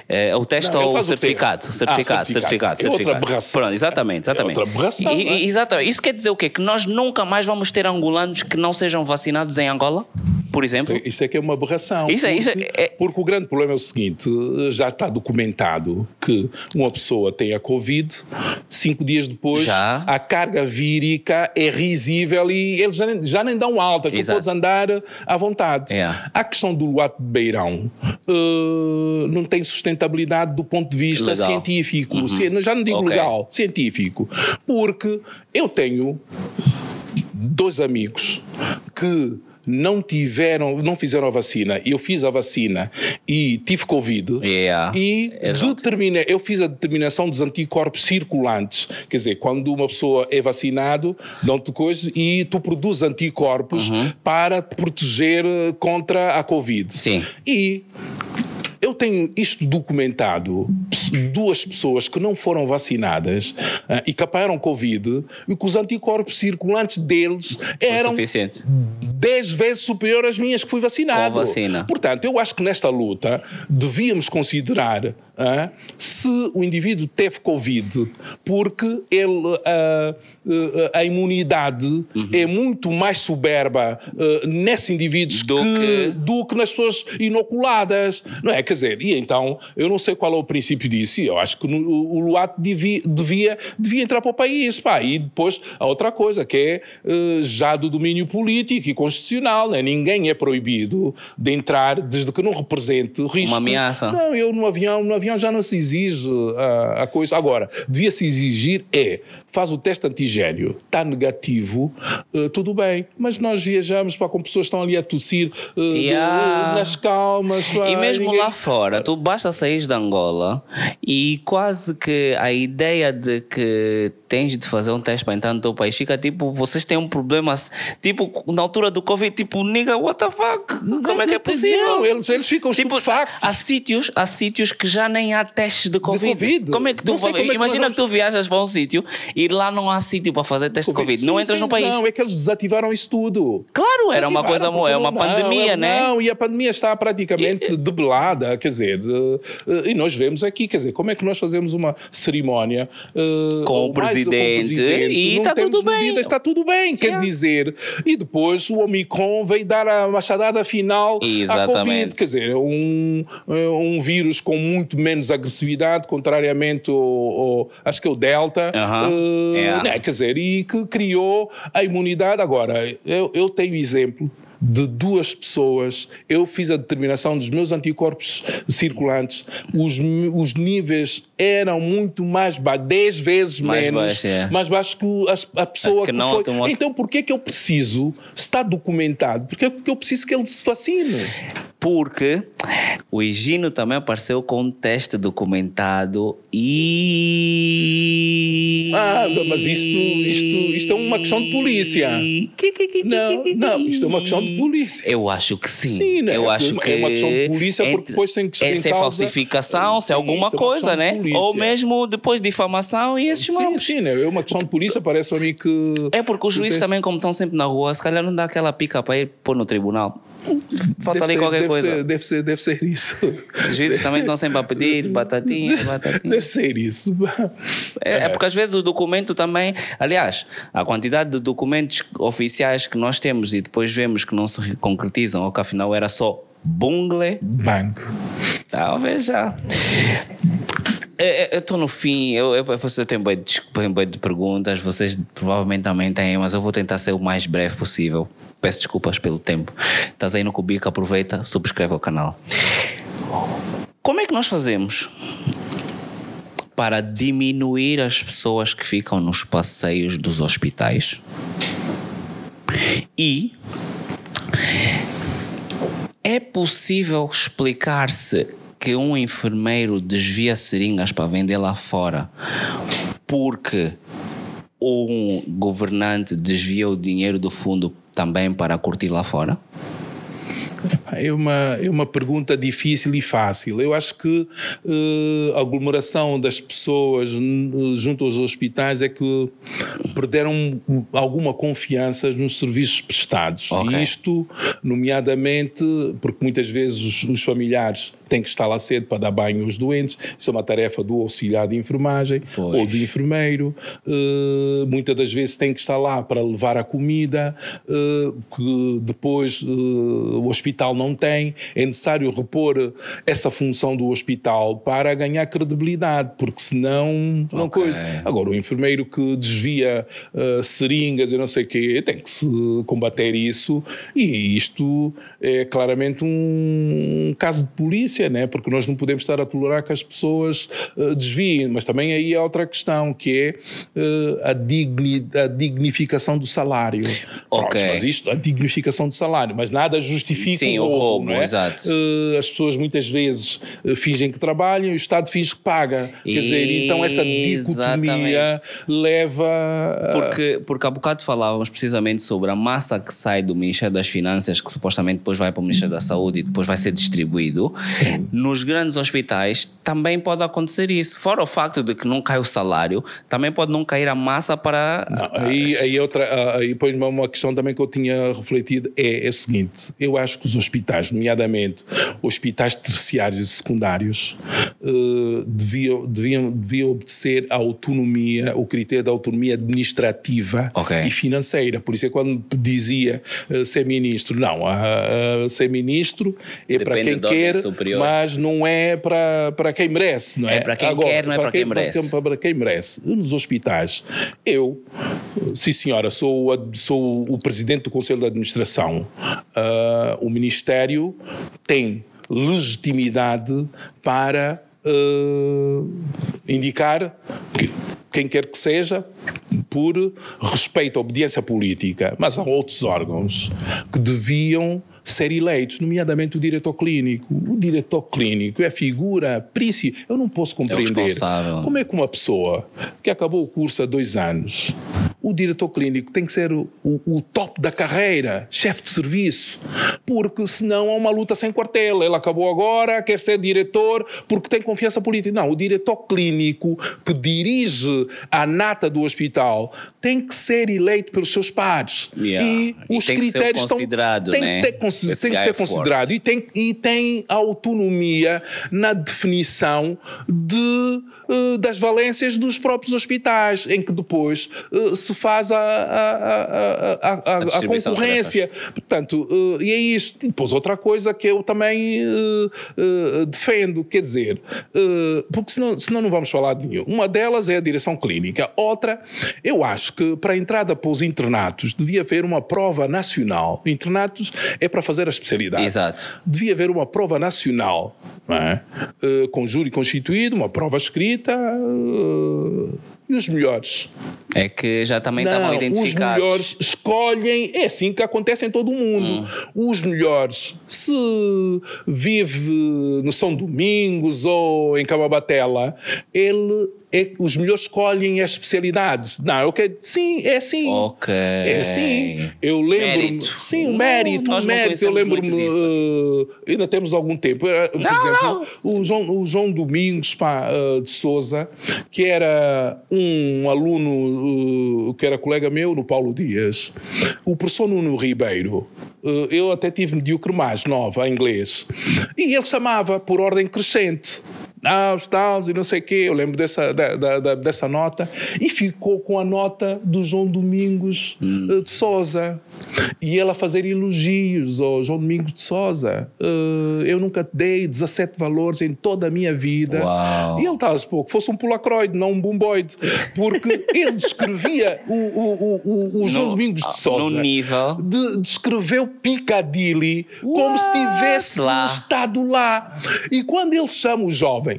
Uh, o teste não, ou o certificado? O certificado, ah, certificado, certificado. É certificado. outra aberração. Pronto, exatamente, exatamente. É outra aberração, e, é? exatamente. Isso quer dizer o quê? Que nós nunca mais vamos ter angolanos que não sejam vacinados em Angola? Por exemplo? Isto é, isto é que é uma aberração. Isso é, isso é, é, porque o grande problema é o seguinte: já está documentado que uma pessoa tem a Covid, cinco dias depois já? a carga vírica é risível e eles já nem, já nem dão alta, tu podes andar à vontade. Yeah. A questão do Luato de Beirão uh, não tem sustentabilidade do ponto de vista legal. científico. Uhum. Já não digo okay. legal, científico. Porque eu tenho dois amigos que não tiveram, não fizeram a vacina, eu fiz a vacina e tive Covid yeah. e determinei, eu fiz a determinação dos anticorpos circulantes, quer dizer, quando uma pessoa é vacinado, dão-te coisas e tu produzes anticorpos uhum. para te proteger contra a Covid. Sim. E eu tenho isto documentado, duas pessoas que não foram vacinadas uh, e que apanharam Covid e que os anticorpos circulantes deles eram 10 vezes superior às minhas que fui vacinado. Com vacina. Portanto, eu acho que nesta luta devíamos considerar se o indivíduo teve Covid porque ele, a imunidade uhum. é muito mais soberba uh, nesses indivíduos do que, que... do que nas pessoas inoculadas. Não é? Quer dizer, e então, eu não sei qual é o princípio disso, eu acho que no, o Luato devia, devia, devia entrar para o país. Pá, e depois, a outra coisa, que é uh, já do domínio político e constitucional. Né? Ninguém é proibido de entrar desde que não represente risco. Uma ameaça. Não, eu no avião, no avião já não se exige a, a coisa. Agora, devia-se exigir é, faz o teste antigênio, está negativo, uh, tudo bem, mas nós viajamos para com pessoas que estão ali a tossir uh, yeah. de, nas calmas. Pá, e mesmo ninguém... lá fora, tu basta sair de Angola e quase que a ideia de que tens de fazer um teste para entrar no teu país fica tipo, vocês têm um problema, tipo, na altura do Covid, tipo, nigga, what the fuck? Como é que é possível? Não, eles, eles ficam tipo, há sítios, há sítios que já nem há testes de COVID. De COVID. Como é que tu, como é imagina que, que tu viajas para um sítio e lá não há sítio para fazer teste COVID. de Covid. Sim, não entras sim, no país. Não, é que eles desativaram isso tudo. Claro, era uma coisa, é uma pandemia, não, né? Não, e a pandemia está praticamente e, debelada, quer dizer, eh, e nós vemos aqui, quer dizer, como é que nós fazemos uma cerimónia uh, com, o presidente, com o presidente e está tudo bem. Medidas, está tudo bem, quer yeah. dizer, e depois o Omicron veio dar a machadada final Exatamente. à Covid, quer dizer, um, eh, um vírus com muito menos agressividade, contrariamente ao, ao acho que é o Delta, uh, yeah. né, quer dizer, e que criou a imunidade. Agora, eu, eu tenho exemplo de duas pessoas, eu fiz a determinação dos meus anticorpos circulantes, os, os níveis eram muito mais baixos, 10 vezes mais menos, baixo, é. mais baixos que a, a pessoa que, que foi. Tomou... Então, por que é que eu preciso, está documentado, porque, porque eu preciso que ele se vacine? Porque o Higino também apareceu com um teste documentado e. Ah, mas isto, isto, isto é uma questão de polícia. Não, não, isto é uma questão de polícia. Eu acho que sim. Sim, né? Eu É acho que é uma questão de polícia, porque entre- depois tem que em se é falsificação, se é Sim, alguma é coisa, né? Ou mesmo depois difamação e esses Sim, mamos. sim, né? é uma questão de polícia, parece para mim que. É porque os juízes também, como estão sempre na rua, se calhar não dá aquela pica para ir pôr no tribunal. Falta Deve ali ser- qualquer coisa. Ser, deve, ser, deve ser isso. Os juízes também estão sempre a pedir batatinha, batatinha. Deve ser isso. É, é porque às vezes o documento também, aliás, a quantidade de documentos oficiais que nós temos e depois vemos que não se concretizam ou que afinal era só bungle, Banco. talvez já. É, é, Eu estou no fim, eu, eu, eu tenho bem de, bem de perguntas, vocês provavelmente também têm, mas eu vou tentar ser o mais breve possível. Peço desculpas pelo tempo. Estás aí no Cubico, aproveita, subscreve o canal. Como é que nós fazemos para diminuir as pessoas que ficam nos passeios dos hospitais? E é possível explicar-se que um enfermeiro desvia seringas para vender lá fora porque um governante desvia o dinheiro do fundo também para curtir lá fora? É uma, é uma pergunta difícil e fácil. Eu acho que eh, a aglomeração das pessoas junto aos hospitais é que perderam alguma confiança nos serviços prestados. Ok. E isto, nomeadamente, porque muitas vezes os, os familiares têm que estar lá cedo para dar banho aos doentes, isso é uma tarefa do auxiliar de enfermagem Pois. ou do enfermeiro. Eh, muitas das vezes tem que estar lá para levar a comida, eh, que depois o hospital não tem. É necessário repor essa função do hospital para ganhar credibilidade, porque senão não Ok. coisa. Agora, o enfermeiro que desvia eh, seringas e não sei o quê, tem que se combater isso, e isto é claramente um caso de polícia, né? porque nós não podemos estar a tolerar que as pessoas eh, desviem, mas também aí há outra questão, que é eh, a, digni, a dignificação do salário. Ok. Pronto, mas isto, a dignificação do salário, mas nada justifica Sim, o roubo, não é? exato. Eh, as pessoas muitas vezes eh, fingem que trabalham e o Estado finge que paga. Quer dizer, então essa dicotomia leva... a- Porque, porque há bocado falávamos precisamente sobre a massa que sai do Ministério das Finanças, que supostamente depois vai para o Ministério da Saúde e depois vai ser distribuído. Nos grandes hospitais também pode acontecer isso. Fora o facto de que não cai o salário, também pode não cair a massa para. Não, aí, aí outra, ah, aí põe uma, uma questão também que eu tinha refletido é, é o seguinte: eu acho que os hospitais, nomeadamente hospitais terciários e secundários, eh, deviam, deviam, deviam obedecer à autonomia, o critério da autonomia administrativa Ok. e financeira. Por isso é quando dizia eh, ser ministro, não, ah, ser ministro é para quem quer, superior. mas não é para, para quem merece, não é? É para quem quer, não é para quem merece. para para quem merece. Nos hospitais, eu, sim senhora, sou, sou o presidente do Conselho de Administração. Ah, o Ministério tem legitimidade para ah, indicar que- quem quer que seja por respeito à obediência política, mas há outros órgãos que deviam ser eleitos, nomeadamente o diretor clínico. O diretor clínico é a figura principal. Eu não posso compreender responsável. como é que uma pessoa que acabou o curso há dois anos, o diretor clínico tem que ser o, o top da carreira, chefe de serviço, porque senão há uma luta sem quartel. Ele acabou agora, quer ser diretor porque tem confiança política. Não, o diretor clínico que dirige a nata do hospital tem que ser eleito pelos seus pares. Yeah. E E os tem que ser critérios estão. tem, né? tem, Esse tem que ser é forte. considerado e tem, e tem autonomia na definição de, eh, das valências dos próprios hospitais, em que depois eh, se faz a, a- a- a- concorrência. Portanto, eh, e é isso. E depois outra coisa que eu também eh, defendo, quer dizer, porque senão, senão não vamos falar de nenhum. Uma delas é a direção clínica. Outra, eu acho que para a entrada para os internatos devia haver uma prova nacional. Internatos é para fazer a especialidade Exato. devia haver uma prova nacional, é? Com júri constituído, uma prova escrita, E os melhores? É que já também estavam identificados. Os melhores escolhem, é assim que acontece em todo o mundo. Hum. Os melhores, se vive no São Domingos ou em Camabatela, ele é, os melhores escolhem as especialidades. Não, eu quero, sim, é assim. Ok. É assim. Eu. Mérito. Sim, o Não, mérito, nós o não mérito. Eu lembro-me. eh, ainda temos algum tempo. Eh, Por Não, exemplo, O, João, o João Domingos pá, eh, de Souza, que era um aluno eh, que era colega meu no Paulo Dias, o professor Nuno Ribeiro. eu até tive medíocre mais nova em inglês. E ele chamava por ordem crescente. Naus, taus e não sei o quê. Eu lembro dessa, da, da- da- dessa nota. E ficou com a nota do João Domingos eh, de Souza. E ele a fazer elogios ao João Domingos de Souza. Eh, eu nunca dei 17 valores em toda a minha vida. Uau. E ele estava-se pouco. Fosse um polaroid, não um bomboide. Porque ele descrevia o, o, o, o, João No- Domingos de no Souza. nível. De, descreveu Piccadilly como se tivesse Lá. estado lá. E quando ele chama o jovem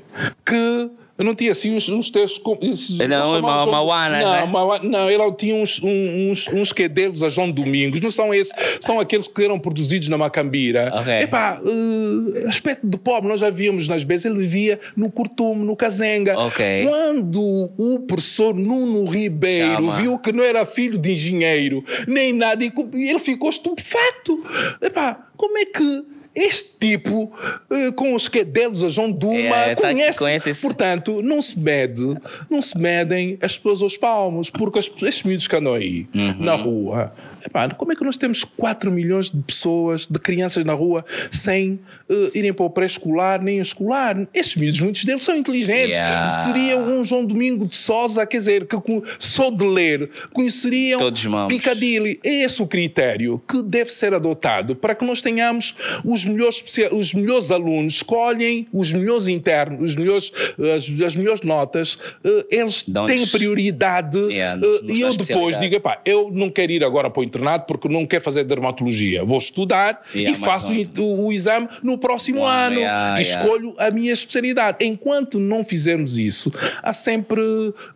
que eu não tinha assim uns, uns textos como. esses- Não, chamava ma- João- Mauanas, não, né? Maua- não, ele tinha uns, uns, uns quedelos a João Domingos, não são esses, são aqueles que eram produzidos na Macambira. Ok. Epá, eh, aspecto de pobre, nós já víamos nas vezes, ele vivia no Curtume, no Cazenga. Ok. Quando o professor Nuno Ribeiro Chama. viu que não era filho de engenheiro, nem nada, e ele ficou estupefacto. Epá, como é que este tipo, eh, com os quedelos a João Duma, É, tá- conhece, conhece esse- portanto, não se mede, não se medem as pessoas aos palmos, porque as, estes miúdos que andam aí Uhum. na rua, epá, como é que nós temos 4 milhões de pessoas, de crianças na rua, sem eh, irem para o pré-escolar nem escolar? Estes miúdos, muitos deles são inteligentes. Yeah. Seria um João Domingo de Sousa, quer dizer, que só de ler conheceriam Todos. Piccadilly. É esse o critério que deve ser adotado para que nós tenhamos os melhores, especia- os melhores alunos, escolhem os melhores internos, os melhores, as, as melhores notas, eh, eles têm prioridade. Yeah, eh, nos- nos e eu depois digo, epá, eu não quero ir agora para o internato porque não quero fazer dermatologia. Vou estudar e faço o, o exame no próximo ano, ano yeah, e escolho a minha especialidade. Enquanto não fizermos isso, há sempre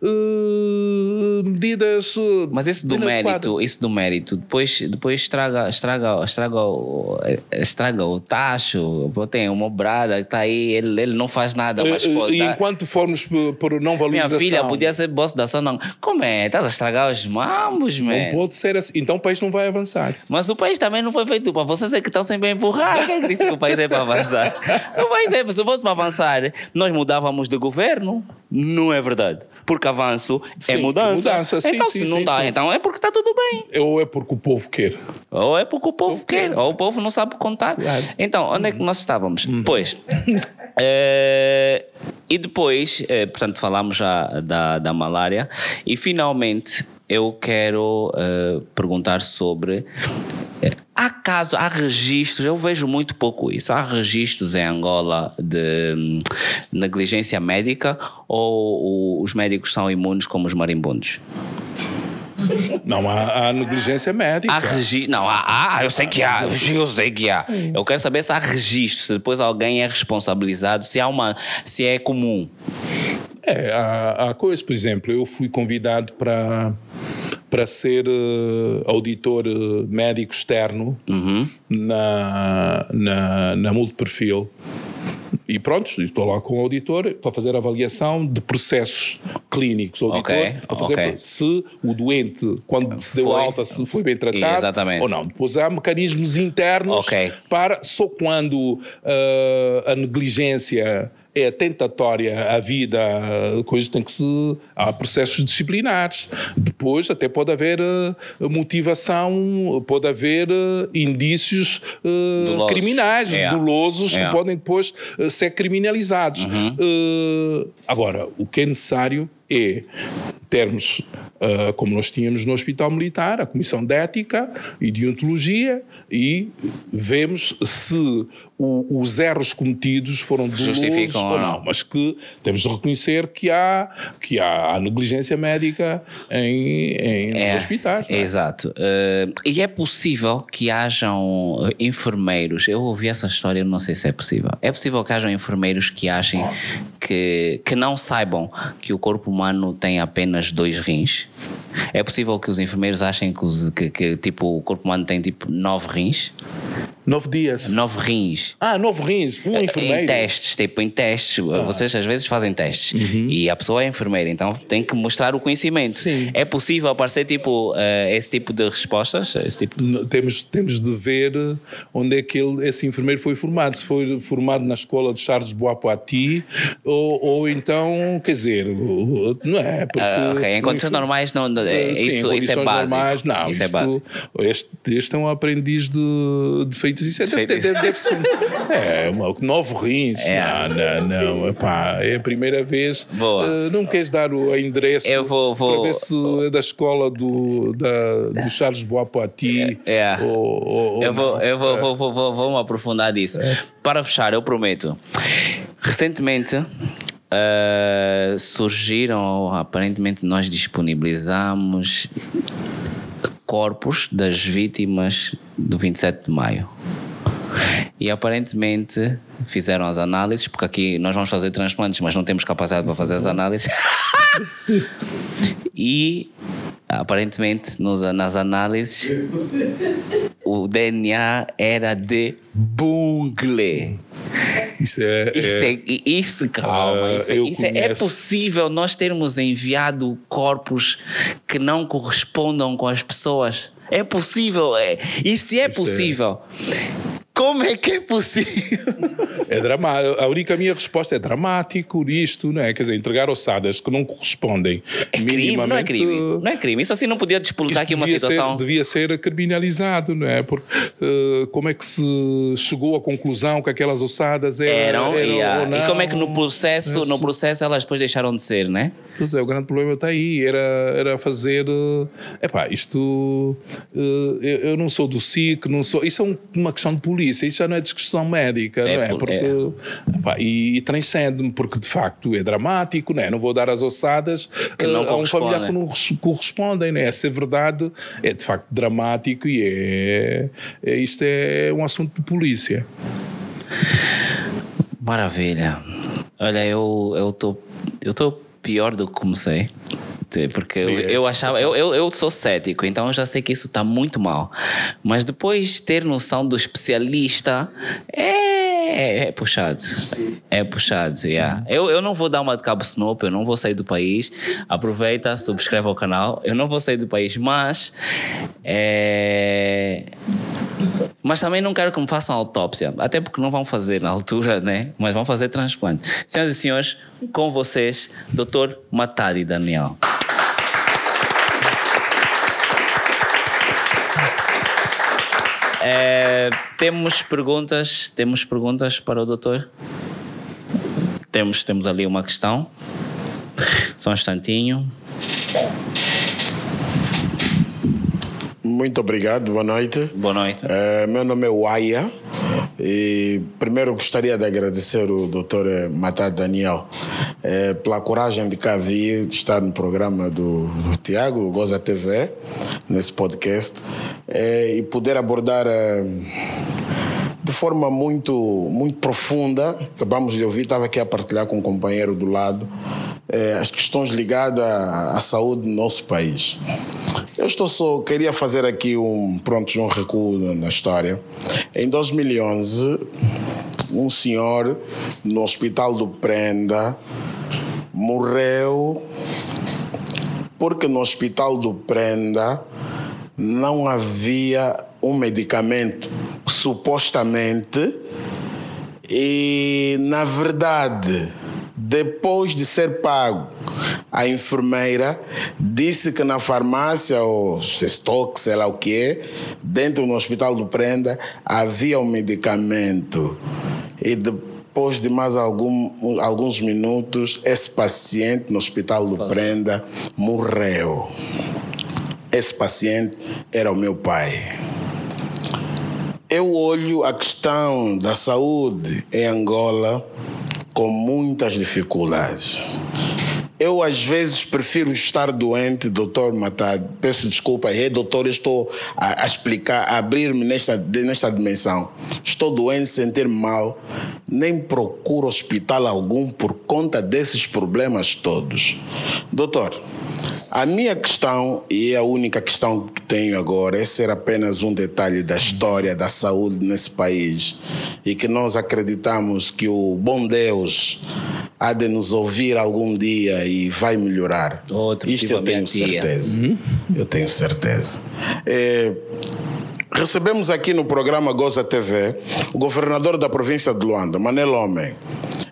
eh, medidas. eh, Mas isso do mérito, isso do mérito, depois, depois estraga, estraga, estraga, o, estraga o tacho. Tem uma brada está aí, ele, ele não faz nada, mas Eh, e dá- enquanto formos por, por não minha valorização. filha podia ser boss da ação, não. Como é? Estás a estragar os mambos, Não man. pode ser assim. Então o país não vai avançar. Mas o país também não foi feito para vocês é que estão sempre a empurrar. Quem disse que o país é para avançar? O país é, se fosse para avançar, nós mudávamos de governo. Não é verdade. Porque avanço é Sim, mudança. mudança, sim, então, sim, se não sim. então é porque está tudo bem. Ou é porque o povo quer. Ou é porque o povo quer, quero. ou o povo não sabe contar. Claro. Então, onde é que nós estávamos? Pois. eh, e depois, eh, portanto, falamos já da, da malária. E finalmente eu quero eh, perguntar sobre. Eh, Há casos, há registros, eu vejo muito pouco isso. Há registros em Angola de hum, negligência médica ou os médicos são imunes como os marimbondos? Não, há, há negligência médica. Há registro. Não, há, há, eu sei que há, eu sei que há. Eu quero saber se há registro, se depois alguém é responsabilizado, se há uma. se é comum. É, há, há coisas, por exemplo, eu fui convidado para para ser eh, auditor eh, médico externo na, na, na multiperfil. E pronto, estou lá com o auditor para fazer avaliação de processos clínicos. O auditor Ok, para fazer ok. se o doente, quando se deu Foi. alta, se foi bem tratado Exatamente. ou não. Depois há mecanismos internos Ok. para só quando eh, a negligência é tentatória à vida, a coisa tem que se. Há processos disciplinares. Depois até pode haver eh, motivação, pode haver eh, indícios eh, Dolosos. criminais, É. dolosos, É. que podem depois ser criminalizados. Eh, agora, o que é necessário é termos, como nós tínhamos no Hospital Militar, a Comissão de Ética e de Ontologia e vemos se o- os erros cometidos foram dolosos Justificam ou não. Mas que temos de reconhecer que há, que há, há negligência médica em, em nos hospitais. é? Exato. Eh, e é possível que hajam eh, enfermeiros. Eu ouvi essa história, não sei se é possível. É possível que hajam enfermeiros que achem que, que não saibam que o corpo humano tem apenas dois rins? É possível que os enfermeiros achem que, os- que- que, tipo, o corpo humano tem tipo nove rins? Nove dias. Nove rins. Ah, nove rins. Um enfermeiro. Em testes, tipo em testes, vocês às vezes fazem testes e a pessoa é enfermeira, então tem que mostrar o conhecimento. Sim. É possível aparecer tipo eh, esse tipo de respostas? Esse tipo de... Temos, temos de ver onde é que ele, esse enfermeiro foi formado. Se foi formado na escola de Charles Bois-Poity ou, ou então, quer dizer, não é? Porque Ah, ok, em condições enfer- normais não, não- é- sim, isso, em isso é básico. normais, não, isso é isto- básico. Este, este é um aprendiz de, de feitiço. Deve, feitiço. deve, deve ser, é, nove rins. É. Não, não, não. Epá, é a primeira vez. Boa. Eh, não queres dar o endereço Eu vou- vou- para ver se é da escola do, da, do Charles Bois-Poity É. ou, ou- ou Eu vou, não. eu vou, É. vou, vou, vou, vou me aprofundar disso. Para fechar, eu prometo. Recentemente ah, surgiram, aparentemente nós disponibilizamos corpos das vítimas do 27 de maio. E aparentemente fizeram as análises, porque aqui nós vamos fazer transplantes, mas não temos capacidade para fazer as análises. e aparentemente nos, nas análises o DNA era de bungle. Isso é. Isso, é- é, isso calma. Ah, isso, é- isso é, é possível nós termos enviado corpos que não correspondam com as pessoas. É possível. É. E se é é- possível, como é que é possível? É dramático. A única minha resposta é dramático isto, não é? Quer dizer, entregar ossadas que não correspondem É crime, não é minimamente. crime. Não é crime. Isso assim não podia despolutar Isto aqui uma devia situação. Ser, devia ser criminalizado, não é? Porque eh, como é que se chegou à conclusão que aquelas ossadas eram, Eram, e, ah, ou não? e como é que no processo, no Isso. processo elas depois deixaram de ser, né? Pois é, o grande problema está aí, era, era fazer. É epá, isto. eh, eu, eu não sou do SIC, não sou. Isso é um- uma questão de polícia, isso já não é discussão médica, É não é? Porque, epá, e, e transcende-me, porque de facto é dramático, não é? Não vou dar as ossadas eh, a um familiar que correspondem. não res- correspondem, não é? É verdade, é de facto dramático e é, é. Isto é um assunto de polícia. Maravilha. Olha, eu tô eu tô pior do que comecei. Porque eu, eu achava, eu, eu, eu sou cético, então eu já sei que isso está muito mal. Mas depois ter noção do especialista é, é puxado. É puxado, yeah. eu, eu não vou dar uma de Cabo Snoop, eu não vou sair do país. Aproveita, subscreve o canal. Eu não vou sair do país, mas. É, mas também não quero que me façam autópsia, até porque não vão fazer na altura, né? Mas vão fazer transplante. Senhoras e senhores, com vocês, Dr. Matadi Daniel. É, temos perguntas, temos perguntas para o doutor? Temos, temos ali uma questão. Só um instantinho. Muito obrigado, boa noite. Boa noite. Eh, meu nome é Waia e primeiro gostaria de agradecer o Dr. Matá Daniel eh, pela coragem de cá vir, de estar no programa do, do Tiago, Goza TV, nesse podcast, eh, e poder abordar eh, de forma muito, muito profunda, acabamos de ouvir, estava aqui a partilhar com um companheiro do lado, eh, as questões ligadas à, à saúde do nosso país. Eu estou só, queria fazer aqui um, pronto, um recuo na história. Em 2011, um senhor no Hospital do Prenda morreu porque no Hospital do Prenda não havia um medicamento supostamente e na verdade depois de ser pago a enfermeira disse que na farmácia ou estoque, sei lá o que é, dentro do hospital do Prenda havia um medicamento. E depois de mais algum, alguns minutos esse paciente no hospital do Prenda morreu. Esse paciente era o meu pai. Eu olho a questão da saúde em Angola com muitas dificuldades. Eu, às vezes, prefiro estar doente, doutor Matado. Peço desculpa, é doutor, estou a, a explicar, a abrir-me nesta, nesta dimensão. Estou doente, sentir mal. Nem procuro hospital algum por conta desses problemas todos. Doutor, A minha questão, e é a única questão que tenho agora, é ser apenas um detalhe da história da saúde nesse país e que nós acreditamos que o bom Deus há de nos ouvir algum dia e vai melhorar. Outro Isto eu tenho certeza. Uhum. Eu tenho certeza. É, recebemos aqui no programa Goza TV o governador da província de Luanda, Manel Homem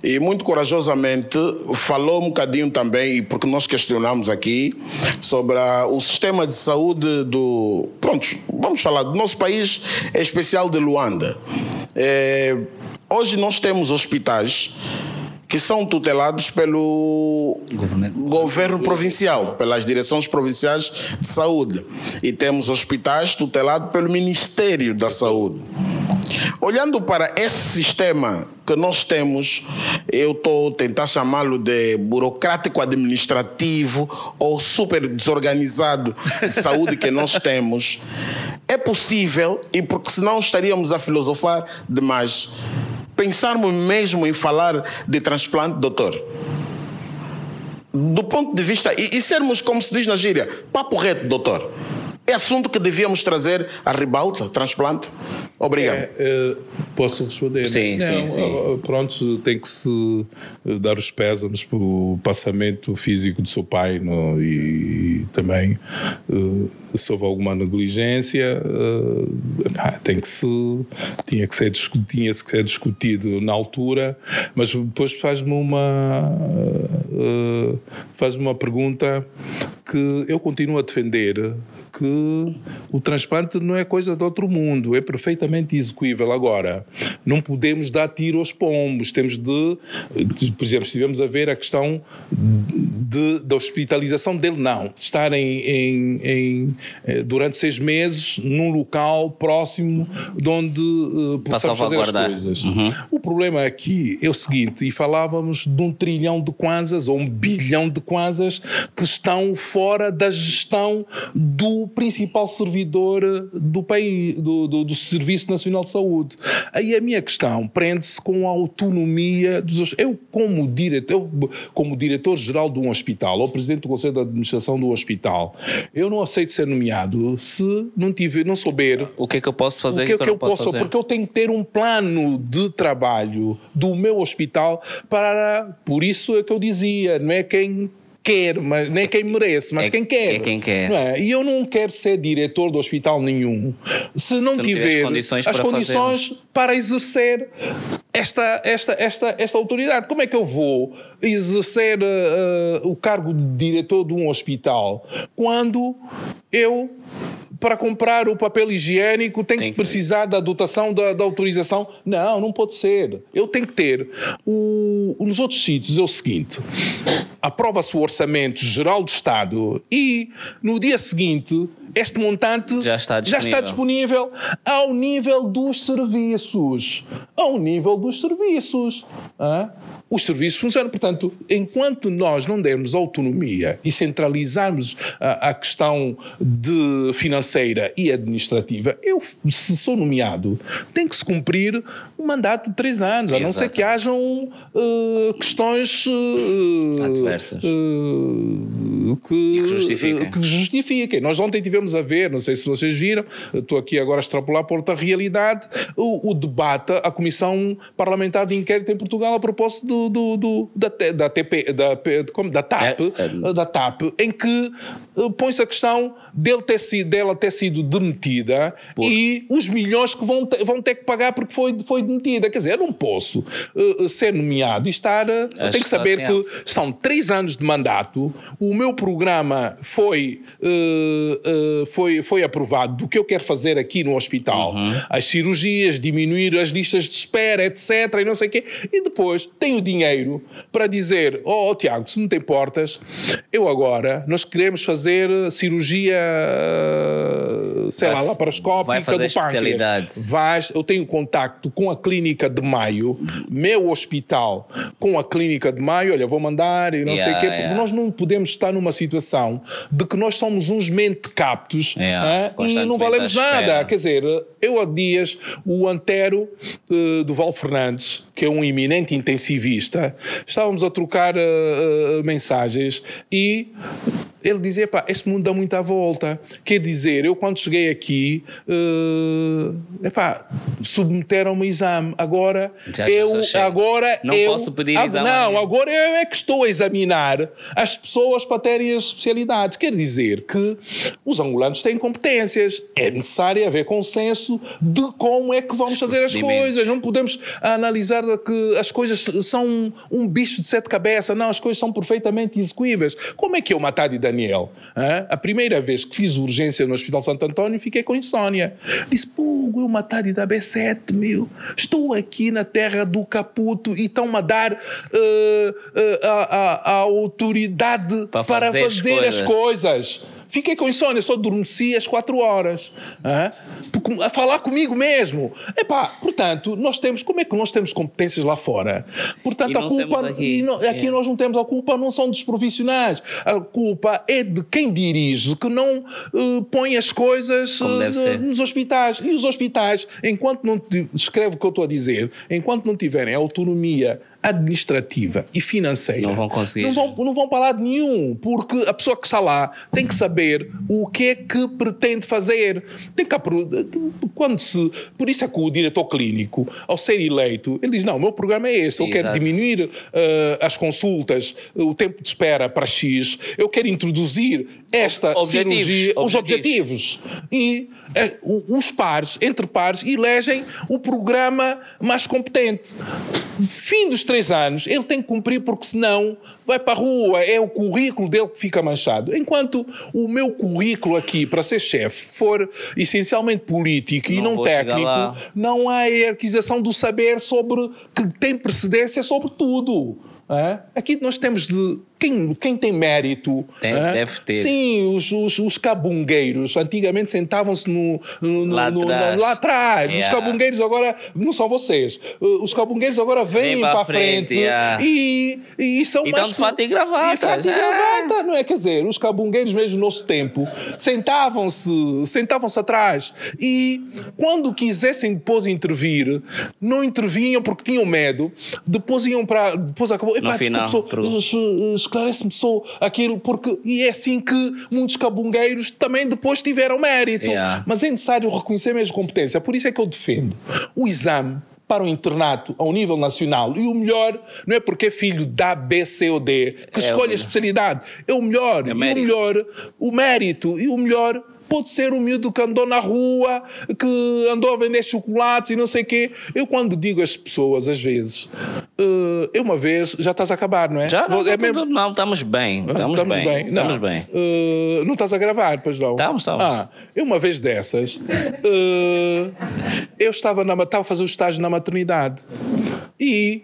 e muito corajosamente falou um bocadinho também, porque nós questionamos aqui, sobre a, o sistema de saúde do. Pronto, vamos falar do nosso país, em especial de Luanda. É, hoje nós temos hospitais que são tutelados pelo governo provincial, pelas direções provinciais de saúde. E temos hospitais tutelados pelo Ministério da Saúde. Olhando para esse sistema que nós temos, eu estou a tentar chamá-lo de burocrático administrativo ou super desorganizado de saúde que nós temos, é possível, e porque senão estaríamos a filosofar demais, pensarmos mesmo em falar de transplante, doutor? Do ponto de vista, e, e sermos, como se diz na gíria, papo reto, doutor. É assunto que devíamos trazer a ribalta, transplante? Obrigado. É, é, posso responder? Sim, Não, sim, sim. Pronto, tem que se eh, dar os pésames pelo passamento físico do seu pai no, e, e, também uh, se houve alguma negligência, uh, tem que se, tinha, que ser, tinha que ser discutido na altura, mas depois faz-me uma, uh, faz uma pergunta que eu continuo a defender que o transplante não é coisa de outro mundo, é perfeitamente execuível. Agora, não podemos dar tiro aos pombos, temos de, de por exemplo, estivemos a ver a questão de, da hospitalização dele, não, estar em, em, em, eh, durante seis meses num local próximo de onde uh, possamos fazer as coisas. Uhum. O problema aqui é o seguinte, e falávamos de um trilhão de kwanzas ou um bilhão de kwanzas que estão fora da gestão do principal servidor do país, do, do, do, Serviço Nacional de Saúde. Aí a minha questão prende-se com a autonomia dos. Eu, como diretor, como diretor-geral de um hospital, ou presidente do Conselho de Administração do hospital, eu não aceito ser nomeado se não tiver, não souber. O que é que eu posso fazer? O que é que, que eu, posso fazer? Porque eu tenho que ter um plano de trabalho do meu hospital para. Por isso é que eu dizia, não é quem quer, mas nem quem merece, mas é, quem quer. É quem quer. É? E eu não quero ser diretor de hospital nenhum se não se tiver condições as condições fazer. para exercer esta, esta, esta, esta autoridade. Como é que eu vou exercer uh, o cargo de diretor de um hospital quando eu para comprar o papel higiênico tem, tem que, que precisar da dotação da, da, autorização. Não, não pode ser. Eu tenho que ter. O, nos outros sítios é o seguinte: aprova-se o orçamento geral do Estado e no dia seguinte este montante já está, já está disponível ao nível dos serviços. Ao nível dos serviços. Ah? Os serviços funcionam. Portanto, enquanto nós não dermos autonomia e centralizarmos a, a questão de financeira e administrativa, eu, se sou nomeado, tem que se cumprir um mandato de três anos, a não ser que hajam uh, questões uh, adversas uh, que, que, justifiquem. que justifiquem. Nós ontem tivemos a ver, não sei se vocês viram, estou aqui agora a extrapolar por outra realidade, o, o, debate, a Comissão Parlamentar de Inquérito em Portugal a propósito do, do, do da, da, TP, da, como, da TAP, é, é. da TAP, em que uh, põe-se a questão dele ter sido, dela ter sido demitida Por. e os milhões que vão ter, vão ter que pagar porque foi, foi demitida. Quer dizer, eu não posso uh, ser nomeado e estar. Uh, tenho que saber assim, que são três anos de mandato, o meu programa foi. Uh, foi, foi aprovado do que eu quero fazer aqui no hospital, uhum. as cirurgias, diminuir as listas de espera, etc. e não sei o quê, e depois tenho dinheiro para dizer: Oh, oh Tiago, se não te importas, eu agora, nós queremos fazer cirurgia, sei vai, lá, laparoscópica vai do pâncreas. Vais, eu tenho contacto com a clínica de Maio, meu hospital com a clínica de Maio, olha, vou mandar e não yeah, sei o quê, porque yeah. nós não podemos estar numa situação de que nós somos uns mentecaptos aptos é, e não valemos nada. Quer dizer, eu há dias, o Antero uh, do Val Fernandes, que é um eminente intensivista, estávamos a trocar uh, mensagens e ele dizia, pá, este mundo dá muita volta. Quer dizer, eu quando cheguei aqui, uh, epá, submeteram-me exame. Agora, Já eu, agora Não eu, posso pedir Ah, exame Não, agora eu é que estou a examinar as pessoas para terem as especialidades. Quer dizer que os angolanos têm competências. É necessário haver consenso de como é que vamos fazer as coisas. Não podemos analisar que as coisas são um bicho de sete cabeças. Não, as coisas são perfeitamente execuíveis. Como é que eu matar de Daniel? Hã? A primeira vez que fiz urgência no Hospital Santo António, fiquei com insônia. Disse, pô, eu matar de da B7, meu. Estou aqui na terra do Caputo e estão-me a dar eh, eh, a, a- a autoridade Para para fazer fazer as coisas. Fiquei com insônia, só adormeci às quatro horas. A falar comigo mesmo. Epá, portanto, nós temos. Como é que nós temos competências lá fora? Portanto, a culpa. aqui. não- aqui É. nós não temos a culpa, não são dos profissionais. A culpa é de quem dirige, que não eh, põe as coisas ser. nos hospitais. E os hospitais, enquanto não. Escreve o que eu estou a dizer, enquanto não tiverem autonomia administrativa e financeira, Não vão conseguir. Não vão, não vão para lado nenhum, porque a pessoa que está lá tem que saber o que é que pretende fazer. Tem que quando se, por isso é que o diretor clínico, ao ser eleito, ele diz: Não, o meu programa é esse, eu quero Exato. diminuir eh, as consultas, o tempo de espera para X, eu quero introduzir esta Objetivos, cirurgia, os objetivos. objetivos. E o- os pares, entre pares, elegem o programa mais competente. Fim dos três anos, ele tem que cumprir, porque senão vai para a rua, é o currículo dele que fica manchado. Enquanto o meu currículo aqui para ser chefe for essencialmente político e Não não vou chegar técnico, não há hierarquização do saber sobre que tem precedência sobre tudo. hã? Aqui nós temos de. Quem, quem tem mérito. Tem- hã? deve ter. Sim, os, os, os cabungueiros antigamente sentavam-se no, no- no- Lá no- atrás. lá atrás. Os Yeah. cabungueiros agora, não são vocês, os cabungueiros agora vêm para a frente, frente, yeah. e, e são E mais. estão de fato e gravata, E fato e já. gravata, não é? Quer dizer, os cabungueiros mesmo no nosso tempo sentavam-se sentavam-se atrás e quando quisessem depois intervir, não intervinham porque tinham medo, depois iam para. Depois acabou. Epá, final, desculpe, só, pergunta. es- esclarece-me só aquilo, porque. E é assim que muitos cabungueiros também depois tiveram mérito. Yeah. Mas é necessário reconhecer mesmo competência. Por isso é que eu defendo o exame para o internato ao nível nacional e o melhor não é porque é filho da B, C ou D que escolhe a especialidade é o melhor É o melhor o mérito e o melhor pode ser o miúdo que andou na rua que andou a vender chocolates e não sei o quê eu quando digo às pessoas às vezes eh, eu uma vez já estás a acabar não é? Já não, é tá tudo- não, estamos bem. Estamos, bem. Estamos não. bem. Eh, não estás a gravar, pois não? Estamos, estamos. Ah, eu uma vez dessas, eh, eu estava, na, estava a fazer o estágio na maternidade e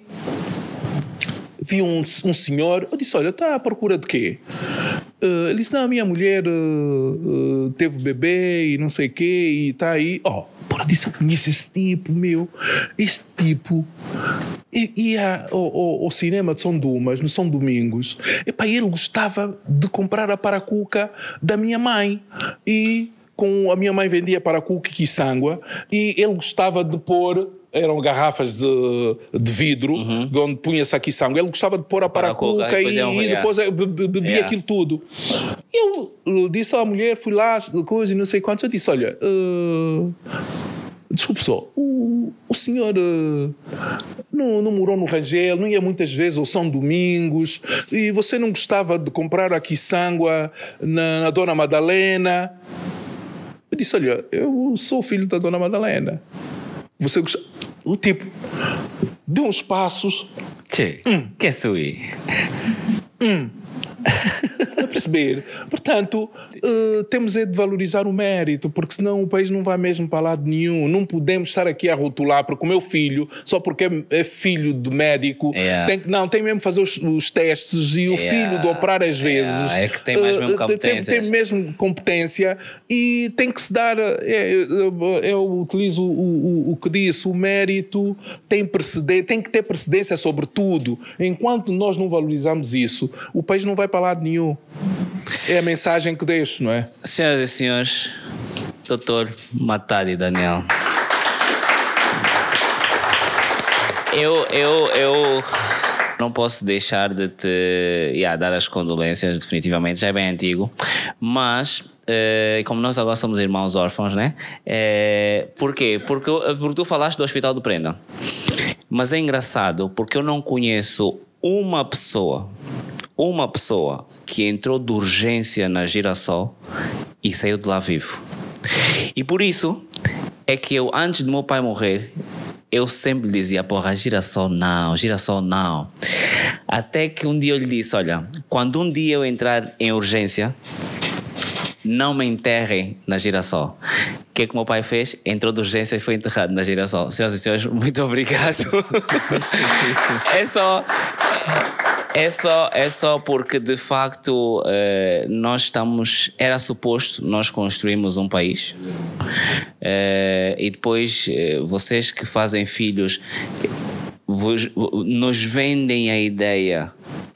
vi um, um senhor, eu disse, olha, está à procura de quê? Eh, ele disse, não, a minha mulher eh, eh, teve bebê e não sei o quê e está aí. Oh, porra, disse, eu conheço esse tipo, meu. Este tipo ia ao, cinema de São Dumas, no São Domingos. Epá, ele gostava de comprar a paracuca da minha mãe. E com a minha mãe vendia paracuca e quiçangua e ele gostava de pôr eram garrafas de, de vidro onde punha-se a quiçangua. Ele gostava de pôr a Paracuca, paracuca e e, depois be- bebia Yeah. aquilo tudo. Eu eh, disse à mulher, fui lá, coisa e não sei quantos, eu disse, olha... eh, Desculpe só, o, o senhor eh, não, não morou no Rangel, não ia muitas vezes ao São Domingos e você não gostava de comprar aqui sangua na, na Dona Madalena? Eu disse, olha, eu sou filho da Dona Madalena. Você gosta... O tipo deu uns passos, Che, que sou eu? A perceber. Portanto, eh, temos é de valorizar o mérito, porque senão o país não vai mesmo para lado nenhum. Não podemos estar aqui a rotular, porque o meu filho, só porque é, é filho de médico, Yeah. tem que, não, tem mesmo que fazer os, os testes e o Yeah. filho de operar às vezes. Yeah, é que tem mais mesmo eh, tem- tem, competências. mesmo competência e tem que se dar. eh, Eu, eu utilizo o, o, o que disse: o mérito tem, precedência, tem que ter precedência sobre tudo. Enquanto nós não valorizamos isso, o país não vai para lado nenhum. É a mensagem que deixo, não é? Senhoras e senhores, doutor Matari Daniel. Eu, eu, eu, Não posso deixar de te yeah, dar as condolências, definitivamente, já é bem antigo, mas Uh, como nós agora somos irmãos órfãos, né? Uh, por quê? Porque, porque tu falaste do Hospital do Prenda. Mas é engraçado porque eu não conheço uma pessoa, uma pessoa que entrou de urgência na Girassol e saiu de lá vivo. E por isso é que eu, antes do meu pai morrer, eu sempre dizia, porra, girassol não, girassol não. Até que um dia eu lhe disse, olha, quando um dia eu entrar em urgência, não me enterrem na girassol. O que é que o meu pai fez? Entrou de urgência e foi enterrado na girassol. Senhoras e senhores, muito obrigado. é só. É só, é só porque de facto eh, nós estamos. Era suposto nós construímos um país eh, e depois eh, vocês que fazem filhos vos, nos vendem a ideia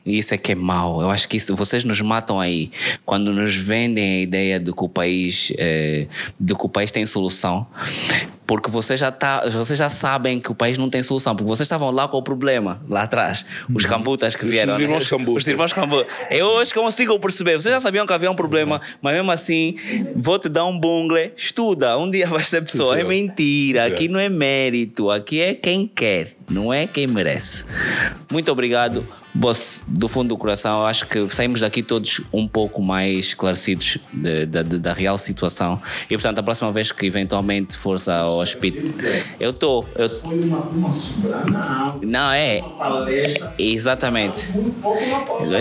isso é que é mau. Eu acho que isso, vocês nos matam aí quando nos vendem a ideia de que o país, de que o país tem solução. Porque vocês já, tá, vocês já sabem que o país não tem solução, porque vocês estavam lá com o problema, lá atrás. Os uhum. cambutas que vieram. Os irmãos né? cambutas. Os irmãos cambutas. Eu hoje consigo perceber. Vocês já sabiam que havia um problema, mas mesmo assim, vou te dar um bungle, estuda, um dia vai ser pessoa. É mentira, aqui não é mérito, aqui é quem quer, não é quem merece. Muito obrigado. Boss, do fundo do coração, acho que saímos daqui todos um pouco mais esclarecidos de, de, de, da real situação. E portanto, a próxima vez que eventualmente fores ao hospital, eu estou. Eu... Foi uma, uma sobrana Não, é. Uma palestra. Exatamente.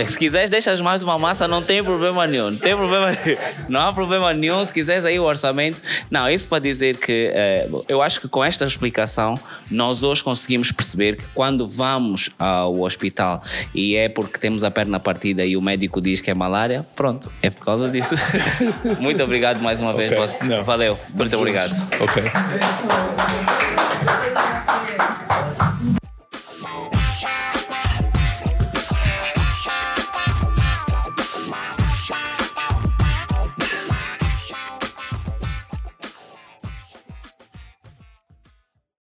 Se quiseres, deixas mais uma massa, não tem problema nenhum. Não tem problema Não há problema nenhum. Se quiseres aí o orçamento. Não, isso para dizer que é, eu acho que com esta explicação, nós hoje conseguimos perceber que quando vamos ao hospital e é porque temos a perna partida e o médico diz que é malária, pronto, é por causa disso. Muito obrigado mais uma vez, okay. Valeu, muito obrigado. Ok.